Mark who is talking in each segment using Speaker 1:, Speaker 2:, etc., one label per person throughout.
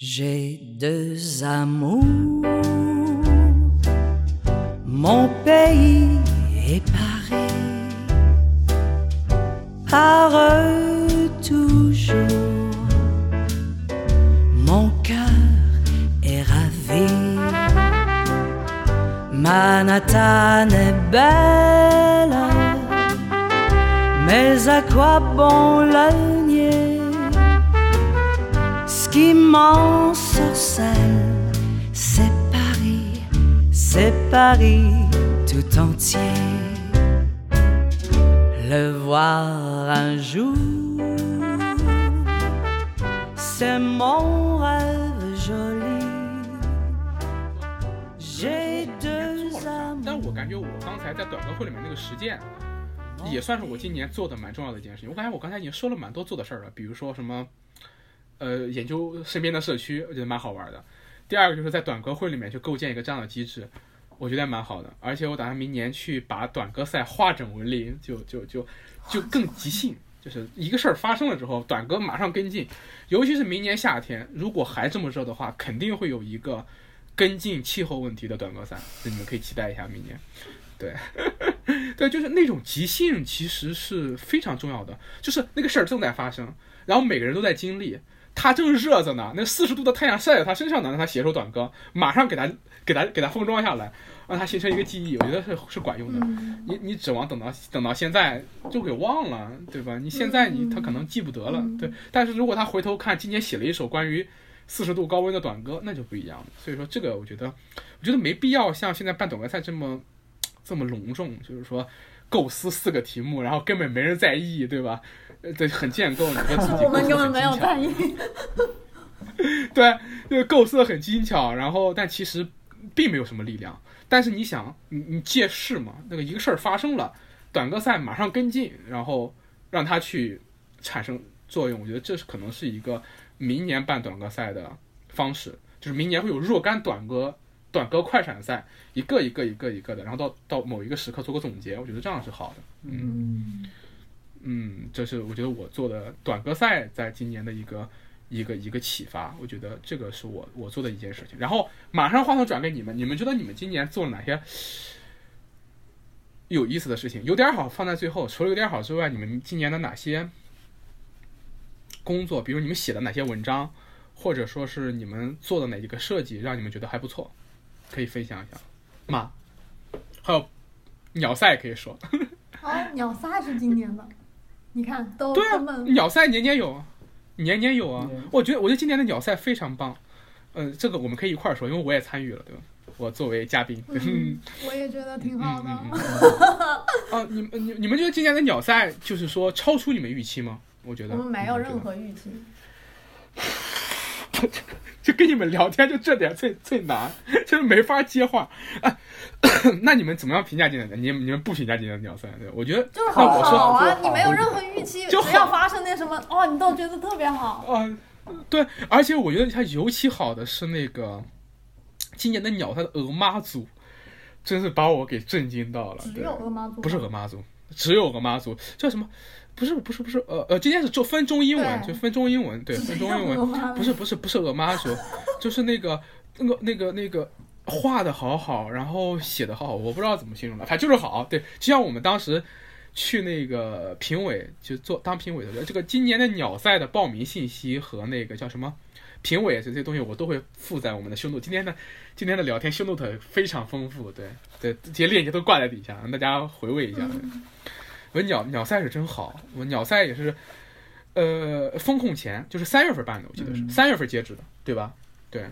Speaker 1: J'ai deux amours, mon pays est paré par eux toujours. Mon cœur est ravi. Manhattan est belle, mais à quoi bon la? Ce qui m'en sorcelle, c'est Paris, c'est Paris tout entier. Le voir un jour, c'est mon rêve joli. J'ai
Speaker 2: 没
Speaker 1: deux
Speaker 2: 错儿
Speaker 1: amours.
Speaker 2: 但我感觉我刚才在短歌会里面那个实践，也算是我今年做的蛮重要的一件事情。我感觉我刚才已经说了蛮多做的事儿了，比如说什么， 呃，研究身边的社区，我觉得蛮好玩的。第二个就是在短歌会里面去构建一个这样的机制，我觉得蛮好的。而且我打算明年去把短歌赛化整为零，就就就就更即兴，就是一个事儿发生了之后，短歌马上跟进。尤其是明年夏天，如果还这么热的话，肯定会有一个跟进气候问题的短歌赛，就你们可以期待一下明年。对，对，就是那种即兴，其实是非常重要的。就是那个事儿正在发生，然后每个人都在经历，他正热着呢，那四十度的太阳晒在他身上呢，让他写首短歌，马上给他给他给他封装下来，让他形成一个记忆，我觉得是是管用的。你你指望等到等到现在就给忘了，对吧？你现在你他可能记不得了，对。但是如果他回头看今年写了一首关于四十度高温的短歌，那就不一样了。所以说这个我觉得，我觉得没必要像现在办短歌赛这么这么隆重，就是说构思四个题目，然后根本没人在意，对吧？呃，对，很建构，你的自己
Speaker 3: 我们根本没有在意。
Speaker 2: 对，就是构思的很精巧，然后但其实并没有什么力量。但是你想，你你借势嘛，那个一个事儿发生了，短歌赛马上跟进，然后让它去产生作用，我觉得这是可能是一个明年办短歌赛的方式，就是明年会有若干短歌短歌快闪赛，一个一个一个一个的，然后到到某一个时刻做个总结，我觉得这样是好的。
Speaker 3: 嗯，
Speaker 2: 嗯，嗯这是我觉得我做的短歌赛在今年的一个一个一个启发，我觉得这个是我我做的一件事情。然后马上话筒转给你们，你们觉得你们今年做了哪些有意思的事情？有点好放在最后，除了有点好之外，你们今年的哪些工作，比如你们写的哪些文章，或者说是你们做的哪一个设计，让你们觉得还不错，可以分享一下吗？还有鸟赛也可以说。
Speaker 3: 哦，鸟赛是今年的，你看都
Speaker 2: 对啊鸟赛年年有啊，年年有啊。我觉得，我觉得今年的鸟赛非常棒。呃，这个我们可以一块儿说，因为我也参与了，对吧？我作为嘉宾，
Speaker 3: 嗯，我也觉得挺好的。
Speaker 2: 嗯 啊，你们你你们觉得今年的鸟赛就是说超出你们预期吗？我觉得
Speaker 3: 我们没有任何预期，
Speaker 2: 就跟你们聊天，就这点最最难，就是没法接话。哎，那你们怎么样评价今年的？你你们不评价今年的鸟赛？对，我觉得
Speaker 3: 就是
Speaker 2: 好我说
Speaker 3: 好啊！
Speaker 4: 就
Speaker 3: 你没有任何预期，
Speaker 2: 就
Speaker 3: 只要发生那什么，哦，你都觉得特别好。
Speaker 2: 啊、对，而且我觉得它尤其好的是那个今年的鸟赛的鹅妈族，真是把我给震惊到了。
Speaker 3: 只
Speaker 2: 对
Speaker 3: 有鹅妈族，
Speaker 2: 不是鹅妈族，只有鹅妈族，叫什么？不是不是不是，呃呃，今天是中分中英文，就分中英文，对，分中英文，
Speaker 3: 文
Speaker 2: 不是不是不是鹅妈族，就是那个那个那个那个画的好好，然后写的好好，我不知道怎么形容了，它就是好。对，就像我们当时去那个评委，就做当评委的时候，这个今年的鸟赛的报名信息和那个叫什么评委这些东西，我都会附在我们的修 note。今天的今天的聊天修 note 非常丰富，对对，这些链接都挂在底下，让大家回味一下。对我鸟鸟赛是真好，我鸟赛也是。呃，风控前就是三月份办的，我记得是
Speaker 4: 嗯
Speaker 2: 三、月份截止的，对吧？对，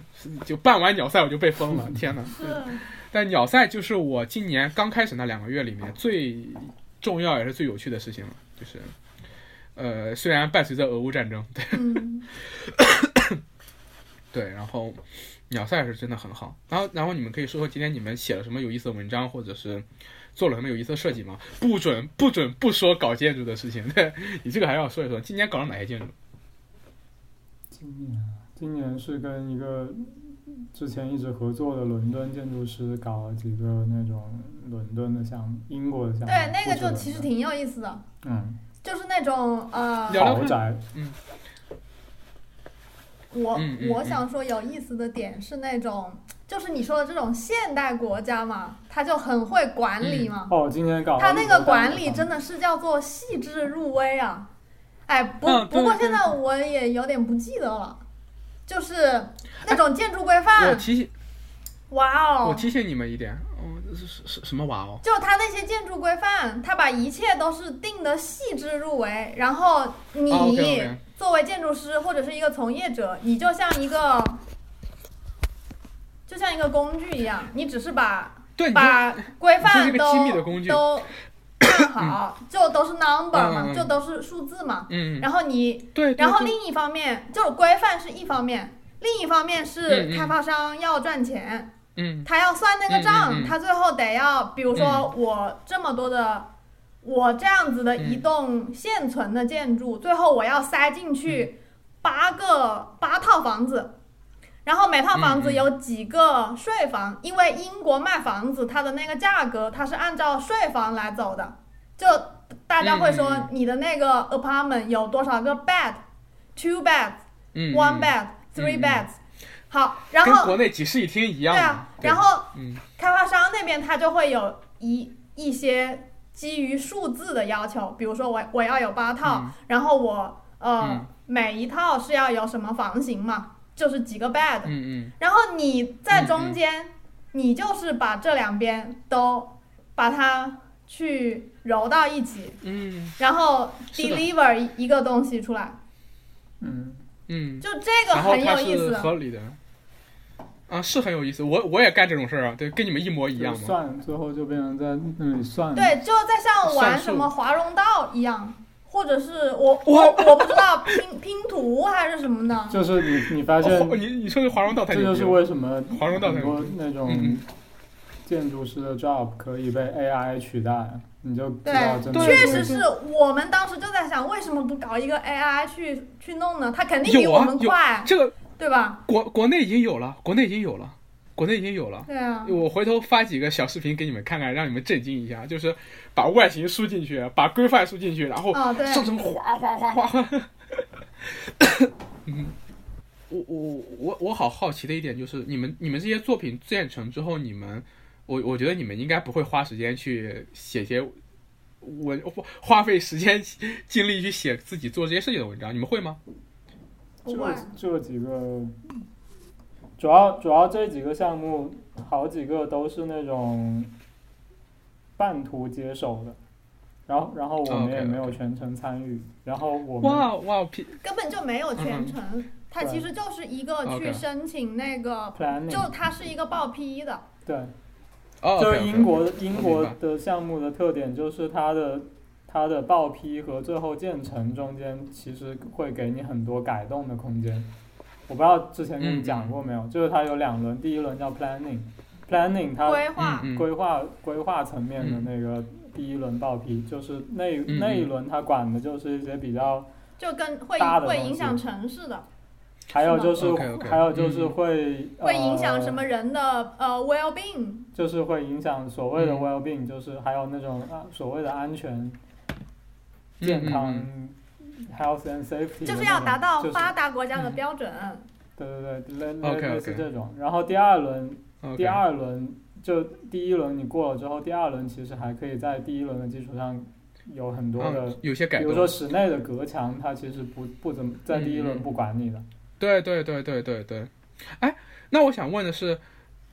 Speaker 2: 就办完鸟赛我就被封了，天哪！对
Speaker 3: 嗯
Speaker 2: 但鸟赛就是我今年刚开始那两个月里面最重要也是最有趣的事情了，就是，呃，虽然伴随着俄乌战争，对
Speaker 3: 嗯，
Speaker 2: 对，然后鸟赛是真的很好。然后，然后你们可以说说今天你们写了什么有意思的文章，或者是做了什么有意思的设计吗？不准不准不说搞建筑的事情，对 你这个还是要说一说。今年搞了哪些建筑？
Speaker 4: 今年啊，今年是跟一个之前一直合作的伦敦建筑师搞了几个那种伦敦的项目，英国的项目。
Speaker 3: 对，那个就其实挺有意思的，
Speaker 4: 嗯，
Speaker 3: 就是那种呃，
Speaker 4: 豪宅，
Speaker 3: 我
Speaker 2: 嗯嗯嗯。
Speaker 3: 我想说有意思的点是那种，就是你说的这种现代国家嘛，他就很会管理嘛，
Speaker 4: 哦，今天搞
Speaker 3: 他那个管理
Speaker 4: 真
Speaker 3: 真的是叫做细致入微啊。哎，不不过现在我也有点不记得了，就是那种建筑规范。
Speaker 2: 我
Speaker 3: 范，
Speaker 2: 提醒
Speaker 3: 哇哦，
Speaker 2: 我提醒你们一点，嗯，是是是什么哇哦？
Speaker 3: 就他那些建筑规范，他把一切都是定的细致入微，然后你作为建筑师或者是一个从业者，你就像一个，就像一个工具一样，你只是把
Speaker 2: 对，
Speaker 3: 把规范
Speaker 2: 一个机密的
Speaker 3: 都
Speaker 2: 工具。
Speaker 3: 都看好，就都是 number 嘛，就都是数字嘛。
Speaker 2: 嗯，
Speaker 3: 然后你，然后另一方面，就是规范是一方面，另一方面
Speaker 2: 嗯
Speaker 3: 是
Speaker 2: 嗯
Speaker 3: 开发商要赚钱，
Speaker 2: 嗯。
Speaker 3: 他要算那个账，他最后得要，比如说我这么多的，我这样子的一栋现存的建筑，最后我要塞进去八个八套房子，然后每套房子有几个税房，因为英国卖房子它的那个价格它是按照税房来走的，就大家会说你的那个 apartment 有多少个 bed，two beds。
Speaker 2: 嗯
Speaker 3: One
Speaker 2: 嗯。
Speaker 3: bed, three
Speaker 2: 嗯嗯。
Speaker 3: beds，、好，然后
Speaker 2: 跟国内几室一厅一样
Speaker 3: 对啊，然后
Speaker 2: 嗯。
Speaker 3: 开发商那边他就会有一一些基于数字的要求，比如说我我要有八套，
Speaker 2: 嗯。
Speaker 3: 然后我呃、
Speaker 2: 嗯。
Speaker 3: 每一套是要有什么房型嘛，就是几个 bed，、
Speaker 2: 嗯嗯。
Speaker 3: 然后你在
Speaker 2: 嗯。
Speaker 3: 中间，你就是把这两边都把它去揉到一起，
Speaker 2: 嗯
Speaker 3: 然后 deliver 一一个东西出来，
Speaker 4: 嗯，
Speaker 2: 嗯，
Speaker 3: 就这个
Speaker 2: 然后
Speaker 3: 很
Speaker 2: 它是
Speaker 3: 有意思。
Speaker 2: 合理的。啊，是很有意思，我我也干这种事儿啊，对，跟你们一模一样嘛。
Speaker 4: 算最后就变成在那里算，
Speaker 3: 对，就在像玩什么华容道一样，或者是我我我不知道拼 拼图还是什么的。
Speaker 4: 就是你你发现
Speaker 2: 哦，你你说的华容道太
Speaker 4: 这就是。为什么
Speaker 2: 华容道
Speaker 4: 很多
Speaker 2: 太
Speaker 4: 那种
Speaker 2: 嗯
Speaker 4: 建筑师的 job 可以被 AI 取代，你就知
Speaker 3: 对
Speaker 4: 道真的
Speaker 2: 对
Speaker 3: 确实是我们当时就在想，为什么不搞一个 AI 去去弄呢？它肯定比我们快，
Speaker 2: 这个
Speaker 3: 对吧？
Speaker 2: 国国内已经有了，国内已经有了，国内已经有了。
Speaker 3: 对啊，
Speaker 2: 我回头发几个小视频给你们看看，让你们震惊一下。就是把外形输进去，把规范输进去，然后生成哗哗哗哗。嗯，我我我我好好奇的一点就是，你们你们这些作品建成之后，你们我我觉得你们应该不会花时间去写些文花费时间精力去写自己做这些事情的文章，你们会吗？
Speaker 4: 这这几个，主要主要这几个项目，好几个都是那种半途接手的，然后然后我们也没有全程参与，然后我们
Speaker 2: 哇哇皮
Speaker 3: 根本就没有全程，它其实就是一个去申请那个，就它是一个报批的，
Speaker 4: 对，
Speaker 2: 哦，
Speaker 4: 就是英国英国的项目的特点就是它的它的报批和最后建成中间其实会给你很多改动的空间。我不知道之前跟
Speaker 2: 嗯
Speaker 4: 你讲过没有，就是它有两轮，第一轮叫 planning，planning 它
Speaker 3: 规划，
Speaker 4: 规划规划层面的
Speaker 2: 嗯
Speaker 4: 那个第一轮报批，就是那
Speaker 2: 嗯
Speaker 4: 那一轮它管的就是一些比较，
Speaker 3: 就跟会影响城市的，
Speaker 4: 还有就是还有就是
Speaker 2: 嗯
Speaker 4: 会
Speaker 3: 会影响什
Speaker 4: 呃
Speaker 3: 么人的呃 well being。
Speaker 4: 就是会影响所谓的
Speaker 2: 嗯
Speaker 4: well being，、就是还有那种啊所谓的安全、
Speaker 2: 嗯
Speaker 4: 健康、
Speaker 2: 嗯
Speaker 4: health and safety，
Speaker 3: 就是要达到发达国家的标准。
Speaker 4: 对对对，类
Speaker 2: OK，OK
Speaker 4: 类类似这种。然后第二轮，第二轮就第一轮你过了之后，第二轮其实还可以在第一轮的基础上有很多的，
Speaker 2: 嗯有些改
Speaker 4: 比如说。室内的隔墙，它其实不不怎么在第一轮不管你的。
Speaker 2: 对对对对对对，哎，那我想问的是，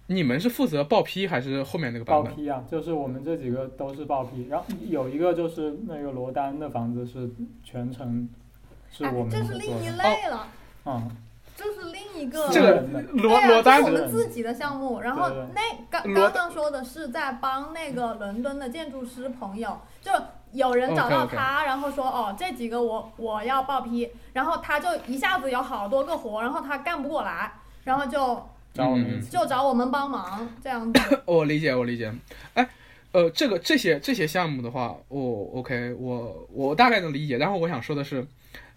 Speaker 2: 你们是负责报批还是后面那个版本？
Speaker 4: 报批啊，就是我们这几个都是报批，然后有一个就是那个罗丹的房子是全程是
Speaker 3: 哎
Speaker 4: 我，们
Speaker 3: 这是另一类了，
Speaker 4: 嗯，
Speaker 3: 这是另一个。
Speaker 2: 这个罗
Speaker 3: 对啊，这
Speaker 2: 罗丹
Speaker 3: 是我们自己的项目。然后那刚刚刚说的是在帮那个伦敦的建筑师朋友，就有人找到他，然后说哦这几个我我要报批，然后他就一下子有好多个活，然后他干不过来，然后就
Speaker 2: 嗯
Speaker 4: 找我们。
Speaker 3: 就找我们帮忙这样子。
Speaker 2: 我 理解，我理解。哎，呃，这个这些这些项目的话，我 OK，我我大概能理解。然后我想说的是，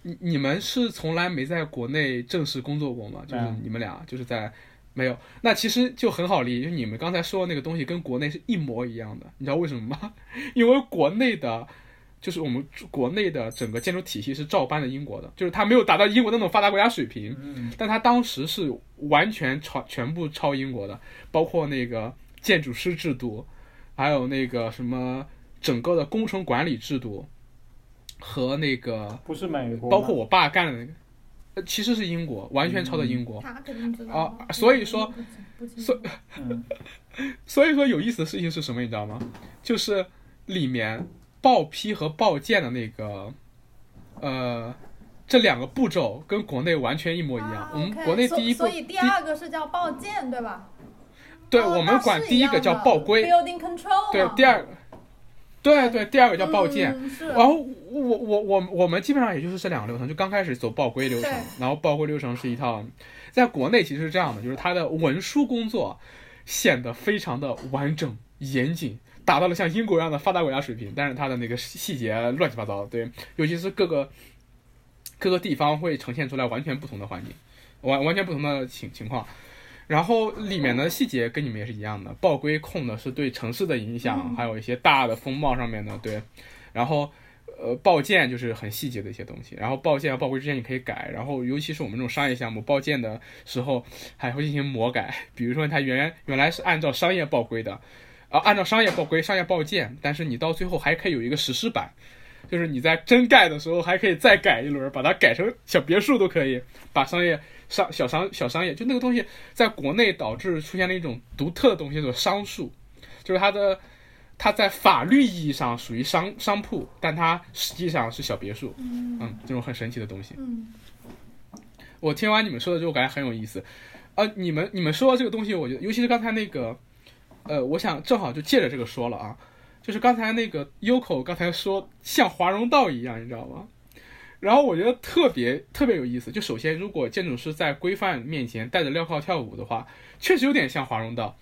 Speaker 2: 你你们是从来没在国内正式工作过吗？就是你们俩就是在没有。那其实就很好理解，就你们刚才说的那个东西跟国内是一模一样的。你知道为什么吗？因为国内的就是我们国内的整个建筑体系是照搬的英国的，就是它没有达到英国那种发达国家水平，
Speaker 4: 嗯
Speaker 2: 但它当时是完全抄全部抄英国的，包括那个建筑师制度，还有那个什么整个的工程管理制度和那个
Speaker 4: 不是美国，
Speaker 2: 包括我爸干的那个，呃其实是英国，完全抄的英国。
Speaker 3: 他肯定知道
Speaker 2: 啊所以说所 所以说有意思的事情是什么，你知道吗？就是里面报批和报建的那个，呃，这两个步骤跟国内完全一模一样。
Speaker 3: 啊
Speaker 2: 我们国内第一步，
Speaker 3: 所以第二个是叫报建对吧？
Speaker 2: 对、
Speaker 3: 哦
Speaker 2: 我们管第一个叫报规
Speaker 3: ，，building control，
Speaker 2: 对第二个，对对，第二个叫报建。
Speaker 3: 嗯、
Speaker 2: 然后我我我我们基本上也就是这两个流程，就刚开始走报规流程，然后报规流程是一套，在国内其实是这样的，就是它的文书工作显得非常的完整严谨，达到了像英国一样的发达国家水平，但是它的那个细细节乱七八糟，对，尤其是各个各个地方会呈现出来完全不同的环境，完完全不同的情情况。然后里面的细节跟你们也是一样的，报规控的是对城市的影响，
Speaker 3: 嗯
Speaker 2: 还有一些大的风貌上面的对，然后呃报建就是很细节的一些东西，然后报建和报规之间你可以改，然后尤其是我们这种商业项目报建的时候还会进行魔改，比如说它原原来是按照商业报规的，啊按照商业报规、商业报建，但是你到最后还可以有一个实施版。就是你在真盖的时候，还可以再改一轮，把它改成小别墅都可以，把商业商小商小商业，就那个东西，在国内导致出现了一种独特的东西，叫做商术，就是它的它在法律意义上属于商商铺，但它实际上是小别墅，嗯，这种很神奇的东西。
Speaker 3: 嗯
Speaker 2: 我听完你们说的之后，感觉很有意思。呃，你们你们说的这个东西，我觉得，尤其是刚才那个，呃，我想正好就借着这个说了啊，就是刚才那个 Yoko 刚才说像华容道一样，你知道吗？然后我觉得特别特别有意思。就首先，如果建筑师在规范面前戴着镣铐跳舞的话，确实有点像华容道。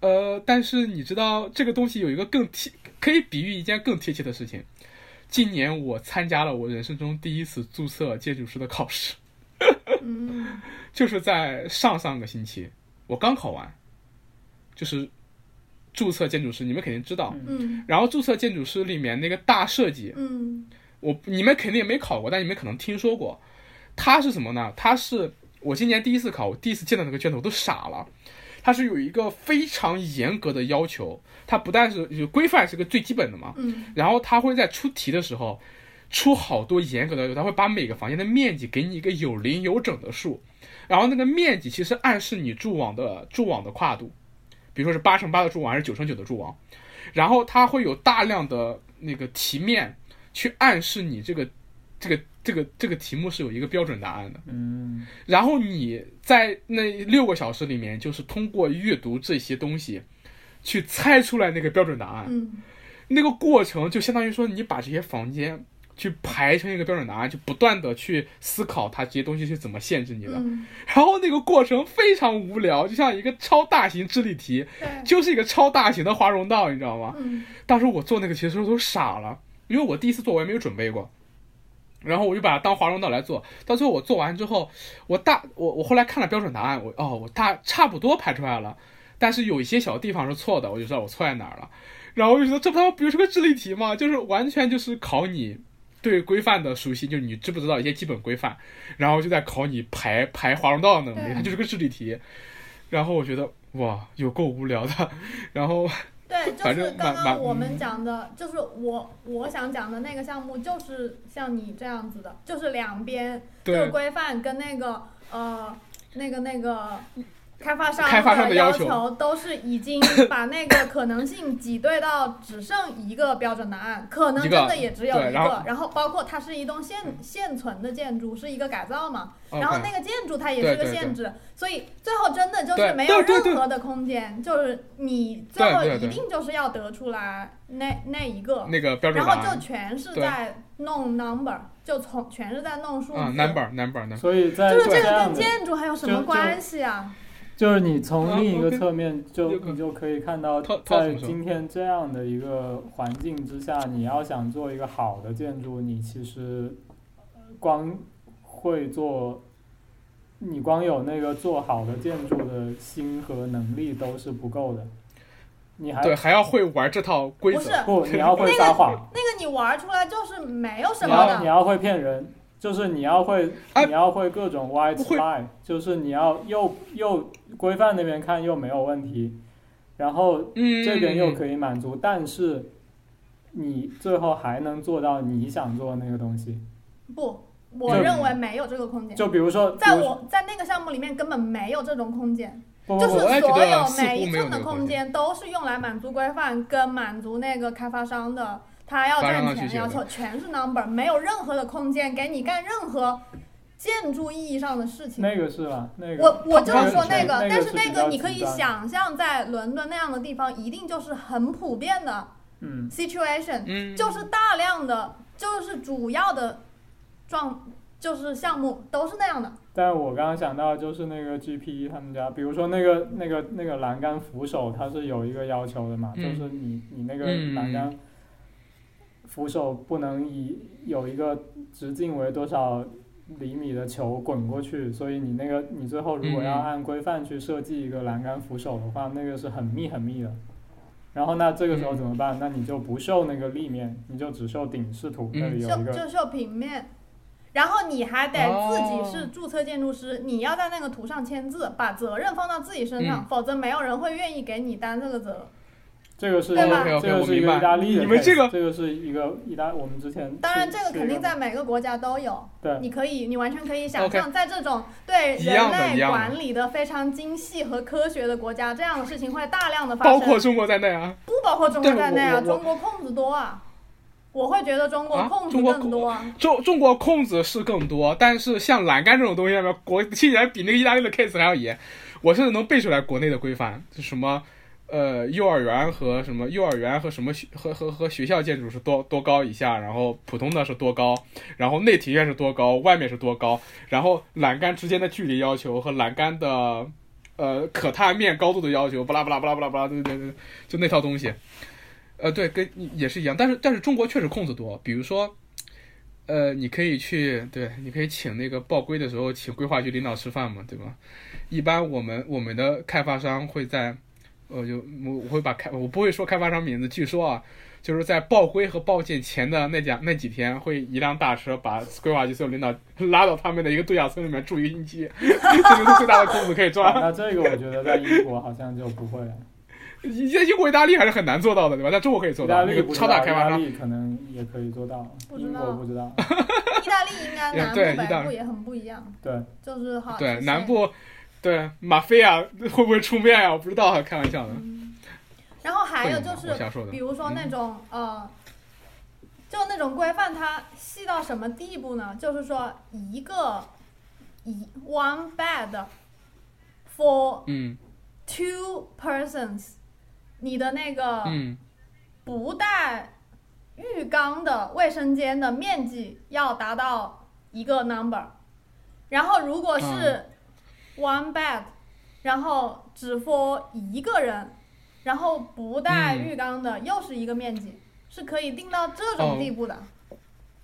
Speaker 2: 呃，但是你知道这个东西有一个更贴，可以比喻一件更贴切的事情。今年我参加了我人生中第一次注册建筑师的考试。
Speaker 3: 嗯
Speaker 2: 就是在上上个星期，我刚考完，就是注册建筑师，你们肯定知道。
Speaker 3: 嗯
Speaker 2: 然后注册建筑师里面那个大设计，
Speaker 3: 嗯
Speaker 2: 我你们肯定也没考过，但你们可能听说过。它是什么呢？它是我今年第一次考，我第一次见到那个卷子，我都傻了。它是有一个非常严格的要求，它不但是就规范是个最基本的嘛，
Speaker 3: 嗯
Speaker 2: 然后它会在出题的时候出好多严格的要求，他会把每个房间的面积给你一个有零有整的数，然后那个面积其实暗示你柱网的柱网的跨度，比如说是八乘八的柱网还是九乘九的柱网，然后它会有大量的那个题面去暗示你这个这个这个这个题目是有一个标准答案的。
Speaker 4: 嗯
Speaker 2: 然后你在那六个小时里面，就是通过阅读这些东西，去猜出来那个标准答案。
Speaker 3: 嗯
Speaker 2: 那个过程就相当于说，你把这些房间去排成一个标准答案，就不断的去思考它这些东西是怎么限制你的。
Speaker 3: 嗯，
Speaker 2: 然后那个过程非常无聊，就像一个超大型智力题，就是一个超大型的华容道，你知道吗？
Speaker 3: 嗯
Speaker 2: 当时我做那个题的时候都傻了，因为我第一次做我也没有准备过，然后我就把它当华容道来做。到最后我做完之后，我大我我后来看了标准答案，我哦我大差不多排出来了，但是有一些小地方是错的，我就知道我错在哪儿了。然后我就觉得这他妈不就是个智力题吗？就是完全就是考你对规范的熟悉，就是你知不知道一些基本规范，然后就在考你排排华容道的能力，它就是个智力题。然后我觉得哇，有够无聊的。然后
Speaker 3: 对，就是刚刚我们讲的，就是我我想讲的那个项目，就是像你这样子的，就是两边这
Speaker 2: 对
Speaker 3: 个规范跟那个呃那个那个开发商
Speaker 2: 开发商的要
Speaker 3: 要
Speaker 2: 求
Speaker 3: 都是已经 把那个可能性挤兑到只剩一个标准答案，可能真的也只有一
Speaker 2: 对然后
Speaker 3: 个，然后包括它是一栋现现存的建筑，是一个改造嘛，然后那个建筑它也是个
Speaker 2: 对对
Speaker 3: 限制，所以最后真的就是没有任何的空间，就是你最后一定就是要得出来那那一个，
Speaker 2: 那个标准
Speaker 3: 然后就，全是在弄 number，就从全是在弄数字，
Speaker 2: 嗯，number number number，
Speaker 4: 所以在
Speaker 3: 就是这个，跟建筑还有什么关系啊？
Speaker 4: 就是你从另一个侧面就 你就可以看到，在今天这样的一个环境之下，你要想做一个好的建筑，你其实呃光会做，你光有那个做好的建筑的心和能力都是不够的。你还
Speaker 2: 对，还要会玩这套规则
Speaker 3: 不是。
Speaker 4: 不，你要会撒谎，
Speaker 3: 那个你玩出来就是没有什么的，
Speaker 4: 要你要会骗人，就是你要会
Speaker 2: 啊
Speaker 4: 你要会各种 lie，就是你要又又规范那边看又没有问题，然后
Speaker 2: 嗯，
Speaker 4: 这边又。可以满足，但是你最后还能做到你想做的那个东西。
Speaker 3: 不，我认为没有这个空间。
Speaker 4: 就比如说，
Speaker 3: 在我在那个项目里面根本没有这种空间，
Speaker 4: 不不不
Speaker 3: 就是所有每一寸的空
Speaker 2: 间
Speaker 3: 都是用来满足规范跟满足那个开发商的他要赚钱要求，全是 number，没有任何的空间给你干任何建筑意义上的事情。
Speaker 4: 那个是吧？那个
Speaker 3: 我我就是说
Speaker 4: 那
Speaker 3: 个，但是那个你可以，想象，在伦敦那样的地方，一定就是很普遍的
Speaker 4: 嗯
Speaker 3: ，situation，
Speaker 2: 嗯，
Speaker 3: 就是大量的，就是主要的状，就是项目都是那样的。
Speaker 4: 但我刚刚想到就是那个 GP 他们家，比如说那个那个那个栏杆扶手，它是有一个要求的嘛，
Speaker 2: 嗯
Speaker 4: 就是你你那个
Speaker 2: 嗯
Speaker 4: 栏杆扶手不能以有一个直径为多少厘米的球滚过去，所以你那个你最后如果要
Speaker 2: 嗯
Speaker 4: 按规范去设计一个栏杆扶手的话，那个是很密很密的。然后那这个时候怎么办？那你就不秀那个立面，你就只秀顶视图，那里有一个
Speaker 3: 就就秀平面，然后你还得自己
Speaker 2: 哦
Speaker 3: 是注册建筑师，你要在那个图上签字，把责任放到自己身上，
Speaker 2: 嗯
Speaker 3: 否则没有人会愿意给你担这个责。
Speaker 4: 这个是
Speaker 3: 对吧
Speaker 4: 这个是一
Speaker 2: 我明白
Speaker 4: 个意大利的
Speaker 2: 你们这个
Speaker 4: 这个是一个意大我们之前
Speaker 3: 当然，这个肯定在每个国家都有，
Speaker 4: 对
Speaker 3: 你可以，你完全可以想象，在这种对人类管理的非常精细和科学的国家，这样的事情会大量的发生。
Speaker 2: 包括中国在内啊。
Speaker 3: 不包括中国在内啊，中国空子多啊，我会觉得中国
Speaker 2: 啊
Speaker 3: 空子更多啊。
Speaker 2: 中中国空子是更多，但是像栏杆这种东西上面，国竟然比那个意大利的 case 还要严。我甚至能背出来国内的规范，就什么呃幼儿园和什么幼儿园和什么学和和和学校建筑是多多高以下，然后普通的是多高，然后内庭院是多高，外面是多高，然后栏杆之间的距离要求和栏杆的呃可踏面高度的要求，巴拉巴拉巴拉巴拉巴拉，对对对，就那套东西。呃，对，跟也是一样，但是但是中国确实空子多，比如说，呃，你可以去，对，你可以请那个报规的时候请规划局领导吃饭嘛，对吧？一般我们我们的开发商会在，呃，就我我会把开我不会说开发商名字，据说啊，就是在报规和报建前的那两那几天，会一辆大车把规划局所有领导拉到他们的一个度假村里面住一个星期，这就是最大的空子可以
Speaker 4: 啊
Speaker 2: 赚。
Speaker 4: 那这个我觉得在英国好像就不会了，
Speaker 2: 在英国、意大利还是很难做到的，对吧？在中国可以做到，那个超
Speaker 4: 大
Speaker 2: 大开发商。
Speaker 4: 可能也可以做到，英
Speaker 3: 不知道
Speaker 4: 国不知道。
Speaker 3: 意大利应该南部
Speaker 2: 对意大利
Speaker 3: 北部也很不一样，
Speaker 4: 对，
Speaker 3: 就是好
Speaker 2: 对，南部，对马菲亚会不会出面呀？我不知道，开玩笑的。
Speaker 3: 然后还有就是。比如说那
Speaker 2: 嗯
Speaker 3: 种、呃，就那种规范，它细到什么地步呢？就是说一个一 one bed for
Speaker 2: 嗯
Speaker 3: two persons，你的那个
Speaker 2: 嗯
Speaker 3: 不带浴缸的卫生间的面积要达到一个 number，然后如果是 one bed，、然后只 for 一个人，然后不带
Speaker 2: 嗯
Speaker 3: 浴缸的又是一个面积，是可以定到这种
Speaker 2: 哦
Speaker 3: 地步的。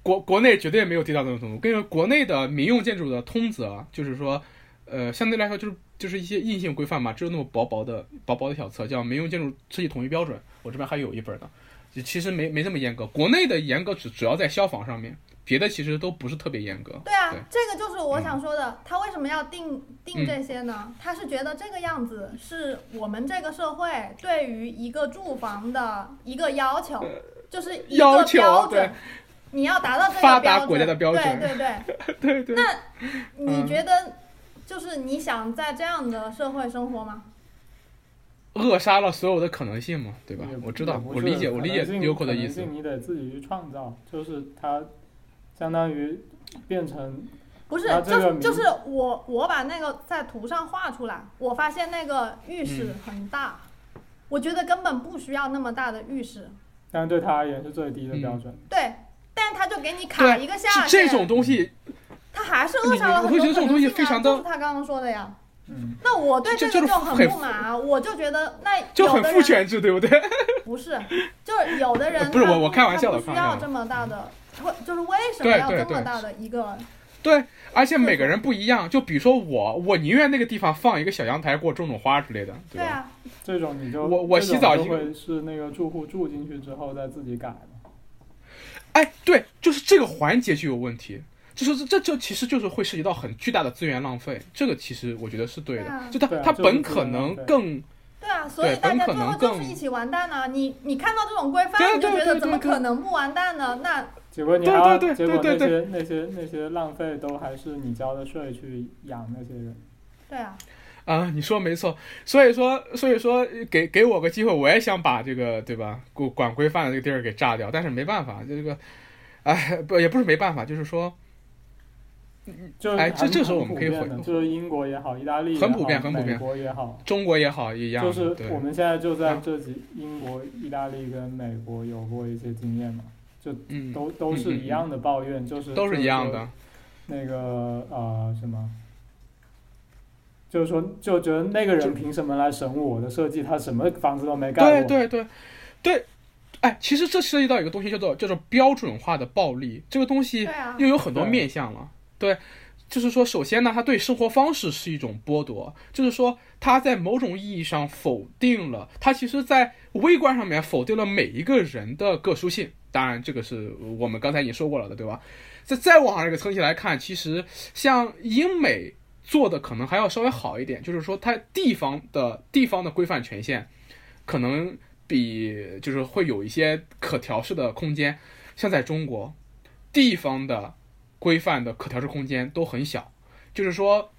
Speaker 2: 国国内绝对没有低到这种程度。跟你说，国内的民用建筑的通则就是说，呃，相对来说就是就是一些硬性规范嘛，只有那么薄薄的薄薄的小册，叫《民用建筑设计统一标准》，我这边还有一本呢。就其实没没这么严格，国内的严格只主要在消防上面，别的其实都不是特别严格。
Speaker 3: 对啊，
Speaker 2: 对
Speaker 3: 这个就是我想说的，他为什么要定定
Speaker 2: 嗯
Speaker 3: 这些呢？他是觉得这个样子是我们这个社会对于一个住房的一个要求，就是一个
Speaker 2: 要求对
Speaker 3: 标准，你要达到这个
Speaker 2: 发达
Speaker 3: 标准，
Speaker 2: 国家的标准
Speaker 3: 对对对。
Speaker 2: 对 对。
Speaker 3: 那你
Speaker 2: 嗯
Speaker 3: 觉得，就是你想在这样的社会生活吗？
Speaker 2: 扼杀了所有的可能性嘛，对吧？我知道我理解，我理解
Speaker 4: 可能性
Speaker 2: Yoko 的意思。
Speaker 4: 你得自己去创造，就是它相当于变成
Speaker 3: 不是，就是就是我我把那个在图上画出来，我发现那个浴室
Speaker 2: 嗯
Speaker 3: 很大，我觉得根本不需要那么大的浴室。
Speaker 4: 但对他而言是最低的标准。
Speaker 3: 对，但他就给你卡一个下
Speaker 2: 这这
Speaker 3: 限，
Speaker 2: 种东西，
Speaker 3: 他还是扼杀了很多
Speaker 2: 你你会觉得这种东西
Speaker 3: 可能性啊
Speaker 2: 非常的
Speaker 3: 就是他刚刚说的呀。
Speaker 4: 嗯，
Speaker 3: 那我对
Speaker 2: 这
Speaker 3: 个就很
Speaker 2: 很
Speaker 3: 不满啊，我就觉得那
Speaker 2: 就很
Speaker 3: 有的人
Speaker 2: 父权制，对不对？
Speaker 3: 不是，就是有的人
Speaker 2: 不是
Speaker 3: 他
Speaker 2: 我我开玩笑的
Speaker 3: 他不需
Speaker 2: 开玩笑的
Speaker 3: 要这么大的，为就是为什么要这么大的一个
Speaker 2: 对，而且每个人不一样。就比如说我，我宁愿那个地方放一个小阳台，给我种种花之类的，吧？
Speaker 3: 对啊，
Speaker 4: 这种你就
Speaker 2: 我我洗澡
Speaker 4: 就会是那个住户住进去之后再自己改嘛。
Speaker 2: 哎，对，就是这个环节就有问题，就是这这其实就是会涉及到很巨大的资源浪费。这个其实我觉得是对的，
Speaker 3: 对啊
Speaker 2: 就它它本可能更
Speaker 3: 对啊，所以大家最后
Speaker 2: 能更
Speaker 3: 就是一起完蛋了。你你看到这种规范，
Speaker 2: 对
Speaker 3: 你就觉得怎么
Speaker 2: 对对对对
Speaker 3: 可能不完蛋呢？那
Speaker 4: 结果你还要，
Speaker 2: 对对
Speaker 4: 结果
Speaker 2: 对对
Speaker 4: 那些那些那些浪费都还是你交的税去养那些人。
Speaker 3: 对啊，
Speaker 2: 啊，你说没错。所以说，所以说给给我个机会，我也想把这个对吧，管管规范的这个地儿给炸掉，但是没办法，这个，哎，不也不是没办法，就是说。
Speaker 4: 就
Speaker 2: 哎这
Speaker 4: 很
Speaker 2: 这时候我
Speaker 4: 很
Speaker 2: 们可以回
Speaker 4: 普遍的就是英国也好，意大利也
Speaker 2: 很普
Speaker 4: 好美
Speaker 2: 遍很普遍
Speaker 4: 国也好，
Speaker 2: 中国也好一样，
Speaker 4: 就是
Speaker 2: 对
Speaker 4: 我们现在就在
Speaker 2: 啊
Speaker 4: 这几英国、意大利跟美国有过一些经验嘛，就
Speaker 2: 嗯，
Speaker 4: 都都是一样的抱怨，就是
Speaker 2: 都是一样。的，
Speaker 4: 那个呃什么，就是说就觉得那个人凭什么来审我的设计？他什么房子都没盖过。
Speaker 2: 对对对对，哎，其实这涉及到一个东西叫做叫做标准化的暴力，这个东西又有很多面向了。对，就是说，首先呢，他对生活方式是一种剥夺，就是说，他在某种意义上否定了，他其实在微观上面否定了每一个人的个殊性。当然，这个是我们刚才已经说过了的，对吧？再再往上这个层级来看，其实像英美做的可能还要稍微好一点，就是说它地方的地方的规范权限，可能比就是会有一些可调试的空间。像在中国，地方的规范的可调试空间都很小，就是说，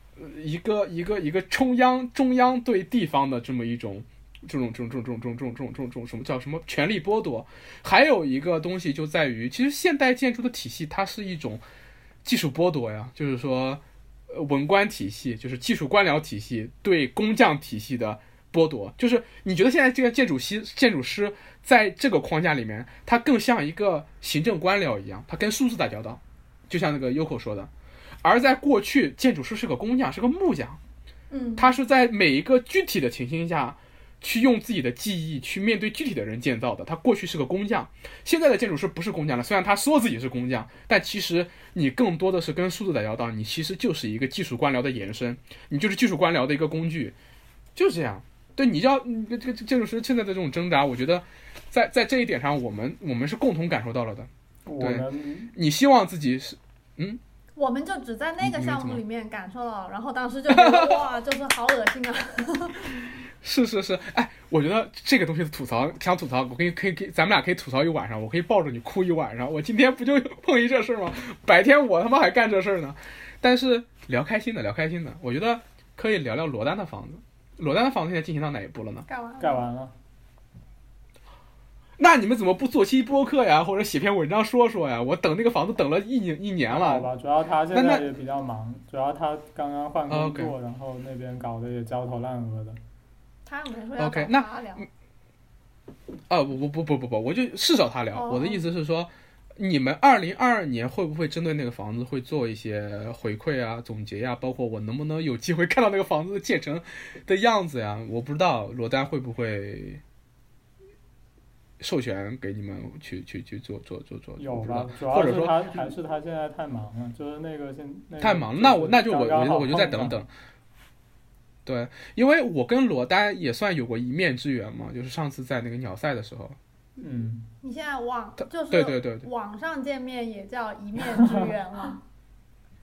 Speaker 2: 一个一个一个中央中央对地方的这么一种这种这种这种这种这种这种这种这种什么叫什么权力剥夺，还有一个东西就在于，其实现代建筑的体系它是一种技术剥夺呀，就是说，呃，文官体系就是技术官僚体系对工匠体系的剥夺，就是你觉得现在这个建筑师建筑师在这个框架里面，他更像一个行政官僚一样，他跟数字打交道，就像那个 Yoko 说的，而在过去，建筑师是个工匠，是个木匠，
Speaker 3: 嗯，
Speaker 2: 他是在每一个具体的情形下，去用自己的记忆去面对具体的人建造的。他过去是个工匠，现在的建筑师不是工匠了。虽然他说自己是工匠，但其实你更多的是跟数字打交道，你其实就是一个技术官僚的延伸，你就是技术官僚的一个工具，就是这样。对，你要这个建筑师现在的这种挣扎，我觉得在在这一点上，我们我们是共同感受到了的。
Speaker 4: 对
Speaker 2: 你希望自己是嗯
Speaker 3: 我们就只在那个项目里面感受到，然后当时就觉得哇，就是好恶心啊！
Speaker 2: 是是是，哎，我觉得这个东西的吐槽，想吐槽，我可以可以可以，咱们俩可以吐槽一晚上，我可以抱着你哭一晚上。我今天不就 碰一这事儿吗？白天我他妈还干这事儿呢。但是聊开心的，聊开心的，我觉得可以聊聊罗丹的房子。罗丹的房子现在进行到哪一步了呢？
Speaker 3: 盖完了
Speaker 4: 盖完了，
Speaker 2: 那你们怎么不做期播客呀，或者写篇文章说说呀？我等那个房子等了一年一年了。
Speaker 4: 好吧，主要他现在也比较忙，主要他刚刚换工作，然后那边搞得也焦头烂额的。
Speaker 3: 他又没说要
Speaker 2: OK，那
Speaker 3: 找他聊，
Speaker 2: 啊，不不不不不不，我就是找他聊。
Speaker 3: 哦
Speaker 2: 我的意思是说，你们二零二二年会不会针对那个房子会做一些回馈啊、总结呀、包括我能不能有机会看到那个房子建成的样子呀？我不知道罗丹会不会授权给你们去去去做做做做，
Speaker 4: 有
Speaker 2: 我不知道
Speaker 4: 吧？主要是
Speaker 2: 或者说
Speaker 4: 他还是他现在太忙了，就是那个现那个
Speaker 2: 太忙了，那我那就我我就我就再等等。对，因为我跟罗丹也算有过一面之缘嘛，就是上次在那个鸟赛的时候，
Speaker 4: 嗯，
Speaker 3: 你现在网就是
Speaker 2: 对对对对。
Speaker 3: 网上见面也叫一面 之缘了。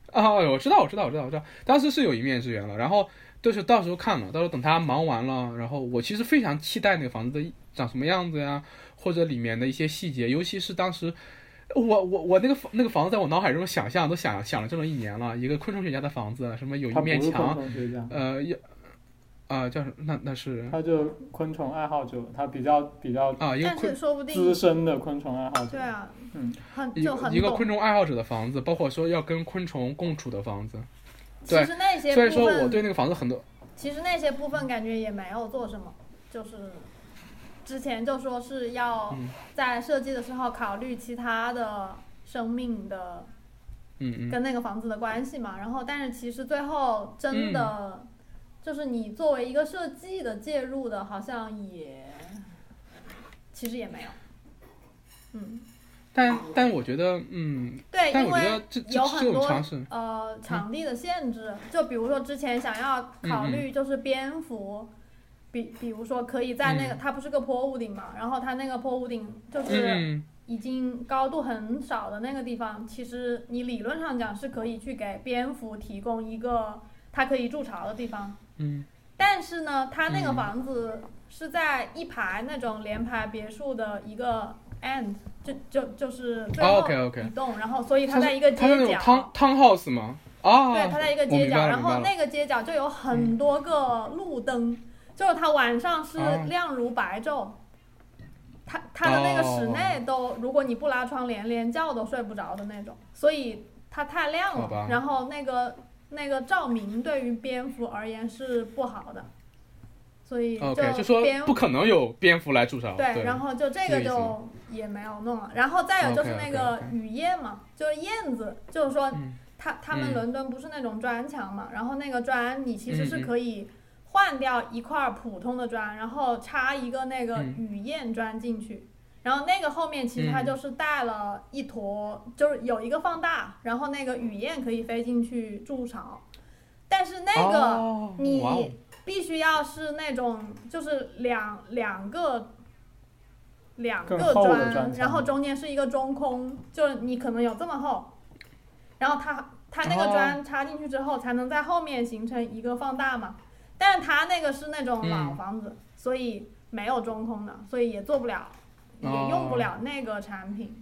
Speaker 2: 啊，我知道，我知道，我知道，我知道，当时是有一面之缘了，然后就是到时候看了，到时候等他忙完了，然后我其实非常期待那个房子的长什么样子呀，或者里面的一些细节，尤其是当时我我我那个房那个房子在我脑海中想象都想想了这么一年了，一个昆虫学家的房子，什么有一面墙，呃，要啊、叫什么？那那是
Speaker 4: 他就昆虫爱好者，他比较比较
Speaker 2: 啊一个昆
Speaker 3: 但是说不定资，
Speaker 4: 深的昆虫爱好者。
Speaker 3: 对啊，
Speaker 4: 嗯，
Speaker 2: 一
Speaker 3: 很就很
Speaker 2: 个一个昆。虫爱好者的房子，包括说要跟昆虫共处的房子，对
Speaker 3: 其实那些
Speaker 2: 所以，说我对那个房子很多
Speaker 3: 其实那些部分感觉也没有做什么，就是之前就说是要
Speaker 2: 嗯。
Speaker 3: 在设计的时候考虑其他的生命的
Speaker 2: 嗯嗯。
Speaker 3: 跟那个房子的关系嘛，然后但是其实最后真的就是你作为一个设计的介入的，好像也其实也没有，嗯，
Speaker 2: 但但我觉得，嗯，
Speaker 3: 对，因为有很多呃场地的限制，就比如说之前想要考
Speaker 2: 嗯。
Speaker 3: 虑就是蝙蝠，比比如说可以在那个、它不是个坡屋顶嘛，然后它那个坡屋顶就是
Speaker 2: 嗯。
Speaker 3: 已经高度很少的那个地方，其实你理论上讲是可以去给蝙蝠提供一个它可以筑巢的地方，
Speaker 2: 嗯。
Speaker 3: 但是呢，它那个
Speaker 2: 嗯
Speaker 3: 房子是在一排那种联排别墅的一个 end，就就就是最后一栋，然后所以它
Speaker 2: 它
Speaker 3: 在一个街
Speaker 2: 种汤
Speaker 3: 角，
Speaker 2: 汤 house 吗？啊，
Speaker 3: 对，它在一个街角，然后那个街角就有很多个路灯，就是它晚上是
Speaker 2: 哦。
Speaker 3: 亮如白昼。它它的那个室
Speaker 2: 哦。
Speaker 3: 内都，如果你不拉窗帘，连觉都睡不着的那种，所以它太亮了，然后那个那个照明对于蝙蝠而言是不好的，所以
Speaker 2: 就不可能有蝙蝠来筑巢，
Speaker 3: 对，然后就这个就也没有弄了。然后再有就是那个雨燕嘛，就是燕子，就是说
Speaker 2: 它
Speaker 3: 他他们
Speaker 2: 嗯。
Speaker 3: 伦敦不是那种砖墙嘛，然后那个砖你其实是可以换掉一块普通的砖，然后插一个那个
Speaker 2: 嗯。
Speaker 3: 雨燕砖进去。然后那个后面其实它
Speaker 2: 嗯
Speaker 3: 就是带了一坨，就是有一个放大，然后那个雨燕可以飞进去筑巢，但是那个
Speaker 2: 哦
Speaker 3: 你必须要是那种就是两两个两个砖，
Speaker 4: 砖
Speaker 3: 然后中间是一个中空，就是你可能有这么厚，然后它它那个
Speaker 2: 哦。
Speaker 3: 砖插进去之后，才能在后面形成一个放大嘛。但是它那个是那种老
Speaker 2: 嗯。
Speaker 3: 房子，所以没有中空的，所以也做不了，也
Speaker 2: 哦。
Speaker 3: 用不了那个产品。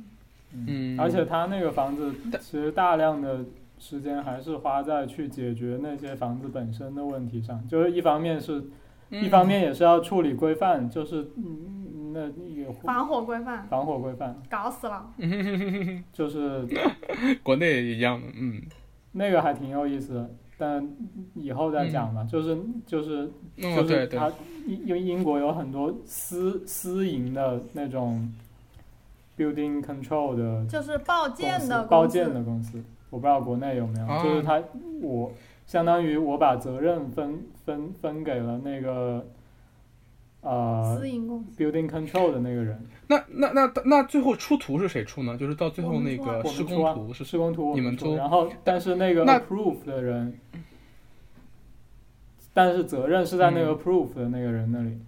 Speaker 2: 嗯。
Speaker 4: 而且他那个房子其实大量的时间还是花在去解决那些房子本身的问题上，就是一方面是，一方面也是要处理规范，就是嗯那也
Speaker 3: 防火规范。
Speaker 4: 防火规范，
Speaker 3: 搞死了，
Speaker 4: 就是
Speaker 2: 嗯 国内也一样的，嗯，
Speaker 4: 那个还挺有意思的，但以后再讲吧。就是就是
Speaker 2: 哦
Speaker 4: 就是
Speaker 2: 对对，
Speaker 4: 它因因为英国有很多私私营的那种 building control 的
Speaker 3: 就是报
Speaker 4: 公
Speaker 3: 建的
Speaker 4: 司包建的公司，我不知道国内有没有，
Speaker 2: 啊
Speaker 4: 就是他我相当于我把责任分分分给了那个呃
Speaker 3: 私营公司。
Speaker 4: building control 的那个人，
Speaker 2: 那那那那最后出图是谁出呢？就是到最后那个施工图是
Speaker 4: 施工图
Speaker 2: 你们出
Speaker 4: 出然后但是那个
Speaker 2: 那
Speaker 4: approve 的人，但是责任是在那个
Speaker 2: 嗯
Speaker 4: approve 的那个人那里。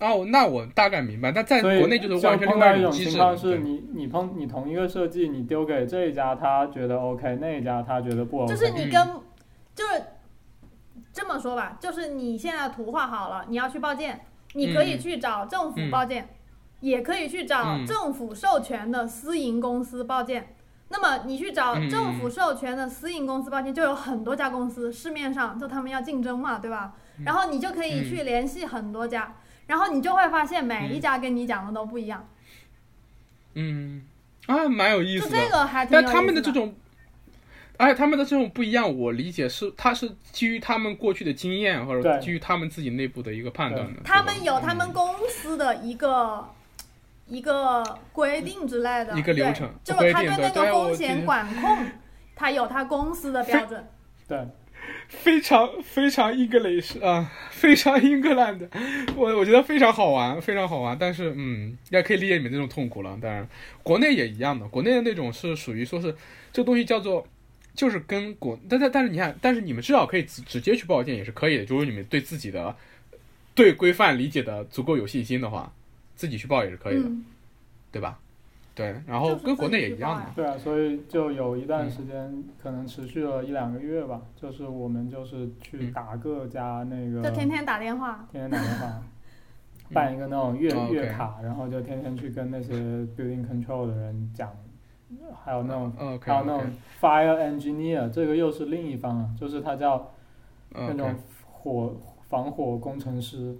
Speaker 2: 哦，那我大概明白。但在国内就是完全另
Speaker 4: 碰到一种
Speaker 2: 外一种机制，
Speaker 4: 情况是你你碰你同一个设计，你丢给这一家他觉得 OK，那一家他觉得不 OK，
Speaker 3: 就是你跟，就是这么说吧，就是你现在图画好了，你要去报建，你可以
Speaker 2: 嗯。
Speaker 3: 去找政府
Speaker 2: 嗯。
Speaker 3: 报建，也可以去找
Speaker 2: 嗯。
Speaker 3: 政府授权的私营公司报建。那么你去找
Speaker 2: 嗯
Speaker 3: 政府授权的私营公司报建，就有很多家公司，市面上就他们要竞争嘛，对吧？
Speaker 2: 嗯？
Speaker 3: 然后你就可以去联系很多家，然后你就会发现每一家跟你讲的都不一样，
Speaker 2: 嗯。啊，蛮有意思的。
Speaker 3: 这个还挺有意思
Speaker 2: 他们的这种，而且他们的这种不一样，我理解是他是基于他们过去的经验，或者基于他们自己内部的一个判断的。
Speaker 3: 他们有他们公司的一个、一个规定之类的
Speaker 2: 一个流程
Speaker 3: 对就他对那个风险管控，他有他公司的标准。
Speaker 4: 对，
Speaker 2: 非常非常 English 啊，非常 England，我我觉得非常好玩，非常好玩。但是嗯，也可以理解你们这种痛苦了。当然，国内也一样的，国内的那种是属于说是这东西叫做。就是跟国，但但但是你看，但是你们至少可以直直接去报建也是可以的。就是你们对自己的对规范理解的足够有信心的话，自己去报也是可以的，
Speaker 3: 嗯，
Speaker 2: 对吧？对，然后跟国内也一样的。
Speaker 4: 对啊，所以就有一段
Speaker 2: 嗯
Speaker 4: 时间，可能持续了一两个月吧，就是我们就是去
Speaker 2: 嗯
Speaker 4: 打各家那个，
Speaker 3: 就天天打电话。
Speaker 4: 天天打电话，办一个那种月、
Speaker 2: 哦
Speaker 4: 月卡，然后就天天去跟那些 building control 的人讲，还有那种、还有那种 fire engineer，这个又是另一方啊，就是他叫那种火防火工程师，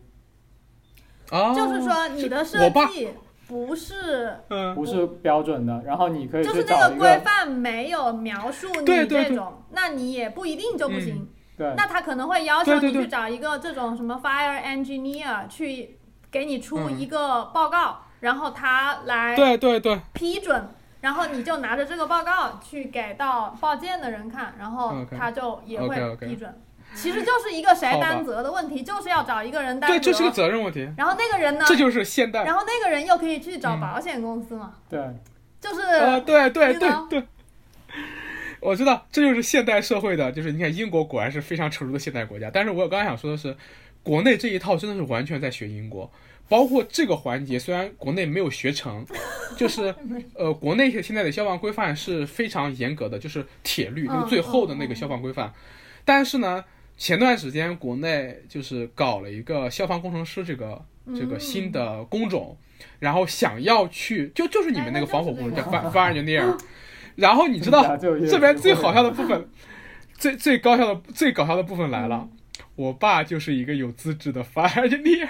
Speaker 2: 哦，
Speaker 3: 就是说你的设计不是，
Speaker 2: 嗯，
Speaker 4: 不是标准的，然后你可以
Speaker 3: 就是那个规范没有描述你
Speaker 2: 对对对。
Speaker 3: 这种，那你也不一定就不行。
Speaker 4: 对。
Speaker 3: 那他可能会要求你去找一个这种什么 fire engineer 去给你出
Speaker 2: 嗯。
Speaker 3: 一个报告，然后他来
Speaker 2: 对对对，
Speaker 3: 批准，然后你就拿着这个报告去给到报建的人看，然后他就也会批准。其实就是一个谁担责的问题，就是要找一个人担责
Speaker 2: 对，
Speaker 3: 责。
Speaker 2: 这是个责任问题，
Speaker 3: 然后那个人呢，
Speaker 2: 这就是现代
Speaker 3: 然后那个人又可以去找
Speaker 2: 嗯
Speaker 3: 保险公司嘛。
Speaker 4: 对，
Speaker 3: 就是、
Speaker 2: 啊，对对对对，我知道这就是现代社会的，就是你看英国果然是非常成熟的现代国家，但是我刚才想说的是，国内这一套真的是完全在学英国。包括这个环节，虽然国内没有学成，就是呃，国内现在的消防规范是非常严格的，就是铁律那个最后的那个消防规范。但是呢，前段时间国内就是搞了一个消防工程师这个这个新的工种，然后想要去就就是你们那个防火工人叫 fire fire engineer，然后你知道 这边最好笑的部分，最最高效的最搞笑的部分来了，我爸就是一个有资质的 fire engineer。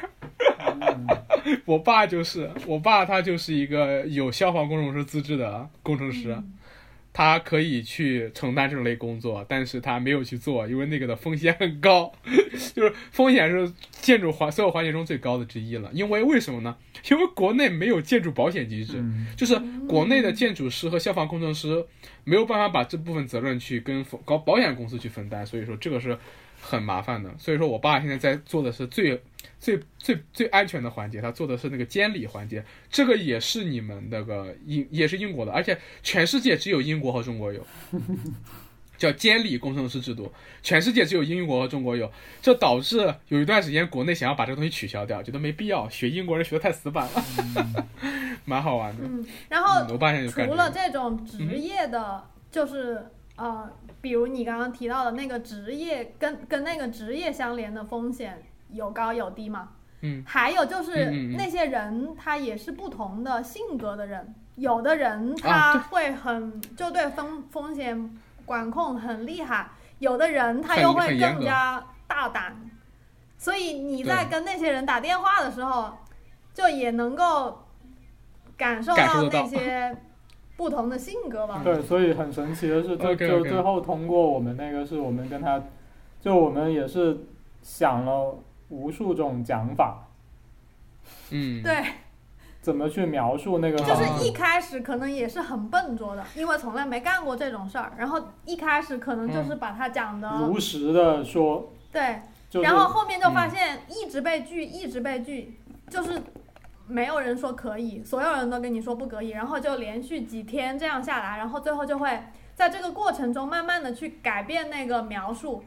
Speaker 2: 我爸就是我爸，他就是一个有消防工程师资质的工程师，他可以去承担这类工作，但是他没有去做，因为那个的风险很高，就是风险是建筑环所有环节中最高的之一了。因为为什么呢？因为国内没有建筑保险机制，
Speaker 4: 嗯
Speaker 2: 就是国内的建筑师和消防工程师没有办法把这部分责任去跟搞保险公司去分担，所以说这个是很麻烦的。所以说我爸现在在做的是最最最最安全的环节，他做的是那个监理环节，这个也是你们那个英也是英国的，而且全世界只有英国和中国有。叫监理工程师制度，全世界只有英国和中国有，这导致有一段时间国内想要把这个东西取消掉，觉得没必要，学英国人学的太死板了，蛮好玩的。
Speaker 3: 嗯，然后
Speaker 2: 嗯我爸现在就
Speaker 3: 除了
Speaker 2: 这
Speaker 3: 种职业的，就是呃，比如你刚刚提到的那个职业跟跟那个职业相连的风险有高有低嘛？
Speaker 2: 嗯，
Speaker 3: 还有就是那些人他也是不同的性格的人，有的人
Speaker 2: 啊
Speaker 3: 他会很就对风风险管控很厉害，有的人他又会更加大胆，所以你在跟那些人打电话的时候，就也能够感受到。那些不同的性格吧。
Speaker 4: 对，所以很神奇的是，就就最后通过我们那个是我们跟他，就我们也是想了无数种讲法，
Speaker 2: 嗯，
Speaker 3: 对，
Speaker 4: 怎么去描述那个
Speaker 3: 就。是一开始可能也是很笨拙的，因为从来没干过这种事儿，然后一开始可能就是把它讲的、
Speaker 4: 如实的说，
Speaker 3: 对，
Speaker 4: 就是
Speaker 3: 然后后面就发现一直被拒，一直被拒，就是没有人说可以，所有人都跟你说不可以，然后就连续几天这样下来，然后最后就会在这个过程中慢慢的去改变那个描述，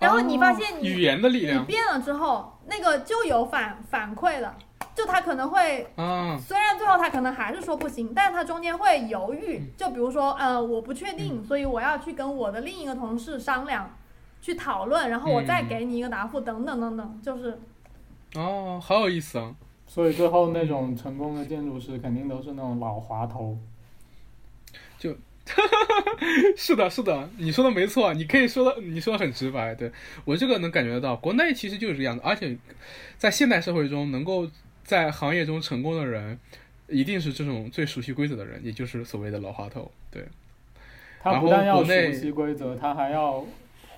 Speaker 3: 然后你发现你、
Speaker 2: 语言的力
Speaker 3: 你
Speaker 2: 量
Speaker 3: 变了之后，那个就有反反馈了，就他可能会
Speaker 2: 啊，
Speaker 3: 虽然最后他可能还是说不行，但是他中间会犹豫，就比如说，呃，我不确定，所以我要去跟我的另一个同事商量，去讨论，然后我再给你一个答复，等等等等，就是
Speaker 2: 哦，好有意思啊！
Speaker 4: 所以最后那种成功的建筑师肯定都是那种老滑头。
Speaker 2: 就 是的，是的，你说的没错，你可以说的，你说的很直白，对我这个能感觉得到，国内其实就是这样的，而且在现代社会中，能够在行业中成功的人，一定是这种最熟悉规则的人，也就是所谓的老滑头，对，
Speaker 4: 他不但要熟悉规则，他还要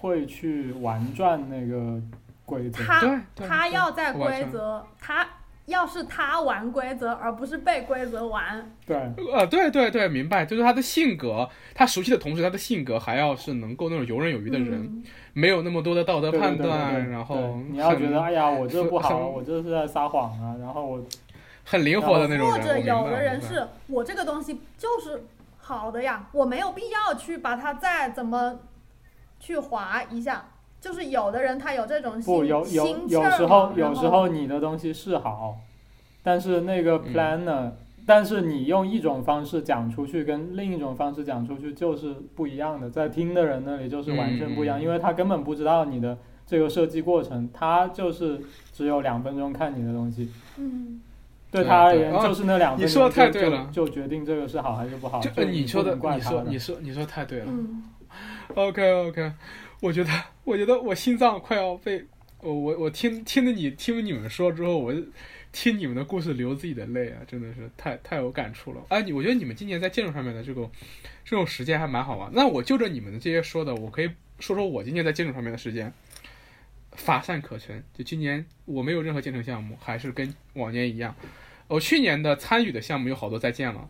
Speaker 4: 会去玩转那个规则。
Speaker 3: 他他要在规则，他要是他玩规则，而不是被规则玩，
Speaker 4: 对，
Speaker 2: 呃，对对对，明白，就是他的性格，他熟悉的同时，他的性格还要是能够那种游刃有余的人，
Speaker 3: 嗯。
Speaker 2: 没有那么多的道德
Speaker 4: 对对对对
Speaker 2: 判断，
Speaker 4: 对
Speaker 2: 然后
Speaker 4: 你要觉得
Speaker 2: 很
Speaker 4: 哎呀，我这不好，我这是在撒谎啊，然后我
Speaker 2: 很灵活的那种人，
Speaker 3: 或者有的人是我这个东西就是好的呀，我没有必要去把它再怎么去划一下。就是有的人他有这种
Speaker 4: 不有有有时候有时候你的东西是好，但是那个
Speaker 2: 嗯。
Speaker 4: planner，、但是你用一种方式讲出去，跟另一种方式讲出去就是不一样的，在听的人那里就是完全不一样，
Speaker 2: 嗯。
Speaker 4: 因为他根本不知道你的这个设计过程，他就是只有两分钟看你的东西，
Speaker 3: 嗯，
Speaker 2: 对
Speaker 4: 对他而言就是那两分钟
Speaker 2: 你说的太
Speaker 4: 就
Speaker 2: 对了。
Speaker 4: 就，就决定这个是好还是不好，
Speaker 2: 就你说的
Speaker 4: 能，怪
Speaker 2: 你说
Speaker 4: 他
Speaker 2: 你说你说太对了。
Speaker 3: 嗯
Speaker 2: ，OK OK，我觉得我觉得我心脏快要被我我我听听着你听你们说之后，我听你们的故事流自己的泪啊，真的是太太有感触了。哎，你我觉得你们今年在建筑上面的这种这种实践还蛮好玩。那我就着你们的这些说的，我可以说说我今年在建筑上面的时间，乏善可陈。就今年我没有任何建成项目，还是跟往年一样。我去年的参与的项目有好多在建了，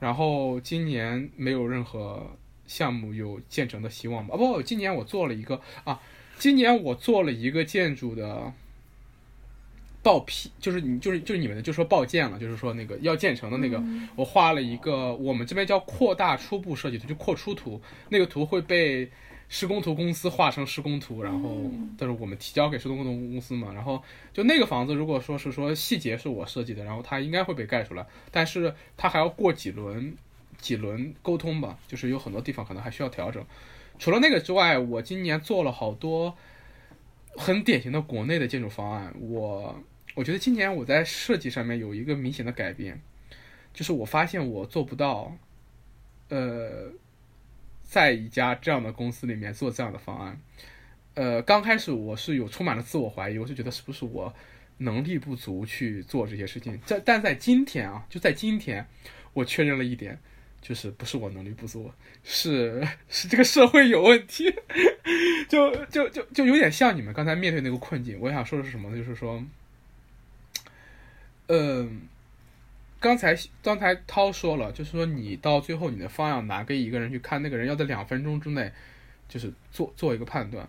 Speaker 2: 然后今年没有任何项目有建成的希望吗？啊不，今年我做了一个啊，今年我做了一个建筑的报批，就是你就是就是你们的就说报建了，就是说那个要建成的那个，我画了一个我们这边叫扩大初步设计图，就扩出图，那个图会被施工图公司画成施工图，然后但是我们提交给施工图公司嘛，然后就那个房子如果说是说细节是我设计的，然后它应该会被盖出来，但是它还要过几轮几轮沟通吧，就是有很多地方可能还需要调整。除了那个之外，我今年做了好多很典型的国内的建筑方案。我我觉得今年我在设计上面有一个明显的改变，就是我发现我做不到，呃，在一家这样的公司里面做这样的方案。呃，刚开始我是有充满了自我怀疑，我是觉得是不是我能力不足去做这些事情。在但在今天啊，就在今天，我确认了一点。就是不是我能力不足，是是这个社会有问题，就就就就有点像你们刚才面对那个困境。我想说的是什么呢？就是说，嗯，刚才刚才涛说了，就是说你到最后你的方案拿给一个人去看，那个人要在两分钟之内，就是做做一个判断。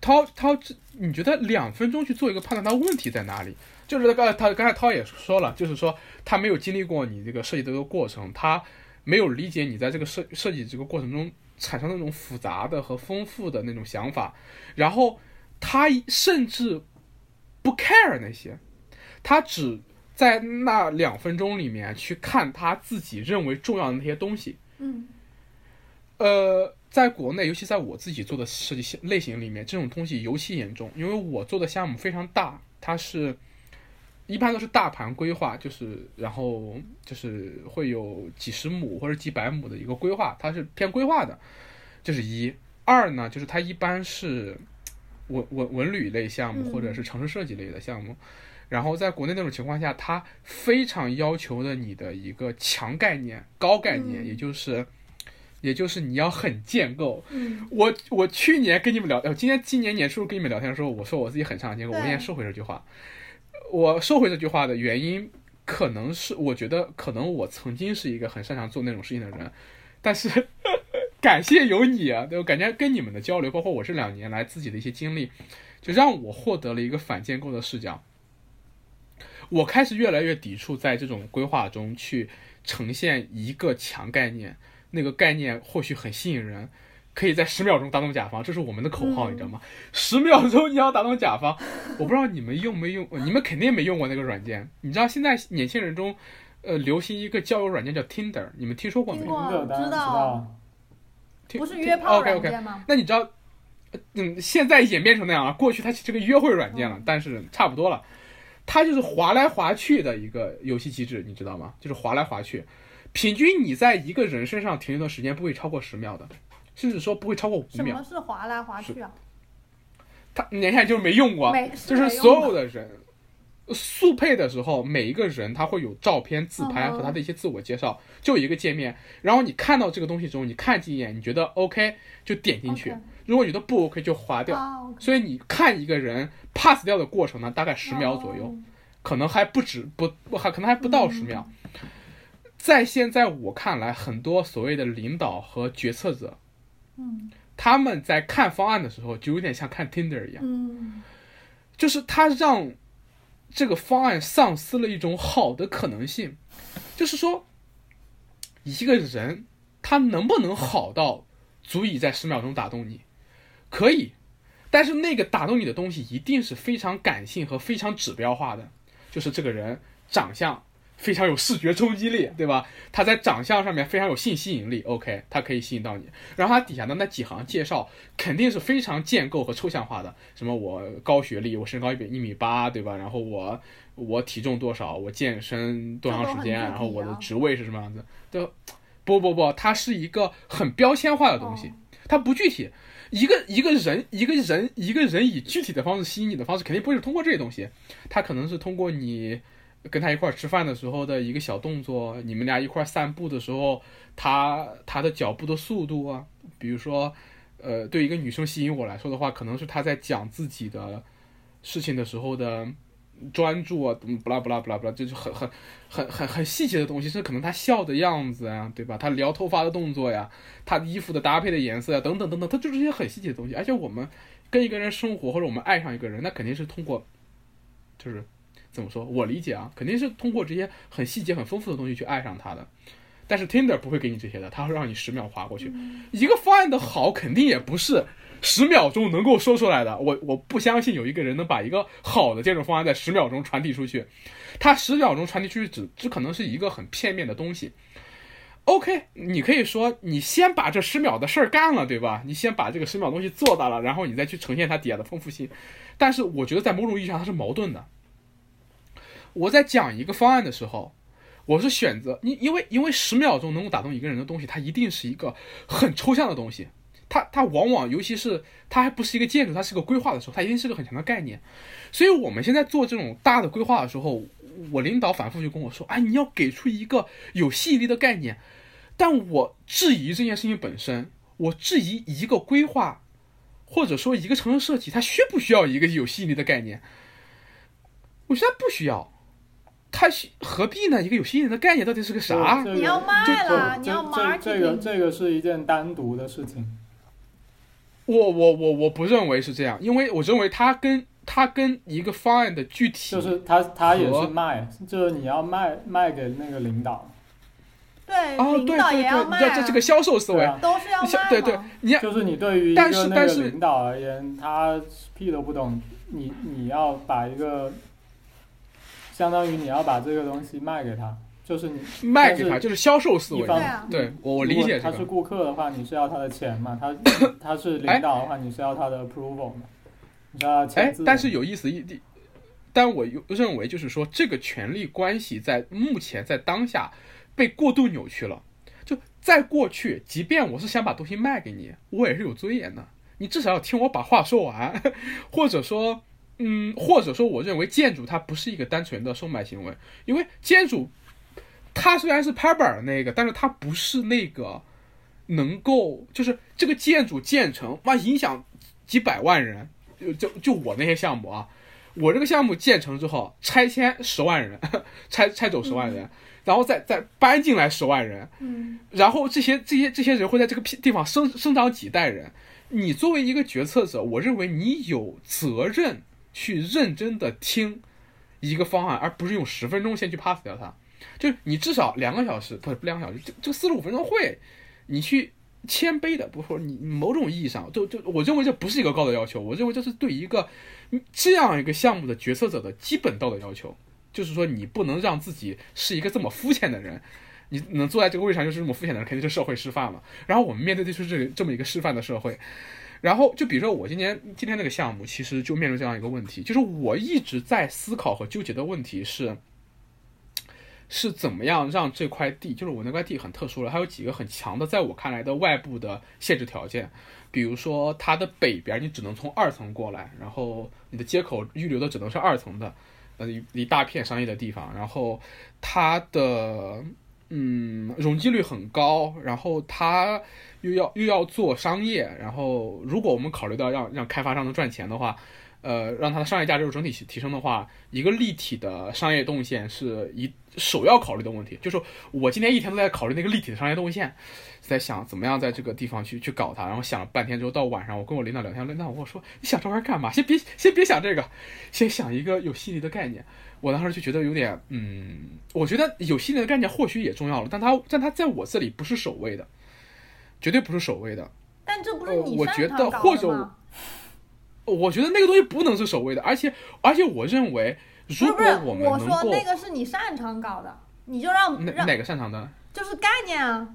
Speaker 2: 涛涛，你觉得两分钟去做一个判断，它问题在哪里？就是他刚才他刚才涛也说了，就是说他没有经历过你这个设计的这个过程，他没有理解你在这个设设计这个过程中产生那种复杂的和丰富的那种想法，然后他甚至不 care 那些，他只在那两分钟里面去看他自己认为重要的那些东西。
Speaker 3: 嗯，
Speaker 2: 呃，在国内，尤其在我自己做的设计类型里面，这种东西尤其严重，因为我做的项目非常大，它是。一般都是大盘规划，就是然后就是会有几十亩或者几百亩的一个规划，它是偏规划的，这是一。二呢，就是它一般是文文文旅类项目或者是城市设计类的项目，然后在国内那种情况下，它非常要求的你的一个强概念、高概念，也就是也就是你要很建构。我我去年跟你们聊，呃，今年今年年初跟你们聊天的时候，我说我自己很擅长建构，我现在收回这句话。我收回这句话的原因，可能是我觉得可能我曾经是一个很擅长做那种事情的人，但是 感谢有你啊，对我感觉跟你们的交流，包括我这两年来自己的一些经历，就让我获得了一个反建构的视角。我开始越来越抵触在这种规划中去呈现一个强概念，那个概念或许很吸引人。可以在十秒钟打动甲方，这是我们的口号，你知道吗？十秒钟你要打动甲方，我不知道你们用没用，你们肯定没用过那个软件。你知道现在年轻人中，呃，流行一个交友软件叫 Tinder，你们听说过没？
Speaker 3: 听过，
Speaker 4: 知
Speaker 3: 道。不是约炮软件吗？
Speaker 2: 那你知道，嗯，现在演变成那样了。过去它是个约会软件了，但是差不多了。它就是滑来滑去的一个游戏机制，你知道吗？就是滑来滑去，平均你在一个人身上停留的时间不会超过十秒的。甚至说不会超过五秒。什
Speaker 3: 么是滑来滑去啊？
Speaker 2: 他你看就是没用过，就是所有的人速配的时候，每一个人他会有照片、自拍和他的一些自我介绍，就一个界面。然后你看到这个东西之后，你看几眼，你觉得 OK 就点进去，如果觉得不 OK 就划掉。所以你看一个人 pass 掉的过程呢，大概十秒左右，可能还不止不还可能还不到十秒。在现在我看来，很多所谓的领导和决策者。
Speaker 3: 嗯，
Speaker 2: 他们在看方案的时候，就有点像看 Tinder 一样，嗯，就是他让这个方案丧失了一种好的可能性，就是说，一个人他能不能好到足以在十秒钟打动你，可以，但是那个打动你的东西一定是非常感性和非常指标化的，就是这个人长相。非常有视觉冲击力，对吧？他在长相上面非常有性吸引力，OK，他可以吸引到你。然后他底下的那几行介绍肯定是非常建构和抽象化的，什么我高学历，我身高一米一米八，对吧？然后我我体重多少，我健身多长时间，然后我的职位是什么样子？的不不不，它是一个很标签化的东西，它不具体。一个一个人一个人一个人以具体的方式吸引你的方式，肯定不会是通过这些东西，他可能是通过你。跟他一块吃饭的时候的一个小动作，你们俩一块散步的时候，他他的脚步的速度啊，比如说，呃，对一个女生吸引我来说的话，可能是他在讲自己的事情的时候的专注啊，不啦不啦不啦不啦，就是很很很很很细节的东西，是可能他笑的样子啊，对吧？他撩头发的动作呀，他衣服的搭配的颜色呀，等等等等，他就是一些很细节的东西。而且我们跟一个人生活，或者我们爱上一个人，那肯定是通过。就是怎么说？我理解啊，肯定是通过这些很细节、很丰富的东西去爱上他的。但是 Tinder 不会给你这些的，他会让你十秒划过去。一个方案的好，肯定也不是十秒钟能够说出来的。我我不相信有一个人能把一个好的建筑方案在十秒钟传递出去。他十秒钟传递出去，只只可能是一个很片面的东西。OK，你可以说你先把这十秒的事儿干了，对吧？你先把这个十秒东西做到了，然后你再去呈现它底下的丰富性。但是我觉得在某种意义上它是矛盾的。我在讲一个方案的时候。我是选择你，因为因为十秒钟能够打动一个人的东西，它一定是一个很抽象的东西，它它往往尤其是它还不是一个建筑，它是个规划的时候，它一定是个很强的概念。所以我们现在做这种大的规划的时候，我领导反复就跟我说：“哎，你要给出一个有吸引力的概念。”但我质疑这件事情本身，我质疑一个规划，或者说一个城市设计，它需不需要一个有吸引力的概念？我觉得不需要。它何必呢？一个有吸引力的概念到底是个啥？
Speaker 3: 你要卖了，你要 marketing。
Speaker 4: 这个这个是一件单独的事情。
Speaker 2: 我我我我不认为是这样，因为我认为它跟它跟一个方案的具体
Speaker 4: 就是它它也是卖，就是你要卖卖给那个领导。
Speaker 3: 对，
Speaker 2: 领导
Speaker 3: 也要卖。
Speaker 2: 这这个销售思维
Speaker 3: 都是要卖。
Speaker 2: 对对，你
Speaker 4: 就是你对于一个那个领导而言，他屁都不懂，你你要把一个。相当于你要把这个东西卖给他，就是你
Speaker 2: 卖给他，就是销售思维。
Speaker 3: 对，
Speaker 2: 我我理解。
Speaker 4: 他是顾客的话，你是要他的钱嘛？他 他是领导的话，你是要他的 approval 嘛？你要签字。
Speaker 2: 但是有意思一，但我又认为就是说，这个权力关系在目前在当下被过度扭曲了。就在过去，即便我是想把东西卖给你，我也是有尊严的。你至少要听我把话说完，或者说。嗯，或者说，我认为建筑它不是一个单纯的售卖行为，因为建筑它虽然是拍板的那个，但是它不是那个能够就是这个建筑建成哇影响几百万人，就就就我那些项目啊，我这个项目建成之后拆迁十万人，拆拆走十万人，然后再再搬进来十万人，
Speaker 3: 嗯，
Speaker 2: 然后这些这些这些人会在这个地方生生长几代人，你作为一个决策者，我认为你有责任。去认真的听一个方案，而不是用十分钟先去 pass 掉它。就是你至少两个小时，不是不两个小时，这这四十五分钟会，你去谦卑的，不说你某种意义上，就就我认为这不是一个高的要求，我认为这是对一个这样一个项目的决策者的基本道德要求。就是说你不能让自己是一个这么肤浅的人，你能坐在这个位上就是这么肤浅的人，肯定是社会示范嘛。然后我们面对的就是这这么一个示范的社会。然后就比如说我今年今天那个项目，其实就面临这样一个问题，就是我一直在思考和纠结的问题是，是怎么样让这块地，就是我那块地很特殊了，它有几个很强的，在我看来的外部的限制条件，比如说它的北边你只能从二层过来，然后你的接口预留的只能是二层的，呃一一大片商业的地方，然后它的嗯容积率很高，然后它。又要又要做商业，然后如果我们考虑到让让开发商能赚钱的话，呃，让它的商业价值整体提升的话，一个立体的商业动线是一首要考虑的问题。就是我今天一天都在考虑那个立体的商业动线，在想怎么样在这个地方去去搞它。然后想了半天之后，到晚上我跟我领导聊天，领导跟我说：“你想这玩意儿干嘛？先别先别想这个，先想一个有吸引力的概念。”我当时就觉得有点，嗯，我觉得有吸引力的概念或许也重要了，但它但它在我这里不是首位的。绝对不是首位的，
Speaker 3: 但这不是你
Speaker 2: 我觉得或者，我觉得那个东西不能是首位的，而且而且我认为，如果我们
Speaker 3: 我说那个是你擅长搞的，你就让
Speaker 2: 哪哪个擅长的？
Speaker 3: 就是概念啊。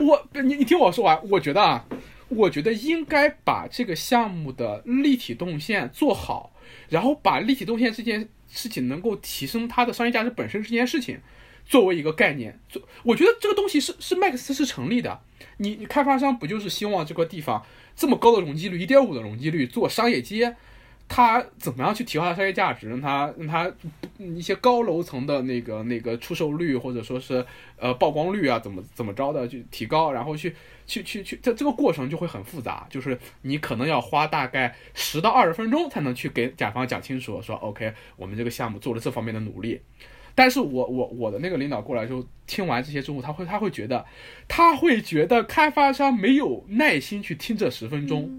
Speaker 2: 我你你听我说完，我觉得啊，我觉得应该把这个项目的立体动线做好，然后把立体动线这件事情能够提升它的商业价值本身这件事情。作为一个概念，做我觉得这个东西是是麦克斯是成立的。你你开发商不就是希望这个地方这么高的容积率，一点五的容积率做商业街，它怎么样去提高它商业价值，让它让它一些高楼层的那个那个出售率或者说是呃曝光率啊，怎么怎么着的去提高，然后去去去去，这这个过程就会很复杂，就是你可能要花大概十到二十分钟才能去给甲方讲清楚，说 OK，我们这个项目做了这方面的努力。但是我我我的那个领导过来之后，听完这些之后，他会他会觉得，他会觉得开发商没有耐心去听这十分钟，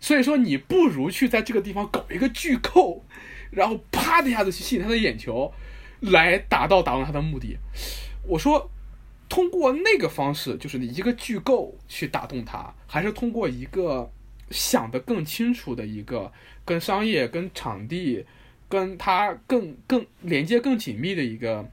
Speaker 2: 所以说你不如去在这个地方搞一个巨扣，然后啪的一下子去吸引他的眼球，来达到打动他的目的。我说，通过那个方式，就是你一个巨构去打动他，还是通过一个想得更清楚的一个跟商业、跟场地、跟他更更连接更紧密的一个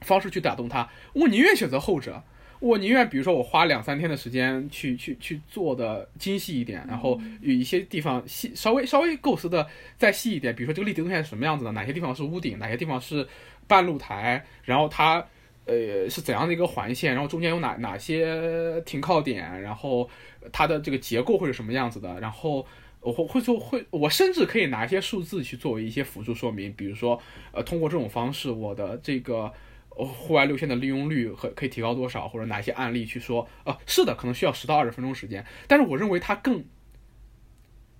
Speaker 2: 方式去打动他？我宁愿选择后者。我宁愿，比如说我花两三天的时间去去去做的精细一点，然后有一些地方细稍微稍微构思的再细一点，比如说这个立体动线是什么样子的，哪些地方是屋顶，哪些地方是半露台，然后它呃是怎样的一个环线，然后中间有哪哪些停靠点，然后它的这个结构会是什么样子的，然后我会会说会，我甚至可以拿一些数字去作为一些辅助说明，比如说呃通过这种方式，我的这个。户外路线的利用率和可以提高多少，或者哪些案例去说，呃，是的，可能需要十到二十分钟时间，但是我认为它更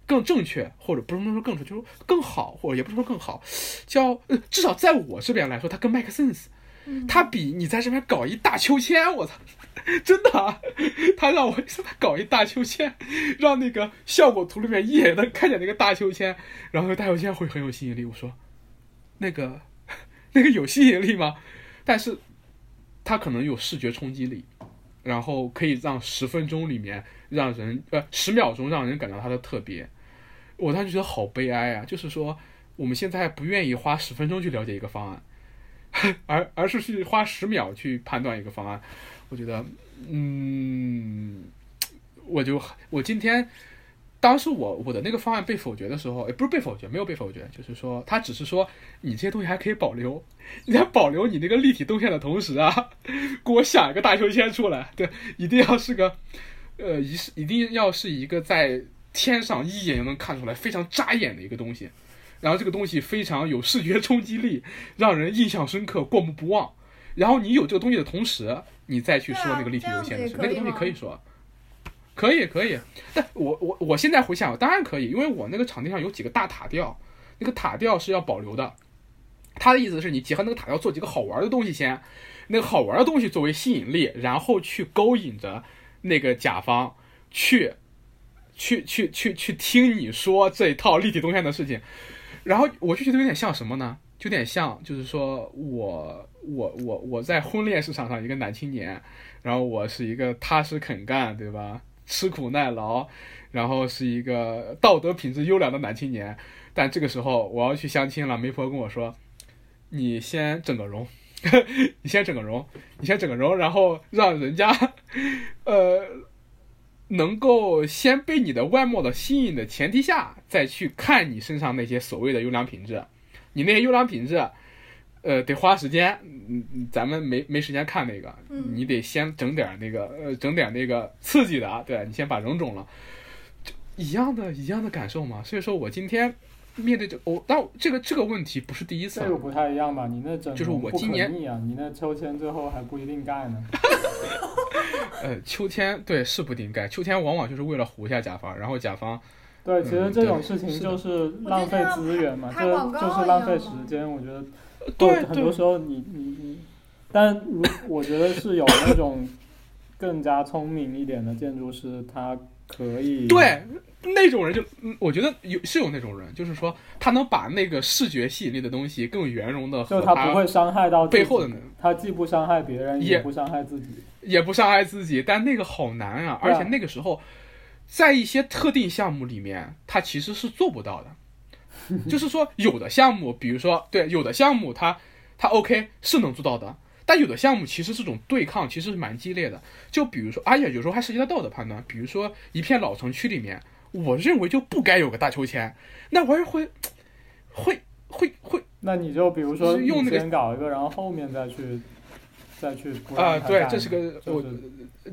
Speaker 2: 更正确，或者不是能说更正确，就是更好，或者也不是说更好，叫呃，至少在我这边来说，它更 make sense，他比你在这边搞一大秋千，我操，真的，他让我搞一大秋千，让那个效果图里面一眼能看见那个大秋千，然后大秋千会很有吸引力。我说，那个 那个有吸引力吗？但是，它可能有视觉冲击力，然后可以让十分钟里面让人呃十秒钟让人感到它的特别。我当时觉得好悲哀啊！就是说，我们现在不愿意花十分钟去了解一个方案，而而是去花十秒去判断一个方案。我觉得，嗯，我就我今天。当时我我的那个方案被否决的时候，也不是被否决，没有被否决，就是说他只是说你这些东西还可以保留，你在保留你那个立体动线的同时啊，给我想一个大秋千出来，对，一定要是个，呃，一是一定要是一个在天上一眼就能看出来非常扎眼的一个东西，然后这个东西非常有视觉冲击力，让人印象深刻、过目不忘。然后你有这个东西的同时，你再去说那个立体路线的事，那个东西可以说。可以可以，但我我我现在回想，当然可以，因为我那个场地上有几个大塔吊，那个塔吊是要保留的。他的意思是你结合那个塔吊做几个好玩的东西先，那个好玩的东西作为吸引力，然后去勾引着那个甲方去去去去去听你说这一套立体动线的事情。然后我就觉得有点像什么呢？就有点像，就是说我我我我在婚恋市场上一个男青年，然后我是一个踏实肯干，对吧？吃苦耐劳，然后是一个道德品质优良的男青年，但这个时候我要去相亲了，媒婆跟我说：“你先整个容，你先整个容，你先整个容，然后让人家，呃，能够先被你的外貌的吸引的前提下，再去看你身上那些所谓的优良品质，你那些优良品质。”呃，得花时间，嗯嗯，咱们没没时间看那个，你得先整点那个，呃，整点那个刺激的，对你先把人种了，就一样的，一样的感受嘛。所以说我今天面对这，我但这个这个问题不是第一次，
Speaker 4: 这个不太一样吧？你那整
Speaker 2: 就是我今年
Speaker 4: 啊，你那秋千最后还不一定盖呢。
Speaker 2: 呃，秋千对是不一定盖，秋千往往就是为了唬一下甲方，然后甲方。
Speaker 4: 对，其实这种事情就是浪费资源嘛，就就是浪费时间，我觉得。
Speaker 2: 对，
Speaker 4: 很多时候你你你，但如我觉得是有那种更加聪明一点的建筑师，他可以
Speaker 2: 对那种人就，我觉得有是有那种人，就是说他能把那个视觉吸引力的东西更圆融的，
Speaker 4: 就他不会伤害到
Speaker 2: 背后的，
Speaker 4: 他既不伤害别人，
Speaker 2: 也
Speaker 4: 不伤害自己，
Speaker 2: 也不伤害自己，但那个好难啊！而且那个时候，在一些特定项目里面，他其实是做不到的。就是说，有的项目，比如说，对，有的项目它它 OK 是能做到的，但有的项目其实这种对抗其实是蛮激烈的。就比如说，而且有时候还涉及到道德判断。比如说，一片老城区里面，我认为就不该有个大秋千，那玩意儿会会会会。
Speaker 4: 那你就比如说
Speaker 2: 用那个
Speaker 4: 先搞一个，然后后面再去再去
Speaker 2: 啊，对，这是个我。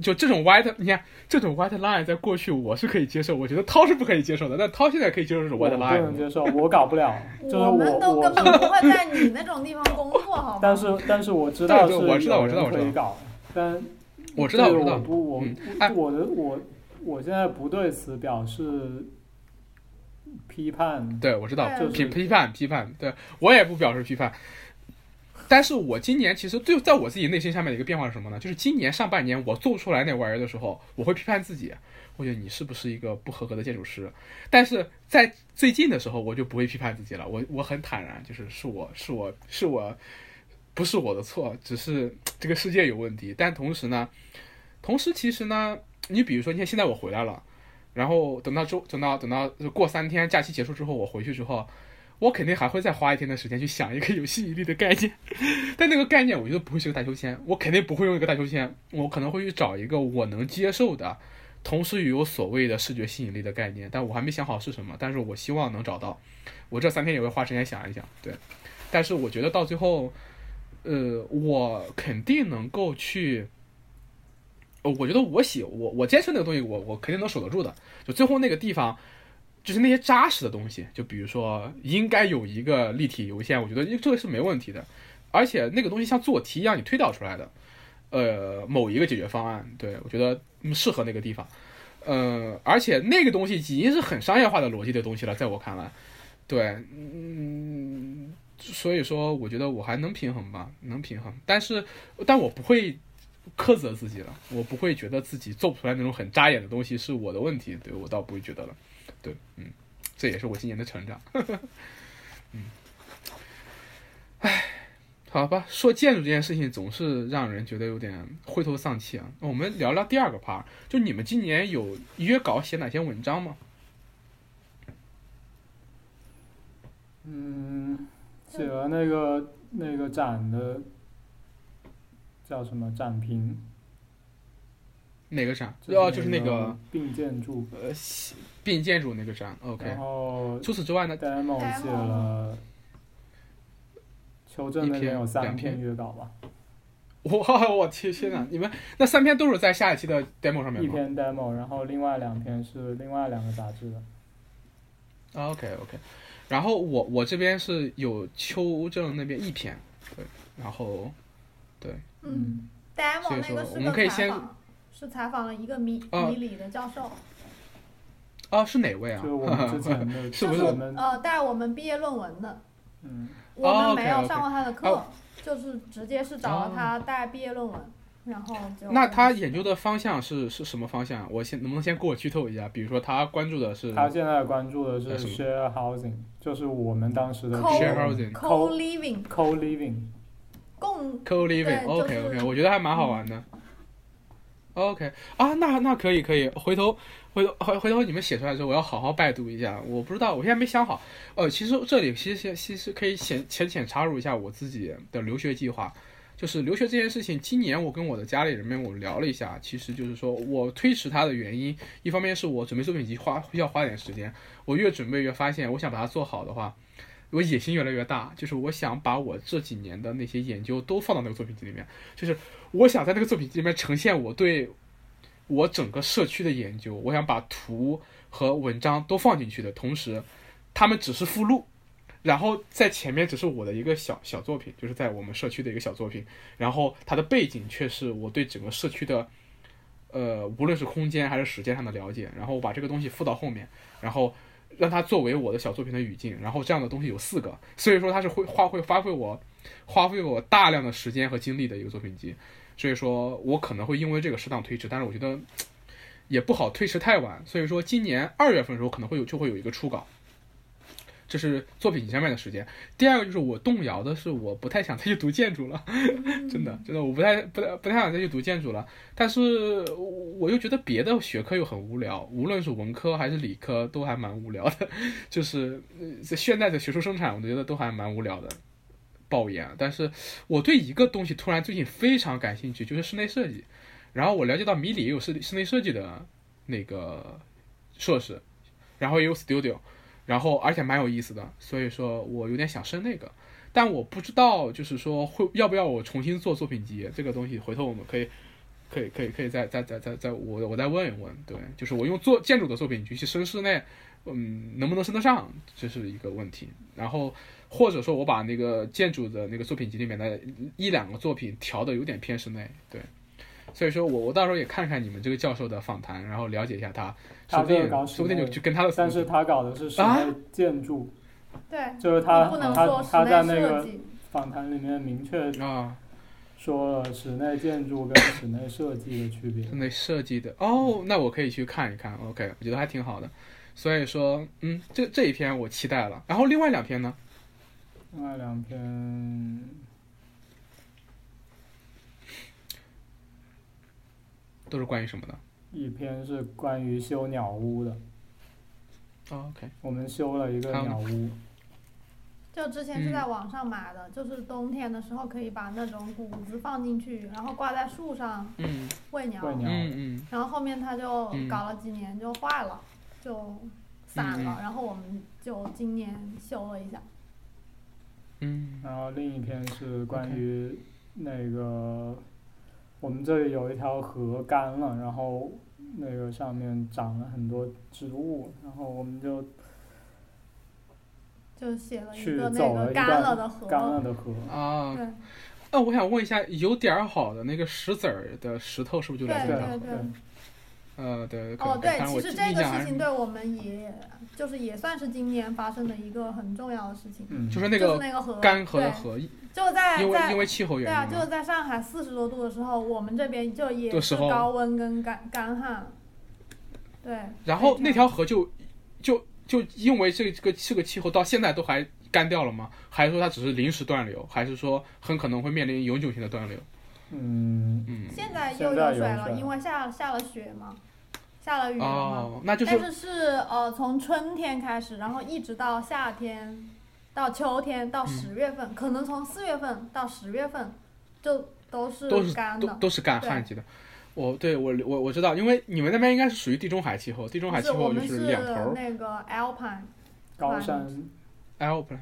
Speaker 2: 就这种 white，你看这种 white line，在过去我是可以接受，我觉得涛是不可以接受的。但涛现在可以接受这种 white line，
Speaker 4: 不能接受，我搞不了。就是我
Speaker 3: 们都根本不会在你那种地方工作，好吗？
Speaker 4: 但是但是我知道是
Speaker 2: 我知道我知道我
Speaker 4: 可以搞，但
Speaker 2: 我知道我知道
Speaker 4: 不我我的我我现在不对此表示批判。
Speaker 2: 对，我知道
Speaker 3: 就
Speaker 2: 批批判批判，对我也不表示批判。但是我今年其实对在我自己内心下面的一个变化是什么呢？就是今年上半年我做不出来那玩意儿的时候，我会批判自己，我觉得你是不是一个不合格的建筑师。但是在最近的时候，我就不会批判自己了，我我很坦然，就是是我是我是我，不是我的错，只是这个世界有问题。但同时呢，同时其实呢，你比如说，你看现在我回来了，然后等到周等到等到过三天假期结束之后，我回去之后。我肯定还会再花一天的时间去想一个有吸引力的概念，但那个概念我觉得不会是个大秋千，我肯定不会用一个大秋千，我可能会去找一个我能接受的，同时又有所谓的视觉吸引力的概念，但我还没想好是什么，但是我希望能找到，我这三天也会花时间想一想，对，但是我觉得到最后，呃，我肯定能够去，我觉得我喜我我坚持那个东西，我我肯定能守得住的，就最后那个地方。就是那些扎实的东西，就比如说应该有一个立体油线，我觉得这个是没问题的，而且那个东西像做题一样，你推导出来的，呃，某一个解决方案，对我觉得适合那个地方，呃，而且那个东西已经是很商业化的逻辑的东西了，在我看来，对，嗯，所以说我觉得我还能平衡吧，能平衡，但是但我不会苛责自己了，我不会觉得自己做不出来那种很扎眼的东西是我的问题，对我倒不会觉得了。对，嗯，这也是我今年的成长。嗯，唉，好吧，说建筑这件事情总是让人觉得有点灰头丧气啊。我们聊聊第二个 part，就你们今年有约稿写哪些文章吗？
Speaker 4: 嗯，写了那个那个展的叫什么展平？
Speaker 2: 哪个展？哦，就是那个
Speaker 4: 并建筑。
Speaker 2: 呃。并建筑那个展，OK。
Speaker 4: 然后
Speaker 2: 除此之外呢
Speaker 4: ？demo 写了，求证那边有三
Speaker 2: 篇
Speaker 4: 约稿吧。
Speaker 2: 哇，我天，天呐，你们那三篇都是在下一期的 demo 上面吗？
Speaker 4: 一篇 demo，然后另外两篇是另外两个杂志的。
Speaker 2: OK OK，然后我我这边是有邱正那边一篇，对，然后对，
Speaker 3: 嗯，demo 那个是个采访，是采访了一个米米里的教授。
Speaker 2: 哦，是哪位啊？
Speaker 4: 就我们之前的，是
Speaker 3: 不
Speaker 2: 是
Speaker 3: 我们呃带我们毕业论文的？
Speaker 4: 嗯，
Speaker 3: 我们没有上过他的课，就是直接是找了他带毕业论文，然后就。
Speaker 2: 那他研究的方向是是什么方向？我先能不能先给我剧透一下？比如说他关注的是？
Speaker 4: 他现在关注的是 share housing，就是我们当时的
Speaker 2: share housing，co
Speaker 3: living，co
Speaker 4: living，
Speaker 3: 共
Speaker 2: co living，OK OK，我觉得还蛮好玩的。OK 啊，那那可以可以，回头。回头回回头你们写出来之后，我要好好拜读一下。我不知道，我现在没想好。呃，其实这里其实其实可以浅浅浅插入一下我自己的留学计划。就是留学这件事情，今年我跟我的家里人们我聊了一下，其实就是说我推迟它的原因，一方面是我准备作品集花要花点时间，我越准备越发现，我想把它做好的话，我野心越来越大，就是我想把我这几年的那些研究都放到那个作品集里面，就是我想在那个作品集里面呈现我对。我整个社区的研究，我想把图和文章都放进去的。同时，他们只是附录，然后在前面只是我的一个小小作品，就是在我们社区的一个小作品，然后它的背景却是我对整个社区的，呃，无论是空间还是时间上的了解，然后我把这个东西附到后面，然后让它作为我的小作品的语境，然后这样的东西有四个，所以说它是会花会花费我花费我大量的时间和精力的一个作品集。所以说，我可能会因为这个适当推迟，但是我觉得也不好推迟太晚。所以说，今年二月份的时候可能会有就会有一个初稿，这是作品集上面的时间。第二个就是我动摇的是，我不太想再去读建筑了，真的真的我不太不太不太想再去读建筑了。但是我又觉得别的学科又很无聊，无论是文科还是理科都还蛮无聊的，就是在现在的学术生产，我觉得都还蛮无聊的。抱怨，但是我对一个东西突然最近非常感兴趣，就是室内设计。然后我了解到米里也有室室内设计的那个硕士，然后也有 studio，然后而且蛮有意思的，所以说我有点想升那个，但我不知道就是说会要不要我重新做作品集这个东西，回头我们可以可以可以可以再再再再再我我再问一问，对，就是我用做建筑的作品集去升室内，嗯，能不能升得上，这是一个问题，然后。或者说，我把那个建筑的那个作品集里面的一两个作品调的有点偏室内，对，所以说我我到时候也看看你们这个教授的访谈，然后了解一下他，说不定说不定就就跟他的，
Speaker 4: 但是他搞的是室内建筑，
Speaker 3: 对，
Speaker 4: 就是他他他在那个访谈里面明确
Speaker 2: 啊，
Speaker 4: 说了室内建筑跟室内设计的区别。
Speaker 2: 室内设计的哦，那我可以去看一看。OK，我觉得还挺好的。所以说，嗯，这这一篇我期待了。然后另外两篇呢？
Speaker 4: 另外两篇
Speaker 2: 都是关于什么的？
Speaker 4: 一篇是关于修鸟屋的，
Speaker 2: 哦 OK，
Speaker 4: 我们修了一个鸟屋，
Speaker 3: 就之前是在网上买的，就是冬天的时候可以把那种谷子放进去，然后挂在树上
Speaker 2: 嗯
Speaker 3: 喂鸟。
Speaker 4: 喂鸟
Speaker 2: 嗯嗯
Speaker 3: 然后后面它就
Speaker 2: 嗯
Speaker 3: 搞了几年就坏了，就散了。然后我们就今年修了一下。
Speaker 2: 嗯
Speaker 4: 然后另一篇是关于那个我们这里有一条河干了，然后那个上面长了很多植物，然后我们就
Speaker 3: 就写了一个那个干了的河。
Speaker 4: 干了的河。
Speaker 2: 啊。
Speaker 3: 对
Speaker 2: 那我想问一下，有点儿好的那个石子儿的石头是不是就来
Speaker 3: 对
Speaker 2: 自那儿？
Speaker 3: 对对。
Speaker 2: 呃，对。
Speaker 3: 哦，对，其实这个事情对我们也，就是也算是今年发生的一个很重要的事情，
Speaker 4: 嗯，
Speaker 3: 就是
Speaker 2: 就是那个
Speaker 3: 那个河，
Speaker 2: 干涸的，河，
Speaker 3: 就在
Speaker 2: 因为因为气候
Speaker 3: 对啊，
Speaker 2: 原因对啊。
Speaker 3: 就是在上海四十多度的时候，我们这边就也是高温跟干干旱，对。
Speaker 2: 然后那条河就就就因为这个这个这个气候到现在都还干掉了吗？还是说它只是临时断流？还是说很可能会面临永久性的断流？
Speaker 4: 嗯，
Speaker 2: 嗯，
Speaker 3: 现在又有水了，因为下下了雪嘛，下了雨了嘛。
Speaker 2: 哦，那就是
Speaker 3: 但是是呃，从春天开始，然后一直到夏天，到秋天，到十月份，可能从四月份到十月份，就都是
Speaker 2: 都是
Speaker 3: 干的。
Speaker 2: 都都是干旱季的。我对我我我知道，因为你们那边应该是属于地中海气候，地中海气候就
Speaker 3: 是
Speaker 2: 两头
Speaker 3: 那个 Alpine，
Speaker 4: 高山
Speaker 2: Alpine。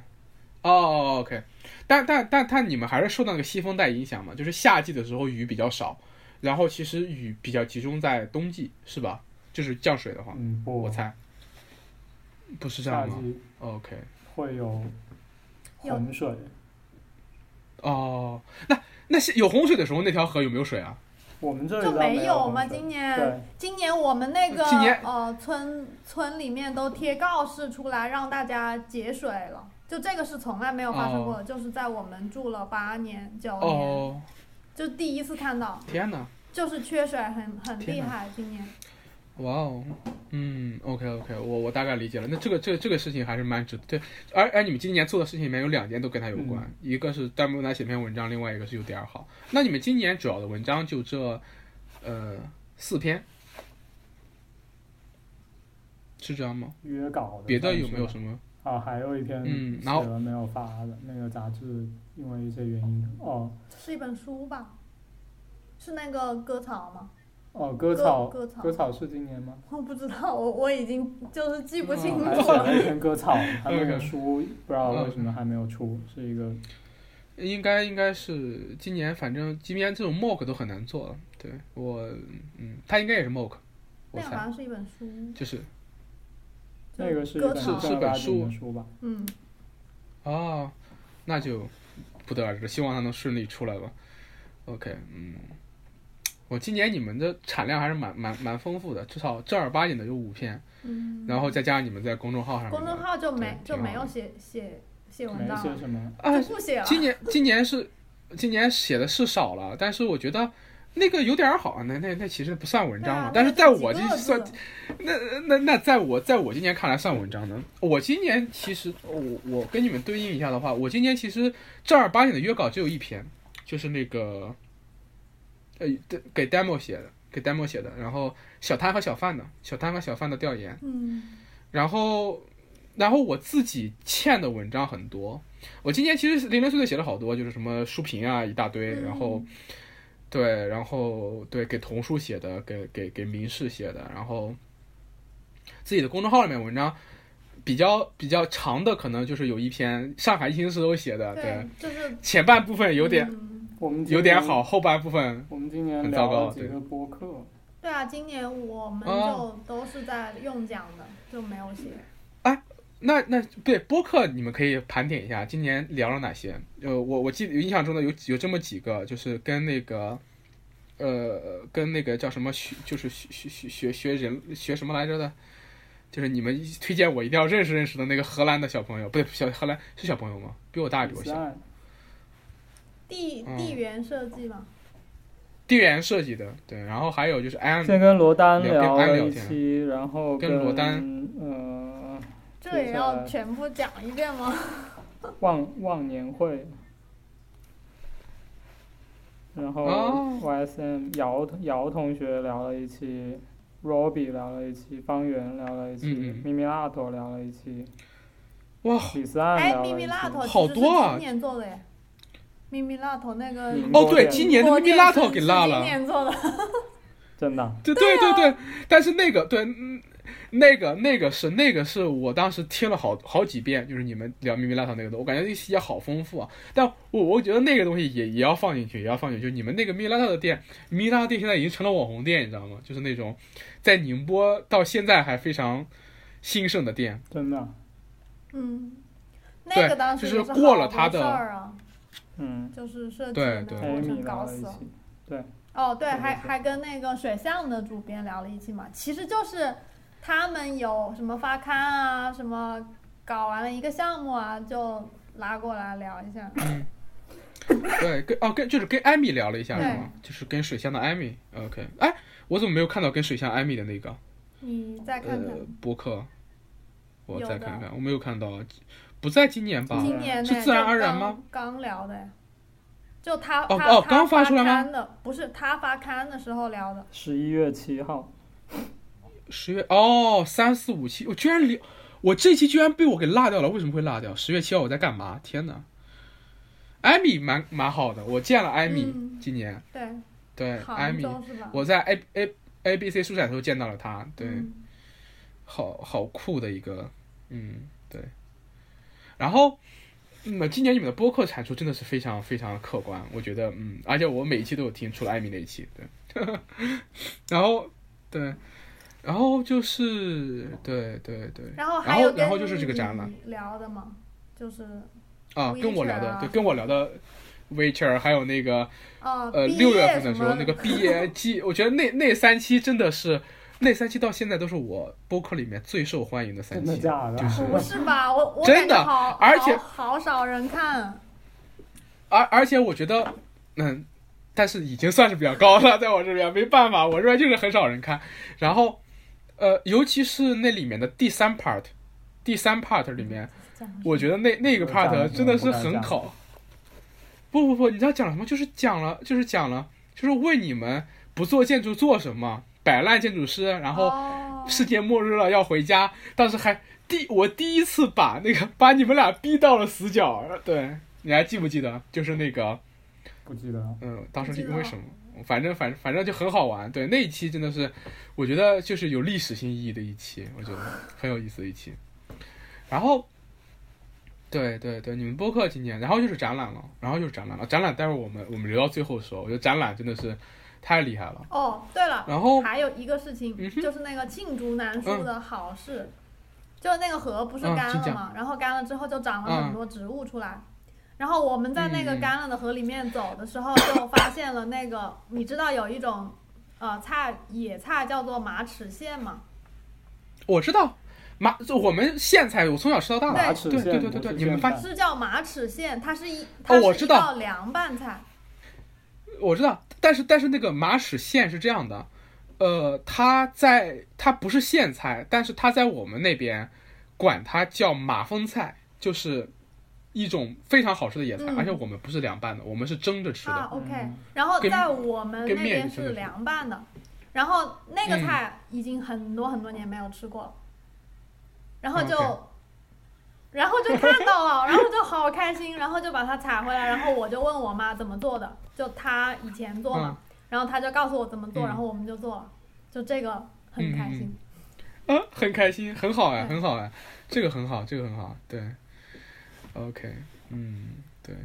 Speaker 2: 哦，OK，但但但但你们还是受到那个西风带影响嘛？就是夏季的时候雨比较少，然后其实雨比较集中在冬季，是吧？就是降水的话，
Speaker 4: 嗯不
Speaker 2: 我，猜不是这样吗？OK，
Speaker 4: 会有
Speaker 3: 有
Speaker 4: 洪水，
Speaker 2: 哦，那那些有洪水的时候，那条河有没有水啊？
Speaker 4: 我们这里
Speaker 3: 就
Speaker 4: 没
Speaker 3: 没有
Speaker 4: 吗。
Speaker 3: 今年，今年我们那个呃村村里面都贴告示出来让大家节水了，就这个是从来没有发生过的，就是在我们住了八年九年，
Speaker 2: 哦，
Speaker 3: 就第一次看到，
Speaker 2: 天哪！
Speaker 3: 就是缺水很很厉害，今年。
Speaker 2: 哇哦，嗯，OK OK，我我大概理解了。那这个这个这个事情还是蛮值得。对，而而你们今年做的事情里面有两件都跟它有关，一个是弹幕来写篇文章，另外一个是有点儿好。那你们今年主要的文章就这呃四篇，是这样吗？
Speaker 4: 约稿的。
Speaker 2: 别的有没有什么？
Speaker 4: 啊，还有一篇写
Speaker 2: 嗯然后
Speaker 4: 了没有发的，那个杂志因为一些原因，哦
Speaker 3: 是一本书吧？是那个割草吗？
Speaker 4: 哦，割
Speaker 3: 割
Speaker 4: 草，
Speaker 3: 割草
Speaker 4: 割草是今年吗？
Speaker 3: 我不知道，我我已经就是记不清
Speaker 2: 嗯
Speaker 3: 楚了。
Speaker 4: 还写了一篇割草，他那个
Speaker 2: OK
Speaker 4: 书不知道为什么还没有出，是一个
Speaker 2: 应该应该是今年，反正今年这种 mock 都很难做了。对我，嗯，他应该也是 mock，
Speaker 3: 那个好像是一本书，
Speaker 2: 就是
Speaker 3: 就
Speaker 4: 那个是
Speaker 2: 是是本
Speaker 4: 的书吧？
Speaker 3: 嗯，
Speaker 2: 哦，那就不得而知，希望它能顺利出来吧。OK，嗯，我今年你们的产量还是蛮蛮蛮丰富的，至少正儿八经的有五篇，
Speaker 3: 嗯，
Speaker 2: 然后再加上你们在公众号上。
Speaker 3: 公众号就没就没有写写写文章
Speaker 4: 什么，
Speaker 2: 啊
Speaker 3: 就，不写了。
Speaker 2: 今年今年是今年写的是少了，但是我觉得。那个有点儿好，那那那其实不算文章嘛但是在我这算那那那在我在我今年看来算文章的。我今年其实我我跟你们对应一下的话，我今年其实正儿八经的约稿只有一篇，就是那个呃对给 demo 写的，给 demo 写的，然后小摊和小贩的小摊和小贩的调研，
Speaker 3: 嗯，
Speaker 2: 然后然后我自己欠的文章很多。我今年其实零零碎碎写了好多，就是什么书评啊一大堆，然后。
Speaker 3: 嗯
Speaker 2: 对，然后对给童书写的，给给给民事写的，然后自己的公众号里面文章比较比较长的，可能就是有一篇上海疫情时候写的，对，
Speaker 3: 对，就是
Speaker 2: 前半部分有点、
Speaker 3: 嗯
Speaker 4: 我们
Speaker 2: 有点好，，后半部分
Speaker 4: 我们今年
Speaker 2: 很糟
Speaker 4: 聊
Speaker 2: 糕对
Speaker 4: 了几个播客，
Speaker 3: 对啊，今年我们
Speaker 2: 哦
Speaker 3: 就都是在用讲的，就没有写。
Speaker 2: 那那对播客，你们可以盘点一下，今年聊了哪些？呃，我我记得印象中的有有这么几个，就是跟那个，呃，跟那个叫什么学，就是学学学学学人学什么来着的，就是你们推荐我一定要认识认识的那个荷兰的小朋友，不对，小荷兰是小朋友吗？比我大，比我小。
Speaker 3: 地
Speaker 2: 嗯。
Speaker 3: 地缘设计嘛，
Speaker 2: 地缘设计的，对，然后还有就是安
Speaker 4: 先跟罗丹
Speaker 2: 聊
Speaker 4: 了一期，然后
Speaker 2: 跟罗丹。
Speaker 4: 呃
Speaker 3: 这也要全部讲一遍吗？
Speaker 4: 忘忘年会，然后
Speaker 2: 哦。
Speaker 4: YSM 姚姚同学聊了一期，Robbie 聊了一期，方圆聊了一期，咪咪拉头聊了一期，
Speaker 2: 哇，
Speaker 4: 李斯安
Speaker 3: 哎，
Speaker 4: 聊了一期。
Speaker 3: 咪咪辣头
Speaker 2: 好多啊。
Speaker 3: 今年做的耶，咪咪辣头那个
Speaker 2: 哦对，今年的咪咪拉头给落
Speaker 3: 今
Speaker 2: 了，
Speaker 3: 年做的，
Speaker 4: 真的啊，
Speaker 2: 对对对对，但是那个对，嗯，那个那个是那个是我当时听了好好几遍，就是你们聊咪咪辣头那个的，我感觉那个细节好丰富啊。但我我觉得那个东西也也要放进去，也要放进去。就你们那个咪咪辣头的店，咪咪辣头店现在已经成了网红店，你知道吗？就是那种在宁波到现在还非常兴盛的店。
Speaker 4: 真的啊，
Speaker 3: 嗯，
Speaker 2: 对
Speaker 3: 那个当时
Speaker 2: 就是过了他的
Speaker 3: 事儿啊，
Speaker 4: 嗯
Speaker 3: 就是设计
Speaker 2: 对
Speaker 3: 的那
Speaker 2: 对
Speaker 3: 个过程
Speaker 4: ，Amy 聊
Speaker 3: 搞死了。
Speaker 4: 了一期，
Speaker 3: 哦，对，
Speaker 4: 对对对
Speaker 3: 还还跟那个水象的主编聊了一期嘛，其实就是他们有什么发刊啊，什么搞完了一个项目啊，就拉过来聊一下。
Speaker 2: 对，跟哦跟就是跟艾米聊了一下是
Speaker 3: 对
Speaker 2: 吗？就是跟水象的艾米。OK，哎，我怎么没有看到跟水象艾米的那个
Speaker 3: 你再看看，
Speaker 2: 呃博客？我再看看，我没有看到，不在今年吧？
Speaker 3: 今年
Speaker 2: 是自然而然吗？
Speaker 3: 刚聊的呀，就他
Speaker 2: 哦哦刚发出来吗
Speaker 3: 刊的，不是他发刊的时候聊的。
Speaker 4: 十一月七号，
Speaker 2: 十月哦，三四五七，我居然聊，我这期居然被我给落掉了，为什么会落掉？十月七号我在干嘛？天哪！艾米蛮蛮好的，我见了艾米，
Speaker 3: 嗯
Speaker 2: 今年
Speaker 3: 对，
Speaker 2: 对艾米？我在 A A A B C 书展的时候见到了他，对，
Speaker 3: 嗯
Speaker 2: 好好酷的一个，嗯，对。然后，嗯，今年你们的播客产出真的是非常非常客观，我觉得，嗯，而且我每一期都有听，除了艾米那一期，对。然后，对，然后就是，对对对，
Speaker 3: 然后
Speaker 2: 然
Speaker 3: 还有跟
Speaker 2: 后然后就是这个展览。
Speaker 3: 聊的嘛，就是
Speaker 2: 啊，跟我聊的，
Speaker 3: 啊
Speaker 2: 对，跟我聊的。Witcher 还有那个
Speaker 3: 呃
Speaker 2: 呃六月份的时候那个毕业季，我觉得那那三期真的是那三期到现在都是我播客里面最受欢迎的三
Speaker 4: 真的
Speaker 2: 期，
Speaker 4: 假的？
Speaker 2: 就是
Speaker 3: 不是吧？我我
Speaker 2: 真的
Speaker 3: 好，
Speaker 2: 而且
Speaker 3: 好好少人看。
Speaker 2: 而而且我觉得，嗯，但是已经算是比较高了，在我这边没办法，我这边就是很少人看。然后，呃，尤其是那里面的第三 part，第三 part 里面，我觉得那那个 part 真的是很考。不不不，你知道讲了什么？就是讲了，就是讲了，就是问你们不做建筑做什么？摆烂建筑师，然后
Speaker 3: 哦
Speaker 2: 世界末日了要回家，当时还第我第一次把那个把你们俩逼到了死角，对，你还记不记得？就是那个。
Speaker 4: 不记得。
Speaker 2: 嗯，当时是因为什么？反正反正反正就很好玩。对，那一期真的是，我觉得就是有历史性意义的一期，我觉得 很有意思的一期。然后，对对对，你们播客今年，然后就是展览了，然后就是展览了。展览待会儿我们我们留到最后说，我觉得展览真的是太厉害了。
Speaker 3: 哦，对了，
Speaker 2: 然后
Speaker 3: 还有一个事情，
Speaker 2: 嗯
Speaker 3: 就是那个罄竹难书的好事，就那个河不是干了嘛，然后干了之后就长了
Speaker 2: 嗯
Speaker 3: 很多植物出来。然后我们在那个
Speaker 2: 嗯
Speaker 3: 干了的河里面走的时候，就发现了那个，你知道有一种呃菜野菜叫做马齿苋吗？
Speaker 2: 我知道马，就我们苋菜，我从小吃到大的。
Speaker 4: 马齿
Speaker 2: 对对对对对，你们发
Speaker 4: 现
Speaker 3: 是叫马齿苋，它是一它是一
Speaker 2: 哦我知道
Speaker 3: 道凉拌菜。
Speaker 2: 我知道，但是但是那个马齿苋是这样的，呃，它在它不是苋菜，但是它在我们那边管它叫马蜂菜，就是一种非常好吃的野菜，
Speaker 3: 嗯。
Speaker 2: 而且我们不是凉拌的，我们是蒸着吃的。
Speaker 3: 啊，OK。
Speaker 4: 嗯。
Speaker 3: 然后在我们那边是凉拌的，然后那个
Speaker 2: 嗯。
Speaker 3: 菜已经很多很多年没有吃过。了，然后就然后就看到了，然后就好开心，然后就把它采回来，然后我就问我妈怎么做的，就他以前做嘛，然后他就告诉我怎么做，
Speaker 2: 嗯
Speaker 3: 然后我们就做了，就这个很开心。
Speaker 2: 啊，很开心，很好哎，很好哎，这个很好，这个很好，对，OK，嗯，对。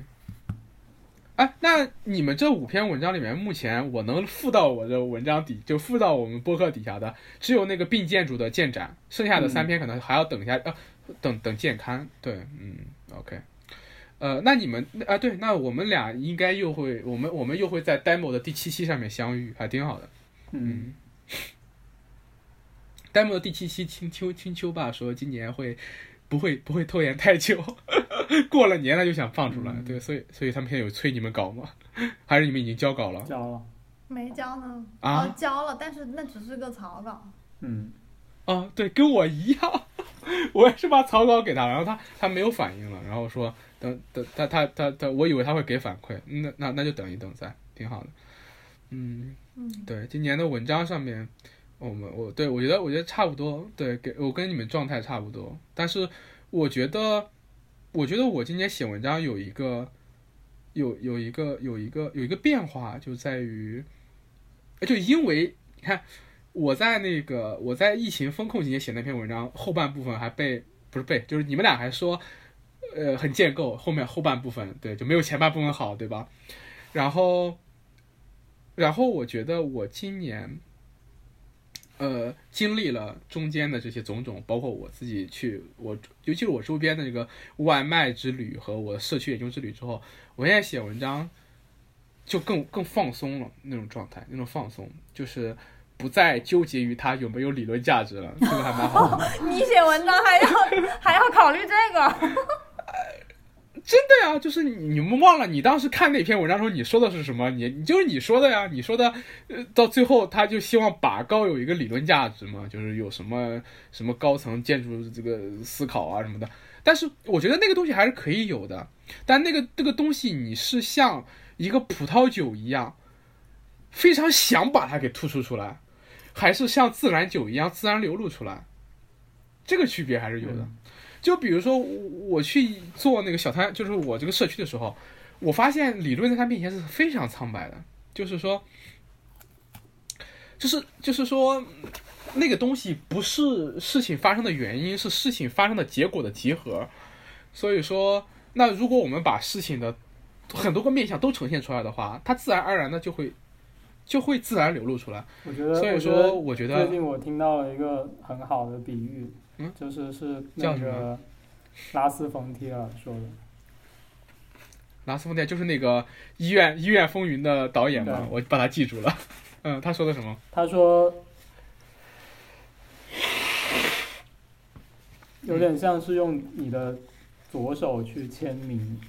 Speaker 2: 哎，那你们这五篇文章里面，目前我能附到我的文章底，就附到我们播客底下的，只有那个并建筑的建展，剩下的三篇可能还要等一下，呃，等等建刊。对，嗯，OK。呃，那你们啊，对，那我们俩应该又会，我们我们又会在 demo 的第七期上面相遇，还挺好的。
Speaker 4: 嗯
Speaker 2: ，demo 的第七期青秋青秋爸说今年会不会不会拖延太久，过了年了就想放出来，
Speaker 4: 嗯
Speaker 2: 对，所以所以他们现在有催你们搞吗？还是你们已经交稿了？
Speaker 4: 交了，
Speaker 3: 没交呢，
Speaker 2: 啊
Speaker 3: 哦，交了，但是那只是个草稿。
Speaker 4: 嗯，
Speaker 2: 啊，对，跟我一样，我也是把草稿给他，然后他他没有反应了，然后说等等他他他他，我以为他会给反馈，那那那就等一等再，挺好的。嗯，
Speaker 3: 嗯，
Speaker 2: 对，今年的文章上面，我们我对我觉得我觉得差不多，对，给我跟你们状态差不多，但是我觉得我觉得我今年写文章有一个有有一个有一个有一个变化，就在于，呃就因为你看我在那个我在疫情风控期间写那篇文章，后半部分还被不是被，就是你们俩还说，呃，很建构，后面后半部分对就没有前半部分好，对吧？然后，然后我觉得我今年，呃，经历了中间的这些种种，包括我自己去我，尤其是我周边的这个外卖之旅和我的社区研究之旅之后，我现在写文章就更更放松了那种状态，那种放松就是。不再纠结于它有没有理论价值了，这个还蛮好。
Speaker 3: 你写文章还要 还要考虑这个？
Speaker 2: 真的呀，就是你们忘了，你当时看那篇文章时候，你说的是什么？你你就是你说的呀，你说的，呃，到最后他就希望拔高有一个理论价值嘛，就是有什么什么高层建筑这个思考啊什么的。但是我觉得那个东西还是可以有的，但那个这个东西你是像一个葡萄酒一样，非常想把它给突出出来，还是像自然酒一样自然流露出来，这个区别还是有的。就比如说我去做那个小摊，就是我这个社区的时候，我发现理论在他面前是非常苍白的，就是说，就是就是说，那个东西不是事情发生的原因，是事情发生的结果的集合。所以说，那如果我们把事情的很多个面相都呈现出来的话，它自然而然的就会就会自然流露出来。
Speaker 4: 我觉得，
Speaker 2: 所以说，我觉得
Speaker 4: 最近我听到了一个很好的比喻，
Speaker 2: 嗯
Speaker 4: 就是是那个拉斯冯提尔说的，
Speaker 2: 拉斯冯提尔就是那个医院医院风云的导演嘛，我把他记住了。嗯，他说的什么？
Speaker 4: 他说，有点像是用你的左手去签名，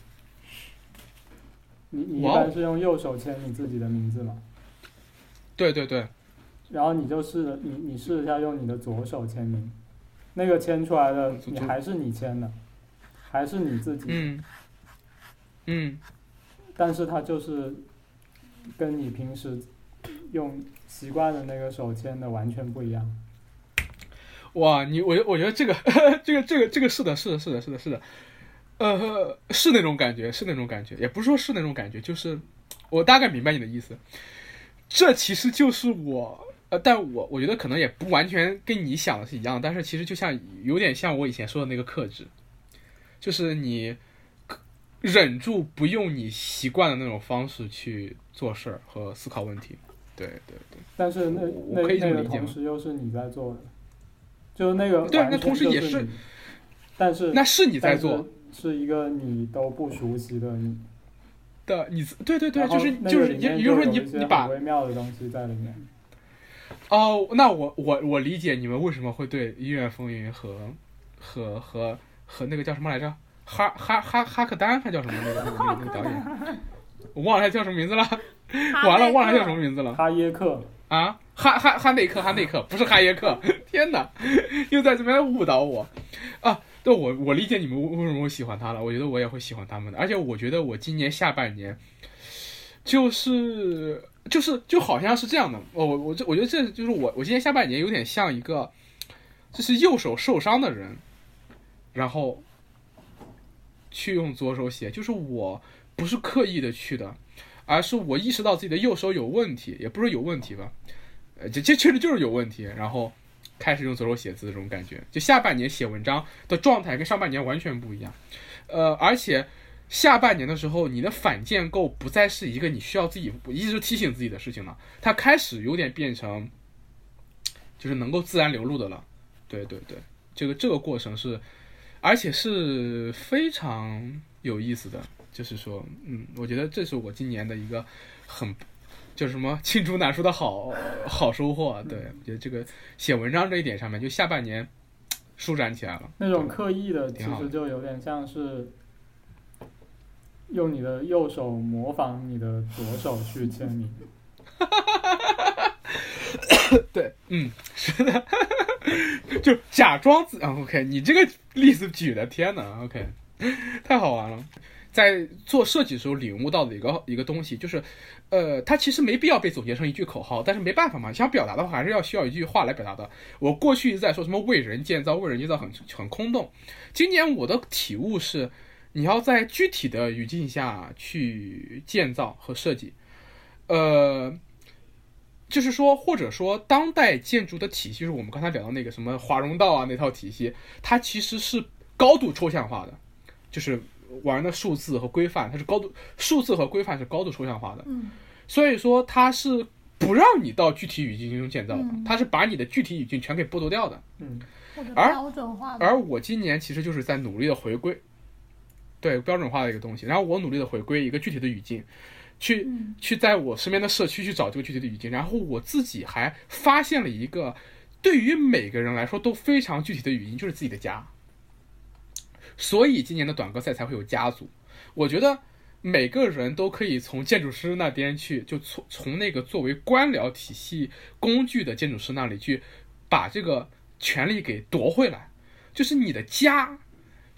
Speaker 4: 你你一般是用右手签你自己的名字吗？
Speaker 2: 对对对，
Speaker 4: 然后你就试着你你试一下用你的左手签名，那个签出来的你还是你签的，还是你自己，
Speaker 2: 嗯嗯，
Speaker 4: 但是它就是跟你平时用习惯的那个手签的完全不一样。
Speaker 2: 哇，你我我觉得这个这个这个这个是的，是的，是的，是的，是的，呃，是那种感觉，是那种感觉，也不是说是那种感觉，就是我大概明白你的意思。这其实就是我，呃，但我我觉得可能也不完全跟你想的是一样，但是其实就像有点像我以前说的那个克制，就是你忍住不用你习惯的那种方式去做事儿和思考问题。对对对，
Speaker 4: 但是那
Speaker 2: 我
Speaker 4: 那
Speaker 2: 可以这
Speaker 4: 那个
Speaker 2: 么理解吗
Speaker 4: 同时又是你在做的，就是那个
Speaker 2: 对那同时也
Speaker 4: 是，但是
Speaker 2: 那是你在做，
Speaker 4: 是是一个你都不熟悉的你，
Speaker 2: 的，你对对对，就是就是也也就是说你你把
Speaker 4: 微妙的东西在里面。
Speaker 2: 哦，那我我我理解你们为什么会对《医院风云》和和和和那个叫什么来着，哈哈哈哈克丹还叫什么那个那个那个那个导演，我忘了他叫什么名字了，完了忘了他叫什么名字了
Speaker 4: 哈耶克，
Speaker 2: 啊，哈哈哈内克哈内克不是哈耶克，天哪，又在这边误导我。啊！对我我理解你们为为什么会喜欢他了，我觉得我也会喜欢他们的，而且我觉得我今年下半年就是就是就好像是这样的，我我我这我觉得这就是我我今年下半年有点像一个就是右手受伤的人，然后去用左手写，就是我不是刻意的去的，而是我意识到自己的右手有问题，也不是有问题吧，呃，这这确实就是有问题，然后开始用左手写字这种感觉，就下半年写文章的状态跟上半年完全不一样，呃，而且下半年的时候，你的反建构不再是一个你需要自己一直提醒自己的事情了，它开始有点变成就是能够自然流露的了，对对对，这个这个过程是，而且是非常有意思的，就是说，嗯，我觉得这是我今年的一个很。就是什么罄竹难书的好好收获啊，对我觉得这个写文章这一点上面，就下半年舒展起来了。
Speaker 4: 那种刻意的，其实就有点像是用你的右手模仿你的左手去签名。
Speaker 2: 对，嗯，是的，就假装自啊，OK，你这个例子举的，天呐 o k 太好玩了。在做设计的时候领悟到的一个一个东西，就是，呃，它其实没必要被总结成一句口号，但是没办法嘛，想表达的话还是要需要一句话来表达的。我过去一直在说什么为人建造，为人建造很很空洞。今年我的体悟是，你要在具体的语境下去建造和设计，呃。就是说，或者说，当代建筑的体系，就是我们刚才聊到那个什么华容道啊那套体系，它其实是高度抽象化的，就是玩的数字和规范，它是高度数字和规范是高度抽象化的。
Speaker 3: 嗯，
Speaker 2: 所以说它是不让你到具体语境中建造的，它是把你的具体语境全给剥夺掉的。
Speaker 4: 嗯，
Speaker 2: 而
Speaker 3: 标准化。
Speaker 2: 而我今年其实就是在努力的回归，对标准化的一个东西，然后我努力的回归一个具体的语境。去去在我身边的社区去找这个具体的语境，然后我自己还发现了一个对于每个人来说都非常具体的语境，就是自己的家。所以今年的短歌赛才会有家族。我觉得每个人都可以从建筑师那边去，就从从那个作为官僚体系工具的建筑师那里去把这个权利给夺回来。就是你的家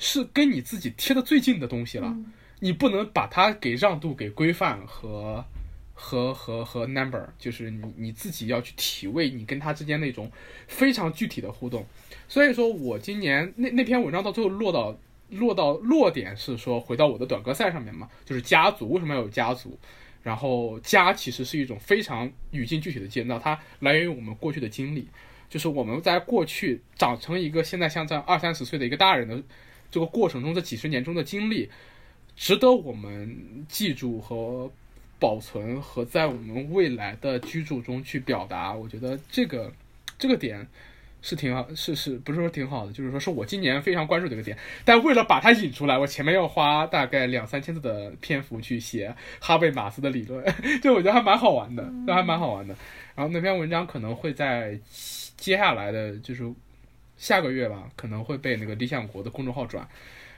Speaker 2: 是跟你自己贴的最近的东西了。你不能把它给让渡给规范和和和和 number，就是你你自己要去体味你跟他之间那种非常具体的互动。所以说我今年那那篇文章到最后落到落到落点是说回到我的短歌赛上面嘛，就是家族为什么要有家族？然后家其实是一种非常语境具体的建造，它来源于我们过去的经历，就是我们在过去长成一个现在像这样二三十岁的一个大人的这个过程中，这几十年中的经历。值得我们记住和保存，和在我们未来的居住中去表达。我觉得这个这个点是挺好，是是不是说挺好的？就是说是我今年非常关注的一个点。但为了把它引出来，我前面要花大概两三千字的篇幅去写哈贝马斯的理论，就我觉得还蛮好玩的，都还蛮好玩的。然后那篇文章可能会在接下来的，就是下个月吧，可能会被那个理想国的公众号转。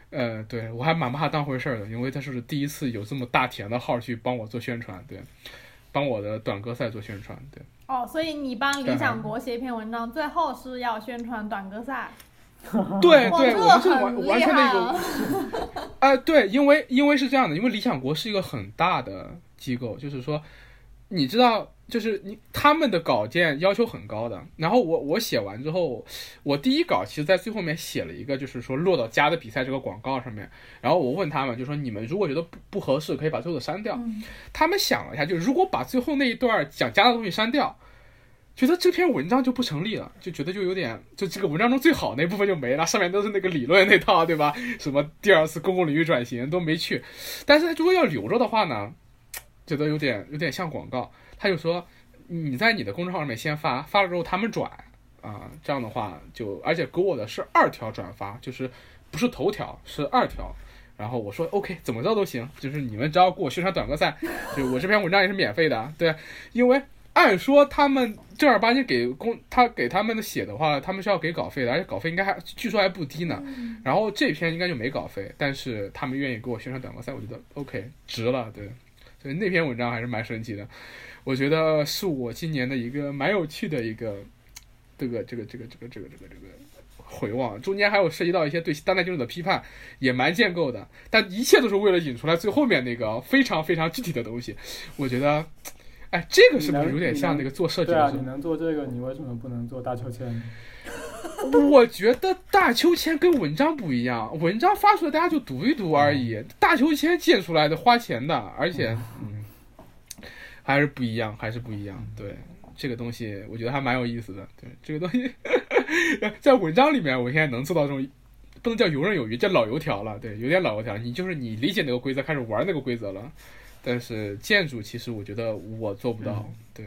Speaker 2: 呃，对我还蛮把它当回事儿的，因为他是第一次有这么大体量的号去帮我做宣传，对，帮我的短歌赛做宣传，对。
Speaker 3: 哦，所以你帮理想国写一篇文章，最后是要宣传短歌赛。
Speaker 2: 对对，我们是完完全
Speaker 3: 的
Speaker 2: 一个。哎，对，因为因为是这样的，因为理想国是一个很大的机构，就是说，你知道。就是你他们的稿件要求很高的，然后我我写完之后，我第一稿其实在最后面写了一个，就是说落到家的比赛这个广告上面，然后我问他们，就说你们如果觉得不不合适，可以把最后的删掉。他们想了一下，就如果把最后那一段讲家的东西删掉，觉得这篇文章就不成立了，就觉得就有点，就这个文章中最好那部分就没了，上面都是那个理论那套，对吧？什么第二次公共领域转型都没去，但是如果要留着的话呢，觉得有点有点像广告。他就说，你在你的公众号上面先发，发了之后他们转，啊，这样的话就，而且给我的是二条转发，就是不是头条，是二条。然后我说 OK，怎么着都行，就是你们只要给我宣传短歌赛，就我这篇文章也是免费的，对，因为按说他们正儿八经给公他给他们的写的话，他们是要给稿费的，而且稿费应该还据说还不低呢。然后这篇应该就没稿费，但是他们愿意给我宣传短歌赛，我觉得 OK 值了，对，所以那篇文章还是蛮神奇的。我觉得是我今年的一个蛮有趣的一个，这个这个这个这个这个这个这个回望，中间还有涉及到一些对当代建筑的批判，也蛮建构的。但一切都是为了引出来最后面那个非常非常具体的东西。我觉得，哎，这个是不是有点像那个做设计的？
Speaker 4: 对啊，你能做这个，你为什么不能做大秋千？
Speaker 2: 我觉得大秋千跟文章不一样，文章发出来大家就读一读而已，大秋千建出来的花钱的，而且嗯。还是不一样，还是不一样。对这个东西，我觉得还蛮有意思的。对这个东西，在文章里面，我现在能做到这种，不能叫游刃有余，叫老油条了。对，有点老油条。你就是你理解那个规则，开始玩那个规则了。但是建筑，其实我觉得我做不到。对，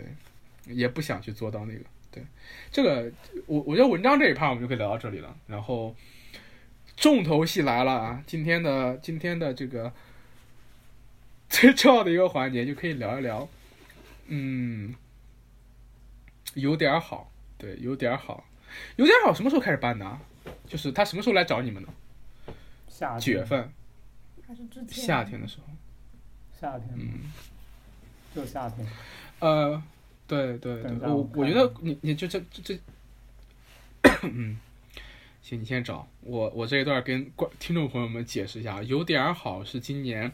Speaker 2: 也不想去做到那个。对，这个我我觉得文章这一趴我们就可以聊到这里了。然后重头戏来了啊！今天的今天的这个最重要的一个环节，就可以聊一聊。嗯，有点好，对，有点好，有点好。什么时候开始办的？就是他什么时候来找你们呢？
Speaker 4: 夏
Speaker 2: 几月份？
Speaker 3: 还是之前？
Speaker 2: 夏天的时候，
Speaker 4: 夏天，
Speaker 2: 嗯，
Speaker 4: 就夏天。
Speaker 2: 呃，对对对我
Speaker 4: 我
Speaker 2: 觉得你你就这这这，嗯，行，你先找我，我这一段跟观听众朋友们解释一下，有点好是今年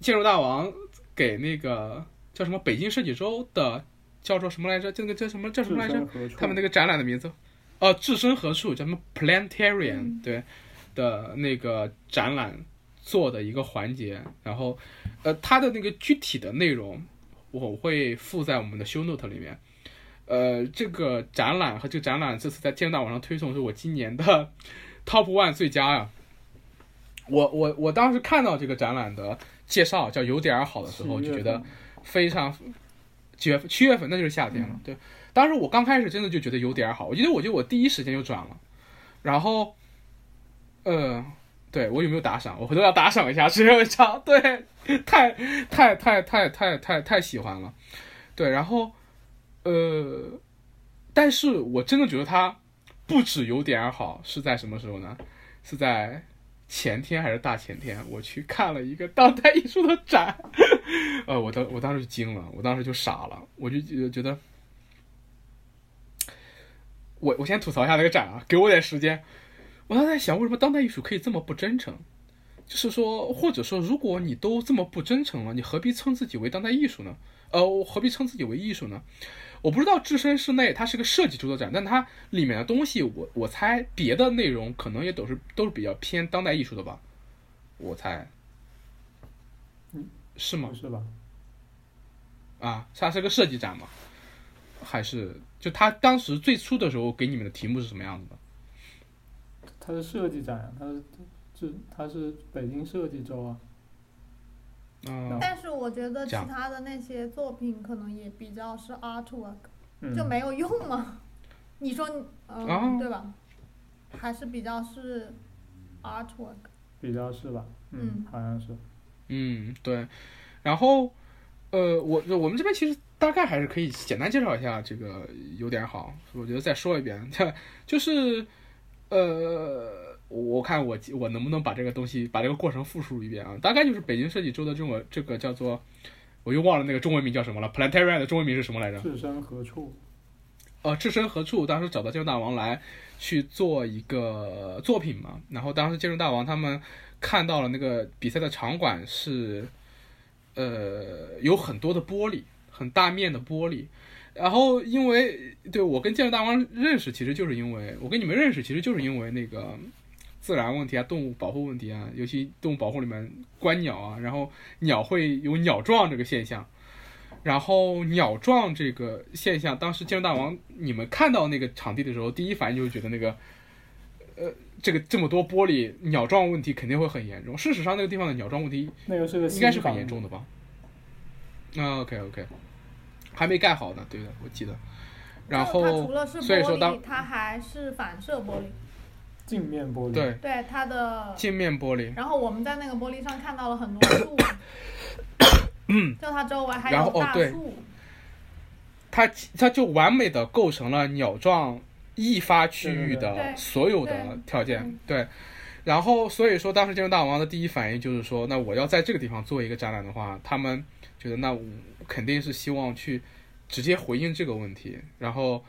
Speaker 2: 建筑大王给那个叫什么北京设计周的叫做什么来着？这个叫什么叫什么来着？他们那个展览的名字，哦，置身何处？叫什么 Planetarium？、
Speaker 3: 嗯
Speaker 2: 对的那个展览做的一个环节，然后呃，它的那个具体的内容我会附在我们的 show note 里面。呃，这个展览和这个展览这次在建筑大网上推送是我今年的 top one 最佳呀、我我我当时看到这个展览的介绍叫有点儿好的时候，就觉得非常九月份？七月份，那就是夏天了。对，当时我刚开始真的就觉得有点儿好，我记得我觉得我第一时间就转了，然后，呃，对我有没有打赏？我回头要打赏一下这篇文章，对，太太太太太太太喜欢了，对，然后，呃，但是我真的觉得它不止有点好，是在什么时候呢？是在前天还是大前天，我去看了一个当代艺术的展，呃，我当我当时就惊了，我当时就傻了，我就觉觉得，我我先吐槽一下那个展啊，给我点时间。我当时在想，为什么当代艺术可以这么不真诚？就是说，或者说，如果你都这么不真诚了，你何必称自己为当代艺术呢？呃，我何必称自己为艺术呢？我不知道置身室内它是个设计制作展，但它里面的东西我，我猜别的内容可能也都是都是比较偏当代艺术的吧，我猜，
Speaker 4: 嗯，
Speaker 2: 是吗？
Speaker 4: 是吧？
Speaker 2: 啊，它是个设计展吗？还是就他当时最初的时候给你们的题目是什么样子的？
Speaker 4: 它是设计展，它是这它是北京设计周啊。
Speaker 2: 嗯、
Speaker 3: 但是我觉得其他的那些作品可能也比较是 artwork，、
Speaker 4: 嗯，
Speaker 3: 就没有用嘛。你说，嗯、
Speaker 2: 哦
Speaker 3: 对吧？还是比较是 artwork。
Speaker 4: 比较是吧？
Speaker 3: 嗯
Speaker 4: 好像是。
Speaker 2: 嗯，对。然后，呃，我我们这边其实大概还是可以简单介绍一下这个有点好，我觉得再说一遍，就是，呃，我看我我能不能把这个东西把这个过程复述一遍啊？大概就是北京设计周的这种这个叫做，我又忘了那个中文名叫什么了，Planetarium 的中文名是什么来着？
Speaker 4: 置身何处？
Speaker 2: 呃，置身何处？当时找到建筑大王来去做一个作品嘛，然后当时建筑大王他们看到了那个比赛的场馆是，呃，有很多的玻璃，很大面的玻璃。然后因为对我跟建筑大王认识，其实就是因为我跟你们认识，其实就是因为那个自然问题啊、动物保护问题啊，尤其动物保护里面观鸟啊，然后鸟会有鸟撞这个现象。然后鸟撞这个现象，当时建筑大王你们看到那个场地的时候，第一反应就是觉得那个，呃，这个这么多玻璃，鸟撞问题肯定会很严重。事实上，那个地方的鸟撞问题
Speaker 4: 那个是个
Speaker 2: 应该是很严重的吧？啊，OK OK，还没盖好呢，对的，我记得。然
Speaker 3: 就它除
Speaker 2: 后，
Speaker 3: 了是
Speaker 2: 所以说当
Speaker 3: 玻璃，它还是反射玻璃。
Speaker 4: 镜面玻璃。
Speaker 2: 对
Speaker 3: 对它的，
Speaker 2: 镜面玻璃，
Speaker 3: 然后我们在那个玻璃上看到了很多树，就它周围还有
Speaker 2: 后哦对
Speaker 3: 大树。
Speaker 2: 它它就完美的构成了鸟状易发区域的所有的
Speaker 3: 对
Speaker 2: 条件
Speaker 3: 嗯，
Speaker 2: 对。然后所以说，当时建筑大王的第一反应就是说，那我要在这个地方做一个展览的话，他们觉得那我肯定是希望去直接回应这个问题。然后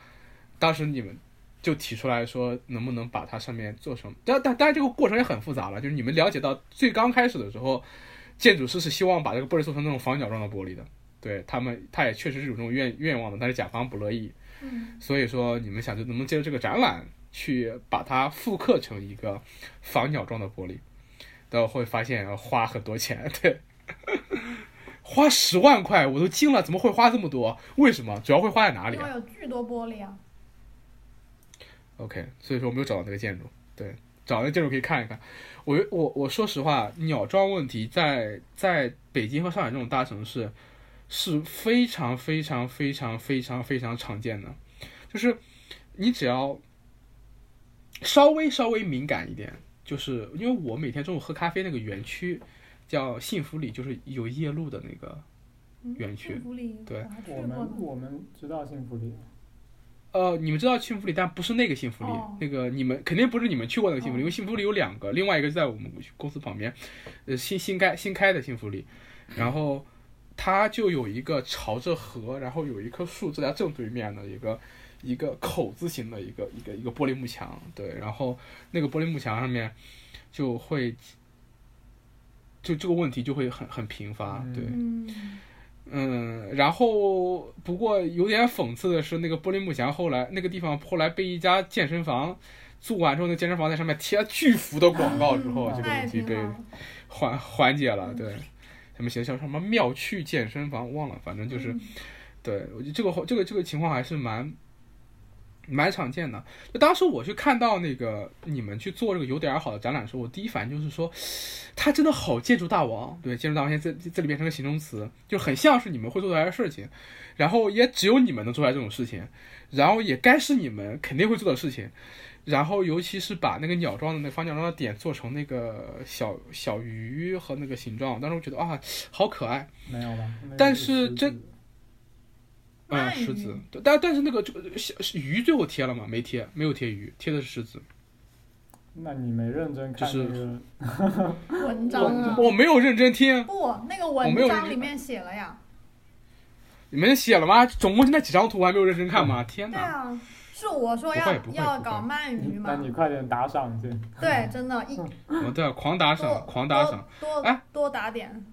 Speaker 2: 当时你们就提出来说，能不能把它上面做成？但但当然这个过程也很复杂了，就是你们了解到最刚开始的时候，建筑师是希望把这个玻璃做成那种防角状的玻璃的。对他们，他也确实是有这种愿愿望的，但是甲方不乐意，
Speaker 3: 嗯，
Speaker 2: 所以说你们想着能不能借着这个展览去把它复刻成一个防鸟状的玻璃，都会发现要花很多钱，对，花十万块我都惊了，怎么会花这么多？为什么？主要会花在哪里啊
Speaker 3: 有巨多玻璃啊。
Speaker 2: ？OK，所以说我没有找到那个建筑，对，找那个建筑可以看一看。我我我说实话，鸟状问题在在北京和上海这种大城市是非常非常非常非常非常常见的，就是你只要稍微稍微敏感一点，就是因为我每天中午喝咖啡那个园区叫幸福里，就是有夜路的那个
Speaker 3: 嗯
Speaker 2: 园区。
Speaker 3: 幸福里
Speaker 2: 对。
Speaker 3: 我
Speaker 4: 们我们知道幸福里，
Speaker 2: 呃，你们知道幸福里，但不是那个幸福里，
Speaker 3: 哦。
Speaker 2: 那个你们肯定不是你们去过那个幸福里，
Speaker 3: 哦。
Speaker 2: 因为幸福里有两个，另外一个在我们公司旁边，呃，新新开新开的幸福里，然后它就有一个朝着河，然后有一棵树在它正对面的一个一个口字形的一个一个一个玻璃幕墙，对，然后那个玻璃幕墙上面就会。就这个问题就会很很频发，对，
Speaker 3: 嗯，
Speaker 2: 嗯，然后不过有点讽刺的是，那个玻璃幕墙后来那个地方后来被一家健身房做完之后，那健身房在上面贴了巨幅的广告之后，
Speaker 3: 嗯
Speaker 2: 这个问题被。缓缓解了。对，他们写的叫什么妙趣健身房忘了，反正就是，
Speaker 3: 嗯
Speaker 2: 对我觉得这个这个这个情况还是蛮蛮常见的。就当时我去看到那个你们去做这个有点好的展览的时候，我第一反应就是说，他真的好建筑大王。对，建筑大王现在这这里变成个形容词，就很像是你们会做出来的事情，然后也只有你们能做出来这种事情，然后也该是你们肯定会做的事情。然后，尤其是把那个鸟状的那个方鸟状的点做成那个小小鱼和那个形状，当时我觉得啊，好可爱。
Speaker 4: 没有吧？
Speaker 2: 但
Speaker 4: 是狮
Speaker 2: 是这
Speaker 4: 子
Speaker 2: 嗯，
Speaker 3: 鳗鱼
Speaker 2: 狮子，但但是那个这个小是鱼最后贴了吗？没贴，没有贴鱼，贴的是狮子。
Speaker 4: 那你没认真看
Speaker 2: 就是？
Speaker 3: 文章啊，
Speaker 2: 我没有认真听，
Speaker 3: 不，那个文章里面写了呀。
Speaker 2: 你们写了吗？总共就那几张图，我还没有认真看吗？天哪！
Speaker 3: 对啊，是我说要要搞鳗鱼吗
Speaker 4: 那你？快点打赏去。
Speaker 3: 对，真的，一
Speaker 2: 我对啊，狂打赏，狂打赏。
Speaker 3: 多
Speaker 2: 哎
Speaker 3: 多多打点。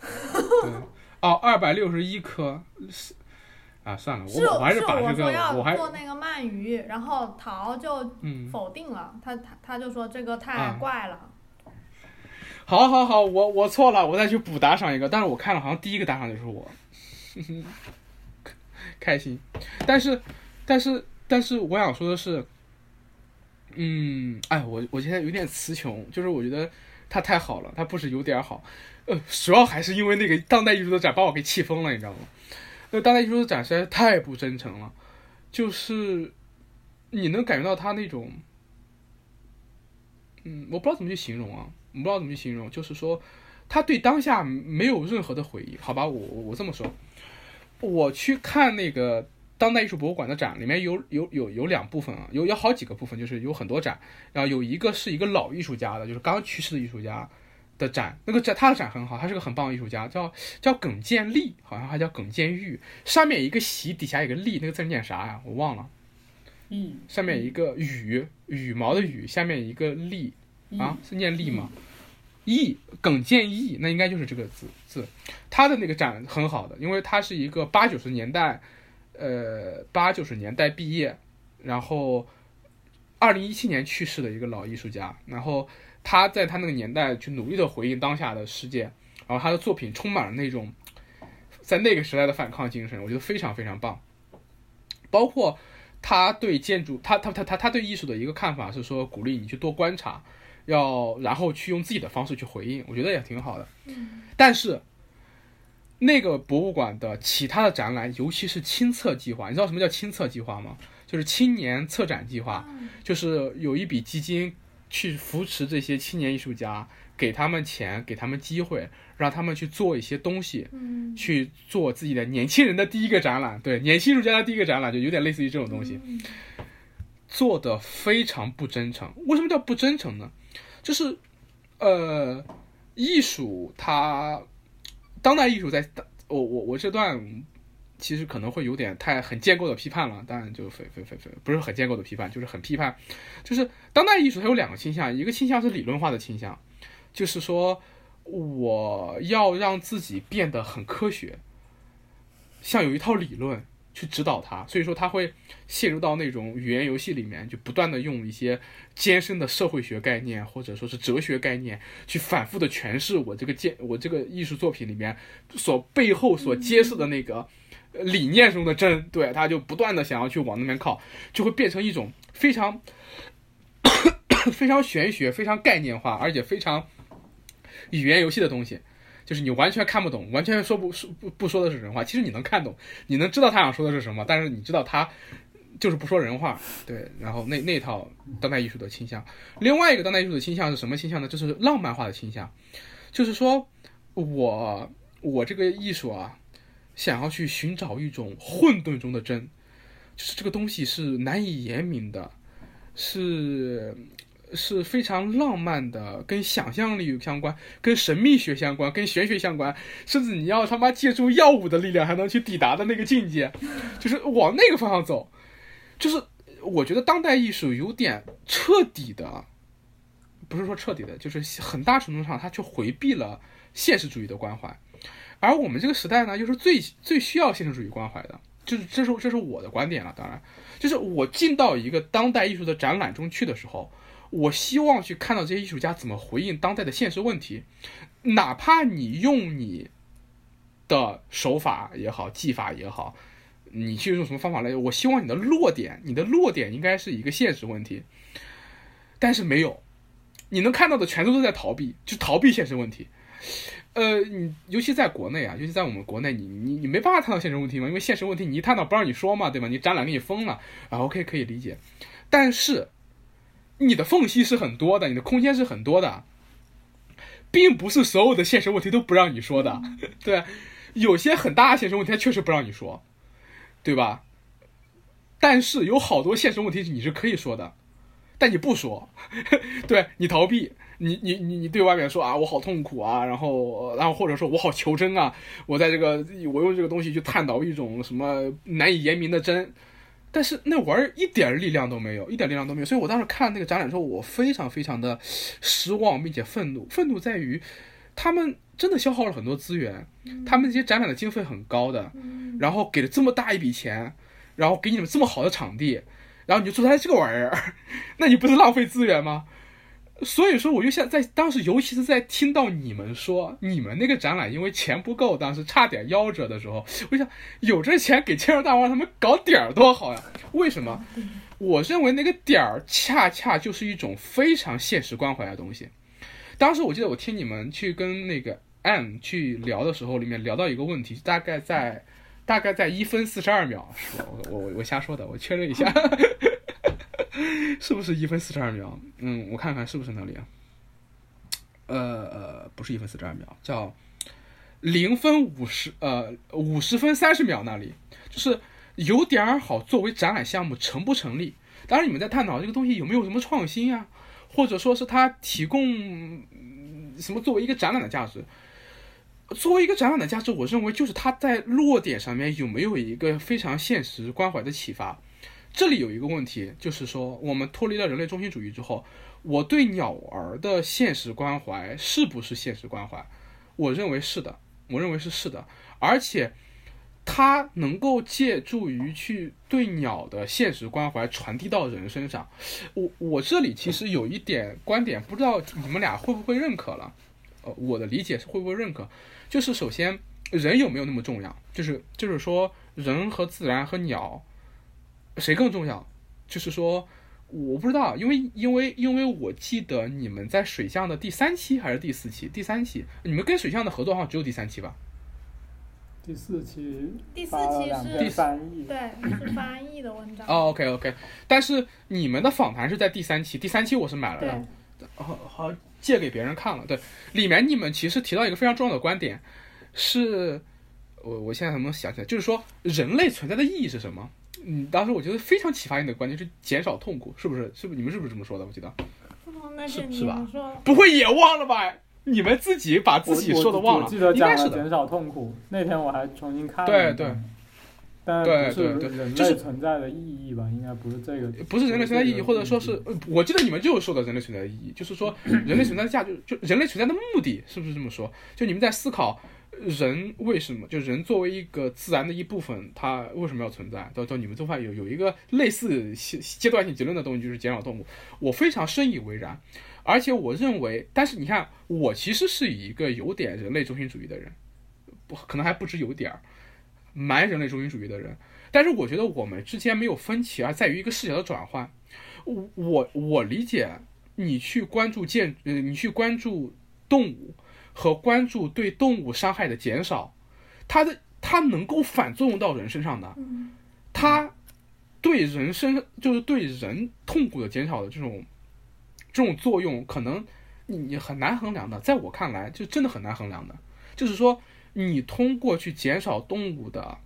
Speaker 2: 对，哦，二百六十一颗，是啊，算了，我我还
Speaker 3: 是
Speaker 2: 把这个，
Speaker 3: 我说要做那个鳗鱼，然后桃就
Speaker 2: 嗯，
Speaker 3: 否定了，他他他就说这个太
Speaker 2: 啊
Speaker 3: 怪了。
Speaker 2: 好好好，我我错了，我再去补打赏一个。但是我看了，好像第一个打赏就是我，开心。但是，但是，但是我想说的是，嗯，哎，我我现在有点词穷，就是我觉得他太好了，他不是有点好，呃，主要还是因为那个当代艺术的展把我给气疯了，你知道吗？那当代艺术的展实在是太不真诚了，就是你能感觉到他那种，嗯，我不知道怎么去形容啊，我不知道怎么去形容，就是说他对当下没有任何的回忆。好吧，我我这么说，我去看那个当代艺术博物馆的展，里面有有有有两部分啊，有有好几个部分，就是有很多展，然后有一个是一个老艺术家的，就是刚去世的艺术家的展，那个展他的展很好，他是个很棒的艺术家，叫叫耿建立，好像还叫耿建玉，上面一个习，底下一个立，那个字念啥呀？我忘了。
Speaker 4: 翼
Speaker 2: 上面一个羽，羽毛的羽，下面一个立啊，是念立吗？义，耿建义，那应该就是这个字字。他的那个展很好的，因为他是一个八九十年代，呃，八九十年代毕业，然后二零一七年去世的一个老艺术家，然后他在他那个年代去努力的回应当下的世界，然后他的作品充满了那种在那个时代的反抗精神，我觉得非常非常棒，包括。他对建筑，他他他他他对艺术的一个看法是说，鼓励你去多观察，要然后去用自己的方式去回应，我觉得也挺好的。但是那个博物馆的其他的展览，尤其是亲测计划，你知道什么叫亲测计划吗？就是青年策展计划，就是有一笔基金去扶持这些青年艺术家，给他们钱，给他们机会，让他们去做一些东西，
Speaker 3: 嗯，
Speaker 2: 去做自己的年轻人的第一个展览，对，年轻艺术家的第一个展览，就有点类似于这种东西，
Speaker 3: 嗯
Speaker 2: 做的非常不真诚。为什么叫不真诚呢？就是，呃，艺术它，当代艺术在，我我我这段其实可能会有点太很建构的批判了，当然就非非非非不是很建构的批判，就是很批判，就是当代艺术它有两个倾向，一个倾向是理论化的倾向，就是说我要让自己变得很科学，像有一套理论去指导它，所以说它会陷入到那种语言游戏里面，就不断的用一些艰深的社会学概念或者说是哲学概念去反复的诠释我这个建我这个艺术作品里面所背后所揭示的那个理念中的真，对，他就不断的想要去往那边靠，就会变成一种非常 非常玄学、非常概念化，而且非常语言游戏的东西。就是你完全看不懂，完全说不说不不说的是人话。其实你能看懂，你能知道他想说的是什么，但是你知道他就是不说人话。对，然后那那套当代艺术的倾向，另外一个当代艺术的倾向是什么倾向呢？就是浪漫化的倾向，就是说我我这个艺术啊，想要去寻找一种混沌中的真，就是这个东西是难以言明的，是是非常浪漫的，跟想象力相关，跟神秘学相关，跟玄学相关，甚至你要他妈借助药物的力量还能去抵达的那个境界，就是往那个方向走。就是我觉得当代艺术有点彻底的，不是说彻底的，就是很大程度上它去回避了现实主义的关怀，而我们这个时代呢，又是最最需要现实主义关怀的。就是这是这是我的观点了，当然，就是我进到一个当代艺术的展览中去的时候，我希望去看到这些艺术家怎么回应当代的现实问题，哪怕你用你的手法也好，技法也好，你去用什么方法来，我希望你的落点，你的落点应该是一个现实问题，但是没有，你能看到的全都是在逃避，就逃避现实问题。呃，你尤其在国内啊，尤其在我们国内，你你你没办法探讨现实问题嘛，因为现实问题你一探讨不让你说嘛，对吧？你展览给你封了啊，OK 可以理解，但是你的缝隙是很多的，你的空间是很多的，并不是所有的现实问题都不让你说的，对，有些很大的现实问题它确实不让你说，对吧？但是有好多现实问题你是可以说的，但你不说，对你逃避。你你你你对外面说啊，我好痛苦啊，然后然后或者说我好求真啊，我在这个我用这个东西去探讨一种什么难以言明的真，但是那玩意儿一点力量都没有，一点力量都没有，所以我当时看那个展览之后，我非常非常的失望，并且愤怒。愤怒在于他们真的消耗了很多资源，他们这些展览的经费很高的，然后给了这么大一笔钱，然后给你们这么好的场地，然后你就做出来这个玩意儿，那你不是浪费资源吗？所以说，我就想在当时，尤其是在听到你们说你们那个展览因为钱不够，当时差点夭折的时候，我想有这钱给千手大王他们搞点儿多好呀？为什么？我认为那个点儿恰恰就是一种非常现实关怀的东西。当时我记得我听你们去跟那个 M 去聊的时候，里面聊到一个问题，大概在大概在一分四十二秒，我我我瞎说的，我确认一下。是不是一分四十二秒？嗯，我看看是不是那里啊？呃呃，不是一分四十二秒，叫零分五十呃五十分三十秒那里，就是有点儿好。作为展览项目成不成立？当然你们在探讨这个东西有没有什么创新呀，或者说是它提供什么作为一个展览的价值？作为一个展览的价值，我认为就是它在落点上面有没有一个非常现实关怀的启发。这里有一个问题，就是说，我们脱离了人类中心主义之后，我对鸟儿的现实关怀是不是现实关怀？我认为是的，我认为是是的，而且它能够借助于去对鸟的现实关怀传递到人身上。我我这里其实有一点观点，不知道你们俩会不会认可了？呃，我的理解是会不会认可？就是首先，人有没有那么重要？就是就是说，人和自然和鸟。谁更重要？就是说，我不知道，因为因为因为我记得你们在水象的第三期还是第四期？第三期，你们跟水象的合作好像只有第三期吧？
Speaker 4: 第四期，
Speaker 3: 第四期是
Speaker 4: 翻译，
Speaker 3: 对，是翻译的文章。
Speaker 2: 哦，OK OK，但是你们的访谈是在第三期，第三期我是买了的，好好借给别人看了。对，里面你们其实提到一个非常重要的观点，是我我现在能不能想起来？就是说，人类存在的意义是什么？嗯，当时我觉得非常启发你的观点是减少痛苦，是不是？是不是？你们是不是这么说的？我记得，是是吧？不会也忘了吧？你们自己把自己说的忘了，
Speaker 4: 记得
Speaker 2: 讲
Speaker 4: 了减少痛苦。那天我还重新看了。
Speaker 2: 对对。
Speaker 4: 但
Speaker 2: 对
Speaker 4: 对
Speaker 2: 对，
Speaker 4: 人类存在的意义吧，应该不是这个。
Speaker 2: 不是人类存在意义，或者说是，我记得你们就是说到人类存在的意义，就是说人类存在的价值，就人类存在的目的，是不是这么说？就你们在思考。人为什么就人作为一个自然的一部分，它为什么要存在？到到你们做饭有有一个类似阶段性结论的东西，就是减少动物。我非常深以为然，而且我认为，但是你看，我其实是一个有点人类中心主义的人，不可能还不止有点儿，蛮人类中心主义的人。但是我觉得我们之间没有分歧，而在于一个视角的转换。我我我理解你去关注建，呃，你去关注动物。和关注对动物伤害的减少，它的它能够反作用到人身上的，它对人身就是对人痛苦的减少的这种这种作用，可能你你很难衡量的，在我看来就真的很难衡量的。就是说，你通过去减少动物的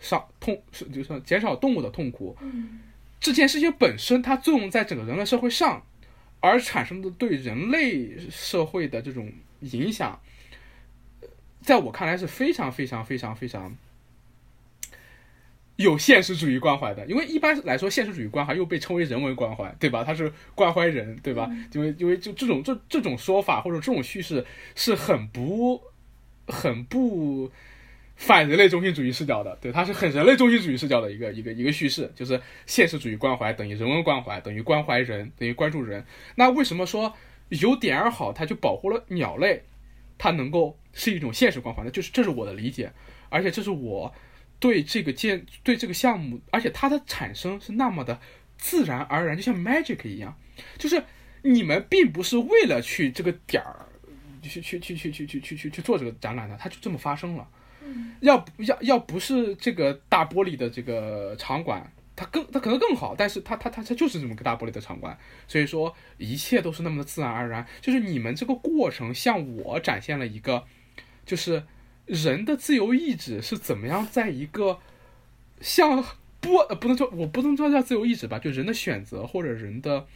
Speaker 2: 伤痛，是就是减少动物的痛苦。
Speaker 3: 嗯
Speaker 2: 这件事情本身它作用在整个人类社会上，而产生的对人类社会的这种影响，呃在我看来是非常非常非常非常有现实主义关怀的。因为一般来说，现实主义关怀又被称为人文关怀，对吧？它是关怀人，对吧？因为因为就这种这这种说法或者这种叙事是很不很不。反人类中心主义视角的，对，它是很人类中心主义视角的一个一个一个叙事，就是现实主义关怀等于人文关怀等于关怀人等于关注人。那为什么说有点儿好，它就保护了鸟类，它能够是一种现实关怀呢？就是这是我的理解，而且这是我对这个建对这个项目，而且它的产生是那么的自然而然，就像 magic 一样，就是你们并不是为了去这个点儿去去去去去去去去去做这个展览的，它就这么发生了。要要要不是这个大玻璃的这个场馆，它更它可能更好，但是它它它它就是这么个大玻璃的场馆，所以说一切都是那么的自然而然。就是你们这个过程向我展现了一个，就是人的自由意志是怎么样在一个像波呃不能说我不能说叫自由意志吧，就人的选择或者人的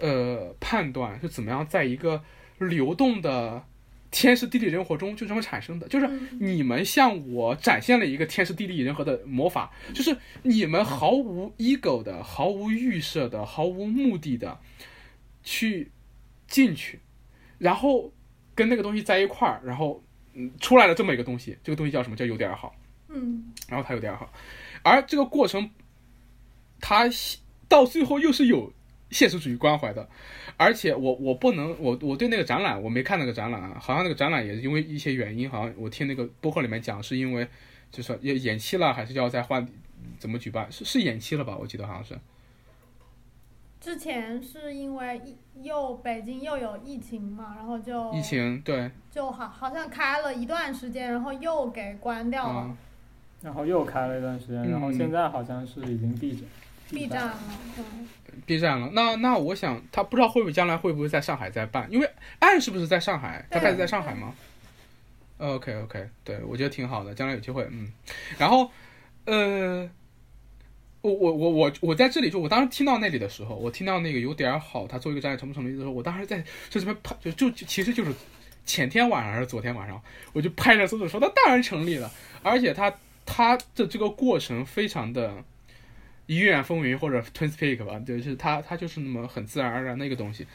Speaker 2: 呃判断是怎么样在一个流动的。天时地利人和中就这么产生的，就是你们向我展现了一个天时地利人和的魔法，就是你们毫无 ego 的、毫无预设的、毫无目的的去进去，然后跟那个东西在一块儿，然后嗯出来了这么一个东西，这个东西叫什么？叫有点好。
Speaker 3: 嗯
Speaker 2: 然后它有点好，而这个过程，它到最后又是有现实主义关怀的，而且我我不能我我对那个展览我没看那个展览啊，好像那个展览也是因为一些原因，好像我听那个播客里面讲是因为就是要延期了，还是要再换怎么举办？是是延期了吧？我记得好像是。
Speaker 3: 之前是因为又北京又有疫情嘛，然后就
Speaker 2: 疫情对，
Speaker 3: 就好好像开了一段时间，然后又给关掉了
Speaker 2: 嗯，
Speaker 4: 然后又开了一段时间，然后
Speaker 2: 嗯
Speaker 4: 现在好像是已经闭着。
Speaker 3: ，B 站了，对
Speaker 2: ，B 站了，那那我想他不知道会不会将来会不会在上海再办，因为岸是不是在上海？他
Speaker 3: 对
Speaker 2: 开始在上海吗？OK OK，对我觉得挺好的，将来有机会，嗯，然后呃，我我我我我在这里就我当时听到那里的时候，我听到那个有点儿好，他做一个展览成不成立的时候，我当时在就这边拍，就就就其实就是前天晚上还是昨天晚上，我就拍着桌子说，他当然成立了，而且他他的这个过程非常的。医院风云或者 Twinspeak 吧，就是它它就是那么很自然而然的一个东西，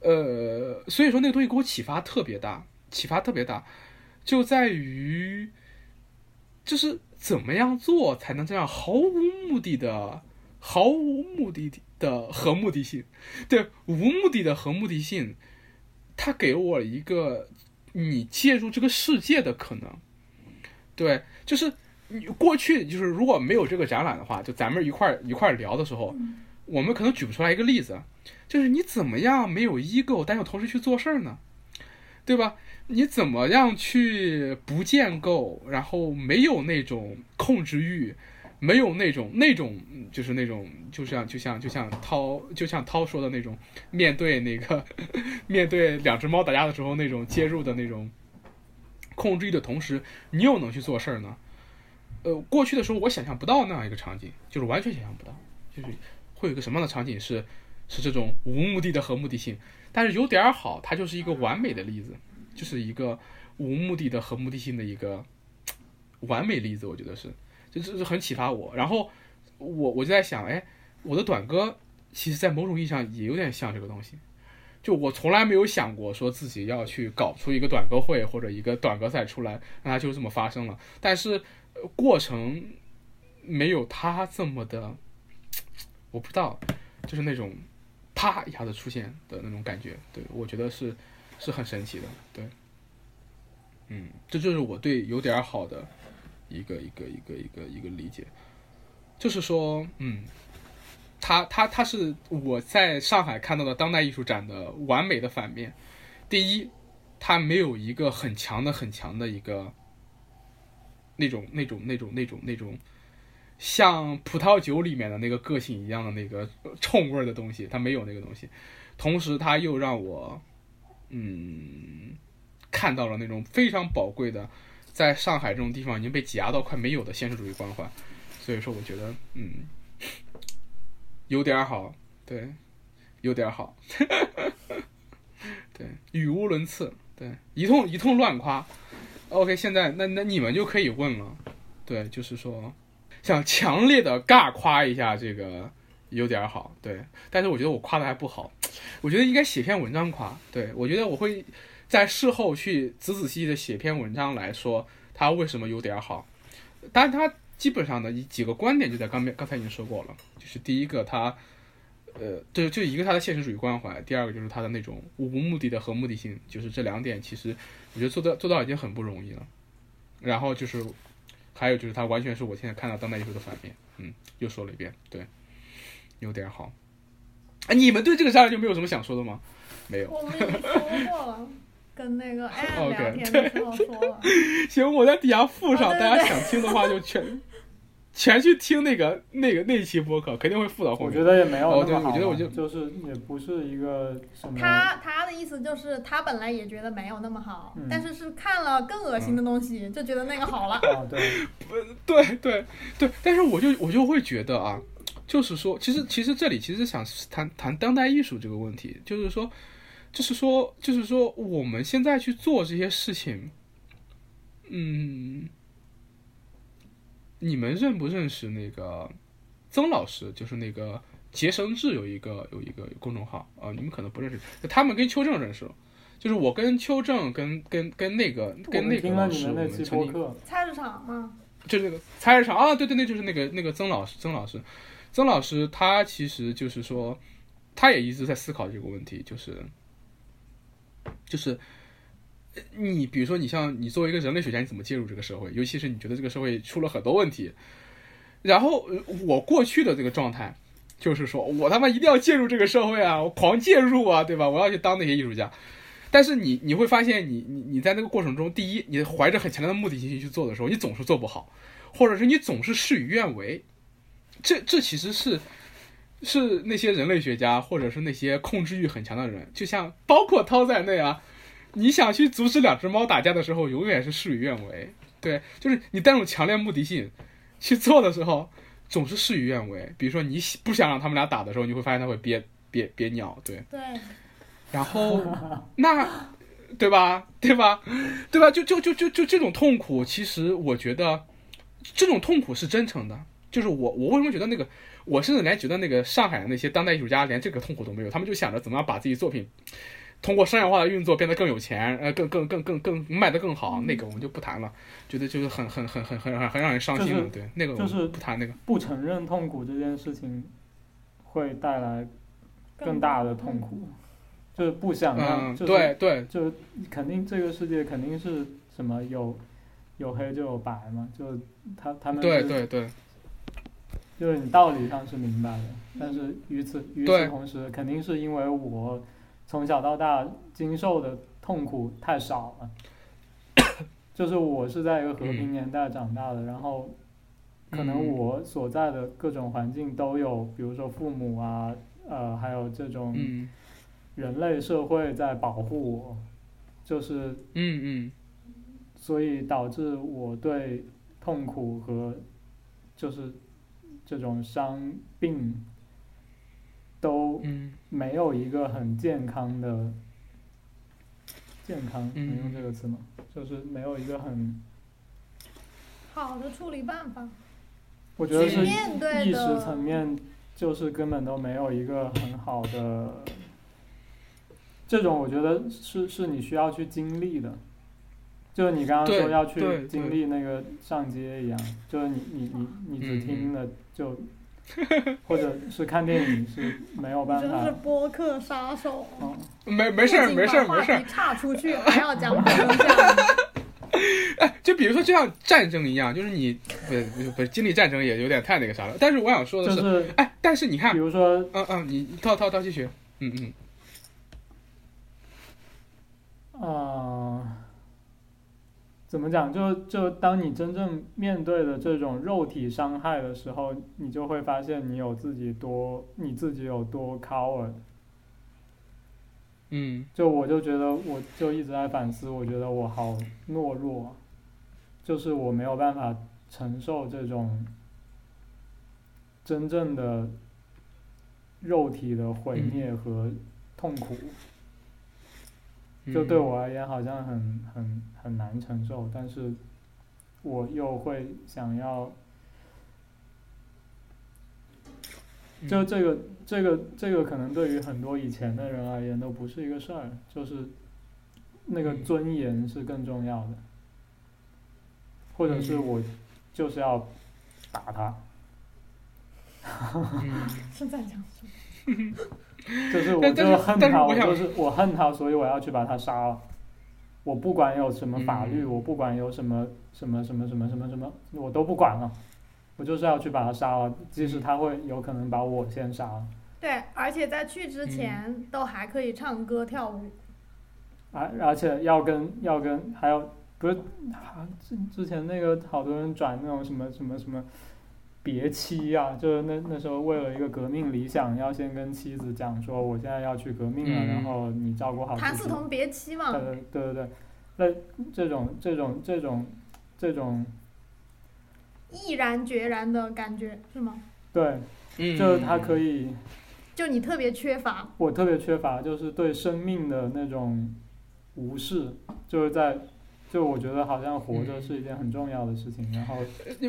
Speaker 2: 呃，所以说那个东西给我启发特别大，启发特别大，就在于就是怎么样做才能这样毫无目的的、毫无目的的和目的性，对无目的的和目的性，它给我一个你介入这个世界的可能，对，就是。你过去就是如果没有这个展览的话，就咱们一块儿一块儿聊的时候，我们可能举不出来一个例子，就是你怎么样没有 ego，但又同时去做事儿呢，对吧？你怎么样去不建构，然后没有那种控制欲，没有那种那种就是那种就像就像就像涛就像涛说的那种，面对那个 面对两只猫打架的时候那种介入的那种控制欲的同时，你又能去做事儿呢？呃，过去的时候我想象不到那样一个场景，就是完全想象不到，就是会有一个什么样的场景是是这种无目的的和目的性，但是有点好，它就是一个完美的例子，就是一个无目的的和目的性的一个完美例子，我觉得是，就是很启发我。然后我我就在想，哎，我的短歌其实在某种意义上也有点像这个东西。就我从来没有想过说自己要去搞出一个短歌会或者一个短歌赛出来，那它就这么发生了。但是过程没有他这么的，我不知道，就是那种啪一下子出现的那种感觉，对我觉得是是很神奇的，对，嗯，这就是我对有点好的一个一个一个一个一个理解，就是说，嗯，他他他是我在上海看到的当代艺术展的完美的反面，第一，他没有一个很强的很强的一个。那种那种那种那种那种，像葡萄酒里面的那个个性一样的那个冲味的东西，它没有那个东西。同时，它又让我，嗯，看到了那种非常宝贵的，在上海这种地方已经被挤压到快没有的现实主义关怀，所以说我觉得嗯，有点好，对，有点好，对，语无伦次，对，一通一通乱夸。OK，现在那那你们就可以问了，对，就是说想强烈的尬夸一下这个有点好，对，但是我觉得我夸的还不好，我觉得应该写篇文章夸，对。我觉得我会在事后去仔仔细细的写篇文章来说他为什么有点好，当然他基本上的几个观点就在刚面刚才已经说过了，就是第一个他。呃，就就一个他的现实主义关怀，第二个就是他的那种无目的的和目的性，就是这两点，其实我觉得做到做到已经很不容易了。然后就是，还有就是他完全是我现在看到当代艺术的反面，嗯，又说了一遍，对，有点好。哎，你们对这个事儿就没有什么想说的吗？没有。
Speaker 3: 我们已经 说过了，跟那个 艾聊天的时候说了。
Speaker 2: 行，我在底下附上，大家想听的话就全。全去听那个那个那期播客，肯定会附到后面。
Speaker 4: 我觉得也没有那么
Speaker 2: 好。我觉得我就
Speaker 4: 就是也不是一个什么。
Speaker 3: 他他的意思就是他本来也觉得没有那么好，但是是看了更恶心的东西，就觉得那个好了。
Speaker 4: 啊，对，
Speaker 2: 对对对，但是我就我就会觉得啊，就是说，其实其实这里其实想谈谈当代艺术这个问题，就是说，就是说，就是说，我们现在去做这些事情，嗯。你们认不认识那个曾老师？就是那个洁生志有一个有一个公众号啊，你们可能不认识。他们跟邱正认识了，就是我跟邱正跟跟跟那个跟那个老师，我们曾经
Speaker 3: 菜市场吗？
Speaker 2: 就那个菜市场啊，对对对，就是那个那个曾老师，曾老师，曾老师，他其实就是说，他也一直在思考这个问题，就是就是。你比如说，你像你作为一个人类学家，你怎么介入这个社会？尤其是你觉得这个社会出了很多问题，然后我过去的这个状态，就是说我他妈一定要介入这个社会啊，我狂介入啊，对吧？我要去当那些艺术家。但是你你会发现，你你你在那个过程中，第一，你怀着很强烈的目的性去做的时候，你总是做不好，或者是你总是事与愿违。这这其实是是那些人类学家，或者是那些控制欲很强的人，就像包括涛在内啊。你想去阻止两只猫打架的时候，永远是事与愿违。对，就是你带有强烈目的性去做的时候，总是事与愿违。比如说，你不想让他们俩打的时候，你会发现他会憋憋憋尿。对。
Speaker 3: 对。
Speaker 2: 然后，那，对吧？对吧？对吧？就就就就就这种痛苦，其实我觉得，这种痛苦是真诚的。就是我，我为什么觉得那个，我甚至连觉得那个上海的那些当代艺术家连这个痛苦都没有，他们就想着怎么样把自己作品。通过商业化的运作变得更有钱，呃，更更更更更卖得更好，那个我们就不谈了，觉得就是很很很很很很让人伤心的，对，那个
Speaker 4: 就是
Speaker 2: 不谈那个。
Speaker 4: 不承认痛苦这件事情，会带来更大的痛苦，就是不想让，
Speaker 2: 对对，
Speaker 4: 就肯定这个世界肯定是什么有有黑就有白嘛，就他他们
Speaker 2: 对对对，
Speaker 4: 就是你道理上是明白的，但是与此与此同时，肯定是因为我。从小到大经受的痛苦太少了，就是我是在一个和平年代长大的，然后可能我所在的各种环境都有，比如说父母啊，呃，还有这种人类社会在保护我，就是
Speaker 2: 嗯嗯，
Speaker 4: 所以导致我对痛苦和就是这种伤病。都没有一个很健康的健康，能用这个词吗？就是没有一个很
Speaker 3: 好的处理办法。
Speaker 4: 我觉得是意识层面，就是根本都没有一个很好的。这种我觉得是是你需要去经历的，就是你刚刚说要去经历那个上街一样，就是你你你你只听了就。或者是看电影是没有办法。
Speaker 3: 真是播客杀手。
Speaker 2: 没没事儿没事儿没事儿。
Speaker 3: 岔出去还要讲真
Speaker 2: 哎，就比如说就像战争一样，就是你不不不经历战争也有点太那个啥了。但是我想说的
Speaker 4: 是，
Speaker 2: 哎，但是你看，
Speaker 4: 比如说，
Speaker 2: 嗯嗯，你涛涛涛继续，嗯
Speaker 4: 嗯。啊。怎么讲？就就当你真正面对的这种肉体伤害的时候，你就会发现你有自己多，你自己有多 coward。
Speaker 2: 嗯。
Speaker 4: 就我就觉得，我就一直在反思，我觉得我好懦弱。就是我没有办法承受这种真正的肉体的毁灭和痛苦，就对我而言好像很很很难承受，但是我又会想要。就这个，这个，这个可能对于很多以前的人而言都不是一个事儿，就是那个尊严是更重要的，或者是我就是要打他，
Speaker 3: 是在讲。什
Speaker 4: 么？就是我就是恨他，我就是我恨他，所以我要去把他杀了。我不管有什么法律，我不管有什么什么什么什么什么什么，我都不管了。我就是要去把他杀了，即使他会有可能把我先杀了。
Speaker 3: 对，而且在去之前都还可以唱歌跳舞。
Speaker 4: 而而且要跟要跟还有不是之之前那个好多人转那种什么什么什么别妻啊，就是那那时候为了一个革命理想，要先跟妻子讲说我现在要去革命了，然后你照顾好。
Speaker 3: 谭嗣同别妻嘛。
Speaker 4: 对对对对，那这种这种这种这种。
Speaker 3: 毅然决然的感觉是吗？
Speaker 4: 对，就是他可以。
Speaker 3: 就你特别缺乏。
Speaker 4: 我特别缺乏，就是对生命的那种无视，就是在，就我觉得好像活着是一件很重要的事情。然后，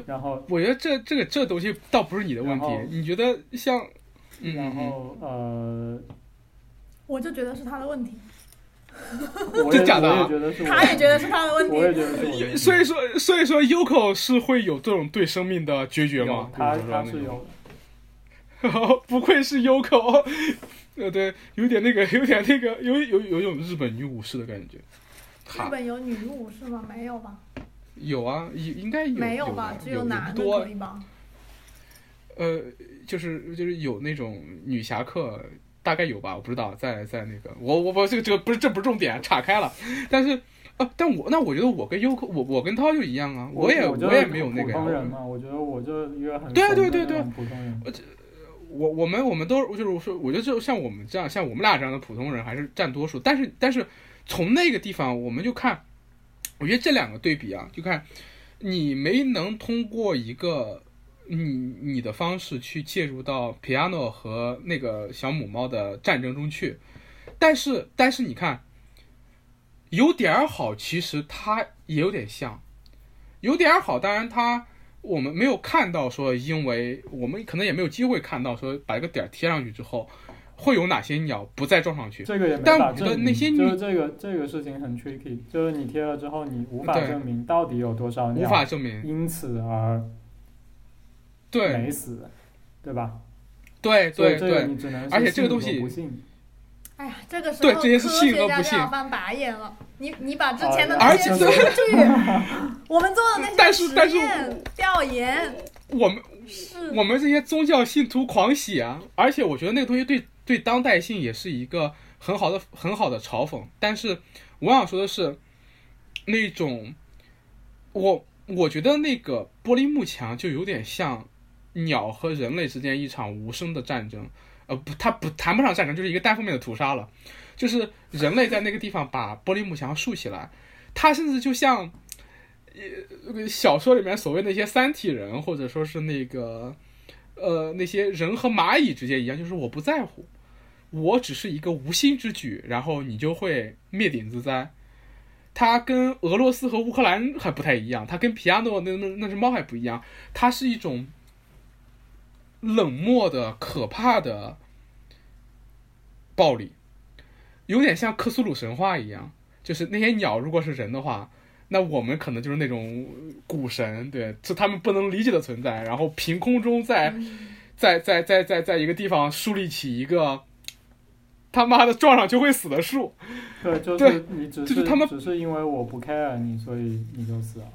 Speaker 4: 然后，
Speaker 2: 我觉得这这个这东西倒不是你的问题。你觉得像，
Speaker 4: 然后呃，
Speaker 3: 我就觉得是他的问题。
Speaker 2: 真假的？
Speaker 3: 他也觉得是他的问题。
Speaker 4: 我也觉得是。
Speaker 2: 所以说，所以说，Uko 是会有这种对生命的决绝吗？
Speaker 4: 他他是有。
Speaker 2: 不愧是 Uko，呃，对，有点那个，有点那个，有有有种日本女武士的感觉。
Speaker 3: 日本有女武是吗？没有吧？
Speaker 2: 有啊，应应该有。
Speaker 3: 没
Speaker 2: 有
Speaker 3: 吧？只有男的可以吧？
Speaker 2: 呃，就是就是有那种女侠客。大概有吧，我不知道，在在那个，我我我这个这个不是这不是重点，岔开了。但是，呃，但我那我觉得我跟优酷，我我跟涛就一样啊，
Speaker 4: 我
Speaker 2: 也我也没有那个。
Speaker 4: 普通人嘛，我觉得我就一个很
Speaker 2: 对对对对
Speaker 4: 普通人。
Speaker 2: 我我们我们都就是说，我觉得就像我们这样，像我们俩这样的普通人还是占多数。但是但是从那个地方，我们就看，我觉得这两个对比啊，就看你没能通过一个。你你的方式去介入到 piano 和那个小母猫的战争中去，但是但是你看，有点好，其实它也有点像，有点好。当然，它我们没有看到说，因为我们可能也没有机会看到说，把一个点贴上去之后，会有哪些鸟不再撞上去。
Speaker 4: 这个也没法证明。就是这个这个事情很 tricky，就是你贴了之后，你无法证明到底有多少鸟，
Speaker 2: 无法证明，
Speaker 4: 因此而。
Speaker 2: 对，
Speaker 4: 没死，对吧？
Speaker 2: 对对对，而且这个东西，
Speaker 3: 哎呀，这个时候科学家就要翻白眼了。你你把之前的那些数据，我们做的
Speaker 2: 那些实
Speaker 3: 验调研，
Speaker 2: 我们是我们这些宗教信徒狂喜啊！而且我觉得那个东西对对当代性也是一个很好的很好的嘲讽。但是我想说的是，那种我我觉得那个玻璃幕墙就有点像。鸟和人类之间一场无声的战争，呃不，它不谈不上战争，就是一个单方面的屠杀了。就是人类在那个地方把玻璃幕墙竖起来，它甚至就像，呃小说里面所谓那些三体人，或者说是那个，呃那些人和蚂蚁之间一样，就是我不在乎，我只是一个无心之举，然后你就会灭顶之灾。它跟俄罗斯和乌克兰还不太一样，它跟皮亚诺那那那只猫还不一样，它是一种。冷漠的、可怕的暴力，有点像克苏鲁神话一样。就是那些鸟，如果是人的话，那我们可能就是那种古神，对，是他们不能理解的存在。然后凭空中在在在在在在一个地方树立起一个他妈的撞上就会死的树。
Speaker 4: 对，就是你只
Speaker 2: 是他们
Speaker 4: 只是因为我不 care 你，所以你就死了。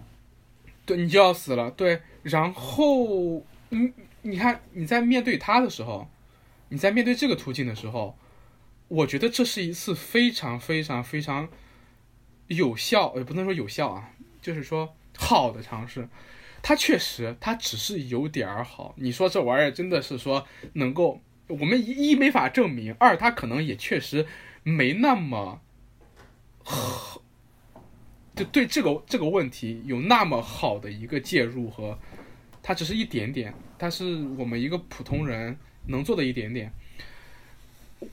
Speaker 2: 对，你就要死了。对，然后嗯。你看，你在面对他的时候，你在面对这个途径的时候，我觉得这是一次非常非常非常有效，也不能说有效啊，就是说好的尝试。他确实，他只是有点儿好。你说这玩意儿真的是说能够，我们一一没法证明，二他可能也确实没那么就对这个这个问题有那么好的一个介入和，他只是一点点，他是我们一个普通人能做的一点点。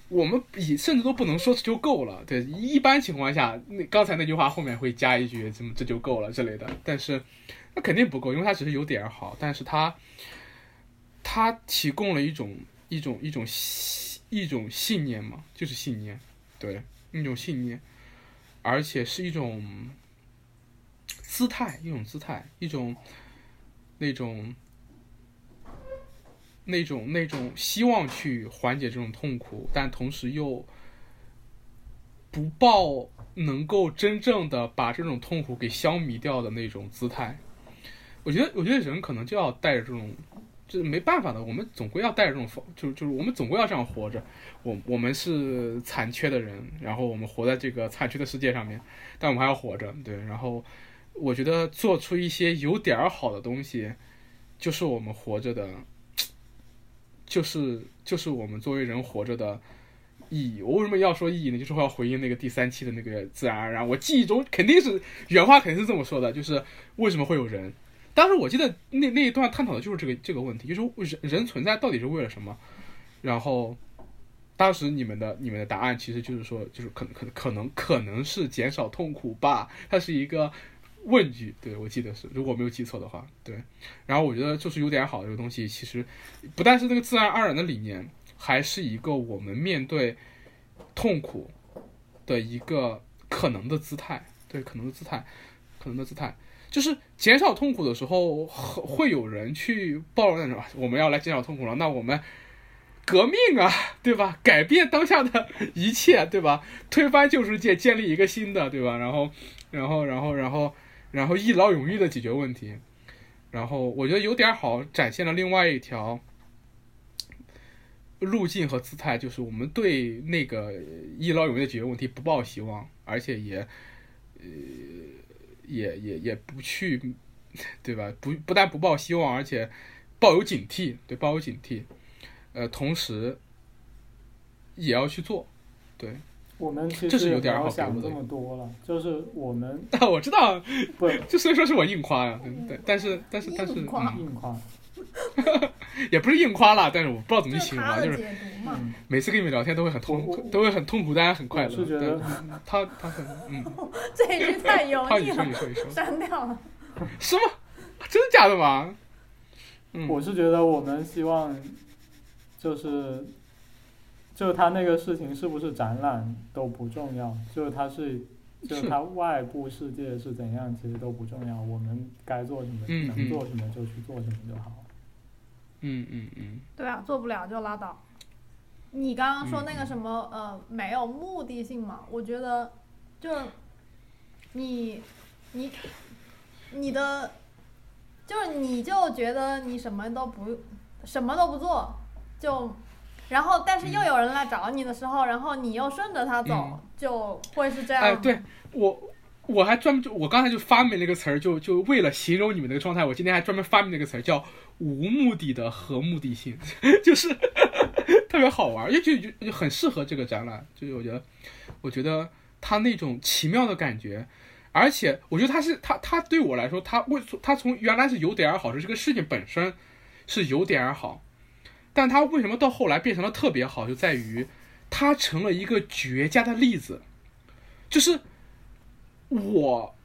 Speaker 2: 我们比甚至都不能说这就够了，对，一般情况下，那刚才那句话后面会加一句怎么这就够了之类的，但是那肯定不够，因为他只是有点好，但是他他提供了一种一种一种信一种信念嘛，就是信念，对，一种信念，而且是一种姿态，一种姿态，一种那种。那种那种希望去缓解这种痛苦，但同时又不抱能够真正的把这种痛苦给消弭掉的那种姿态，我觉得，我觉得人可能就要带着这种，就是没办法的，我们总归要带着这种，就就是我们总归要这样活着。我我们是残缺的人，然后我们活在这个残缺的世界上面，但我们还要活着，对。然后我觉得做出一些有点儿好的东西，就是我们活着的。就是就是我们作为人活着的意义。我为什么要说意义呢？就是我要回应那个第三期的那个自然而然。我记忆中肯定是原话，肯定是这么说的，就是为什么会有人？当时我记得那那一段探讨的就是这个这个问题，就是人人存在到底是为了什么？然后当时你们的你们的答案其实就是说，就是可能可能可能可能是减少痛苦吧。它是一个。问句，对我记得是，如果没有记错的话，对。然后我觉得就是有点好，这个东西其实不但是那个自然而然的理念，还是一个我们面对痛苦的一个可能的姿态，对，可能的姿态，可能的姿态，就是减少痛苦的时候，会有人去暴露那种，我们要来减少痛苦了，那我们革命啊，对吧？改变当下的一切，对吧？推翻旧世界，建立一个新的，对吧？然后，然后，然后，然后。然后一劳永逸的解决问题，然后我觉得有点好，展现了另外一条路径和姿态，就是我们对那个一劳永逸的解决问题不抱希望，而且也呃也也也不去，对吧？不不但不抱希望，而且抱有警惕，对，抱有警惕，呃，同时也要去做，对。
Speaker 4: 我们其实也不要想这么多了，就是我们。
Speaker 2: 我知道，
Speaker 4: 不，
Speaker 2: 就虽然说是我硬夸呀，对，但是但是但是，硬
Speaker 3: 夸，
Speaker 4: 硬夸，
Speaker 2: 也不是硬夸啦，但是我不知道怎么形容啊，就是每次跟你们聊天都会很痛，都会很痛苦，大家很快乐。
Speaker 4: 是觉得
Speaker 2: 他他很嗯，
Speaker 3: 这一句太油腻
Speaker 2: 了，
Speaker 3: 删掉了。
Speaker 2: 什么？真的假的吗？嗯，
Speaker 4: 我是觉得我们希望就是。就他那个事情是不是展览都不重要，就是他是，就是他外部世界是怎样，其实都不重要。我们该做什么，能做什么就去做什么就好。
Speaker 2: 嗯嗯嗯。
Speaker 3: 对啊，做不了就拉倒。你刚刚说那个什么呃没有目的性嘛？我觉得，就你你你的，就是你就觉得你什么都不什么都不做就。然后，但是又有人来找你的时候，然后你又顺着他走，就会是这样。
Speaker 2: 哎，对我，我还专门就我刚才就发明了一个词儿，就就为了形容你们那个状态，我今天还专门发明了一个词儿，叫无目的的和目的性，就是 特别好玩，就就就很适合这个展览。就是我觉得，我觉得他那种奇妙的感觉，而且我觉得他是他他对我来说，他为他从原来是有点儿好，是这个事情本身是有点儿好。但他为什么到后来变成了特别好，就在于，他成了一个绝佳的例子，就是我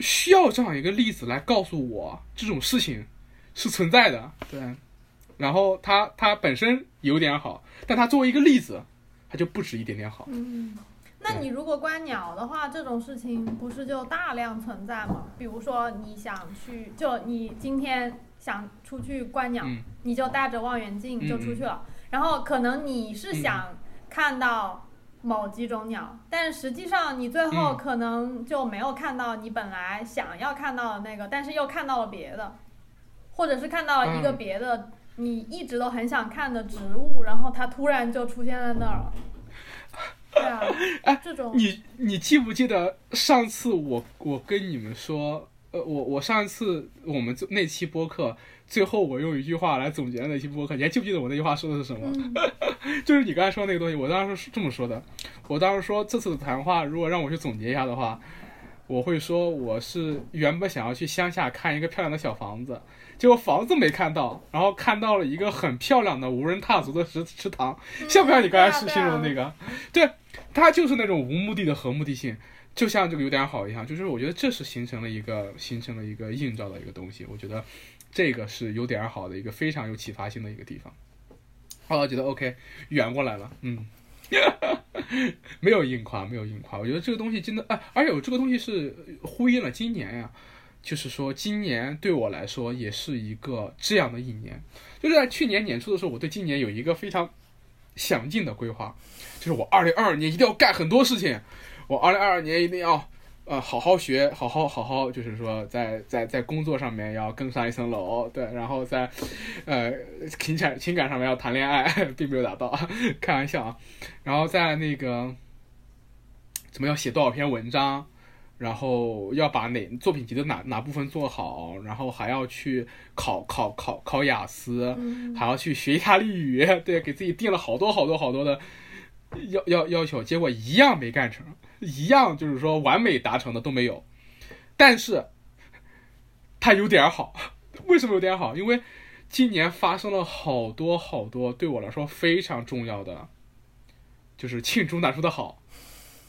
Speaker 2: 需要这样一个例子来告诉我这种事情是存在的，对。然后它它本身有点好，但它作为一个例子，它就不止一点点好。
Speaker 3: 嗯，那你如果观鸟的话，这种事情不是就大量存在吗？比如说你想去，就你今天。想出去观鸟，你就带着望远镜就出去了。然后可能你是想看到某几种鸟，但实际上你最后可能就没有看到你本来想要看到的那个，但是又看到了别的，或者是看到了一个别的你一直都很想看的植物，然后它突然就出现在那儿了。对啊，哎，这种
Speaker 2: 你你记不记得上次我我跟你们说？呃，我我上一次我们那期播客最后我用一句话来总结了那期播客，你还记不记得我那句话说的是什么？就是你刚才说那个东西，我当时是这么说的。我当时说这次的谈话，如果让我去总结一下的话，我会说我是原本想要去乡下看一个漂亮的小房子，结果房子没看到，然后看到了一个很漂亮的无人踏足的食池塘，像不像你刚才是形容那个？对，它就是那种无目的的和目的性，就像这个有点好一样，就是我觉得这是形成了一个形成了一个映照的一个东西，我觉得这个是有点好的一个非常有启发性的一个地方。哦，我觉得 OK，圆过来了，嗯。没有硬夸，没有硬夸。我觉得这个东西真的，哎，而且我这个东西是呼应了今年呀，就是说今年对我来说也是一个这样的一年。就是在去年年初的时候，我对今年有一个非常详尽的规划，就是我二零二二年一定要干很多事情，我二零二二年一定要。呃，好好学，好好好好，就是说，在在在工作上面要更上一层楼，对，然后在，呃，情感情感上面要谈恋爱，并没有达到，开玩笑啊。然后在那个，怎么要写多少篇文章，然后要把哪作品集的哪哪部分做好，然后还要去考考考考雅思，还要去学意大利语，对，给自己定了好多好多好多的要要要求，结果一样没干成。一样，就是说完美达成的都没有，但是它有点好。为什么有点好？因为今年发生了好多好多对我来说非常重要的，就是庆祝哪出的好，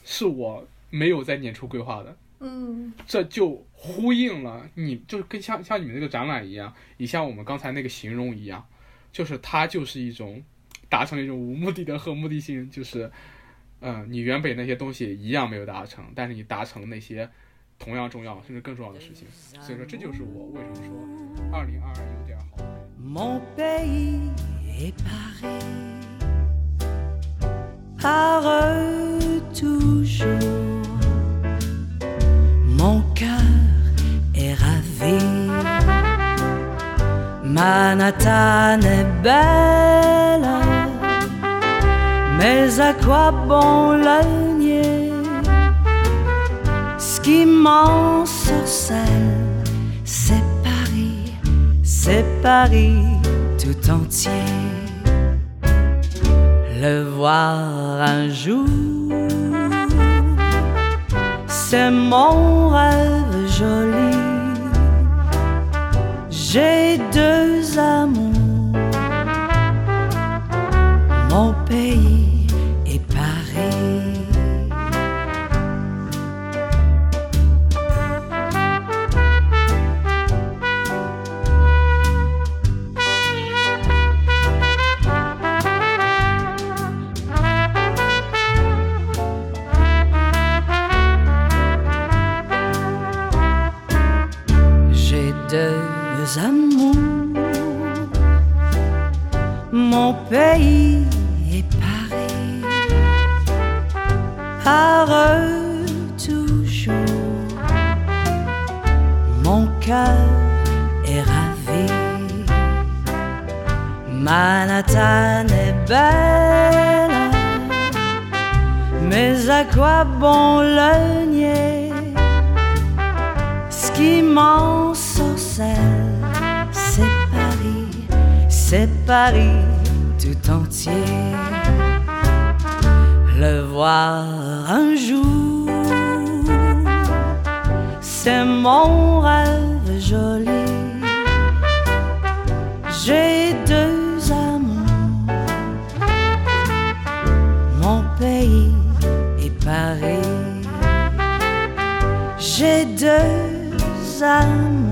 Speaker 2: 是我没有在年初规划的。
Speaker 3: 嗯，
Speaker 2: 这就呼应了你，就是跟像像你们那个展览一样，也像我们刚才那个形容一样，就是它就是一种达成了一种无目的的和目的性，就是。嗯，你原本那些东西一样没有达成，但是你达成那些同样重要甚至更重要的事情，所以说这就是我为什么说二零二二有点好。Mon pays est Paris,
Speaker 1: Paris toujours, mon cœur est ravi, Manhattan est belle. Mais à quoi bon la nier? Ce qui m'en scène, c'est Paris, c'est Paris tout entier. Le voir un jour, c'est mon rêve joli. J'ai deux amours, mon pays mon pays est Paris, par eux toujours, mon cœur est ravi. Manhattan est belle, mais à quoi bon le nier? Ce qui m'en sorcelle c'est Paris Le voir un jour, c'est mon rêve joli. J'ai deux amours, mon pays et Paris. J'ai deux amours,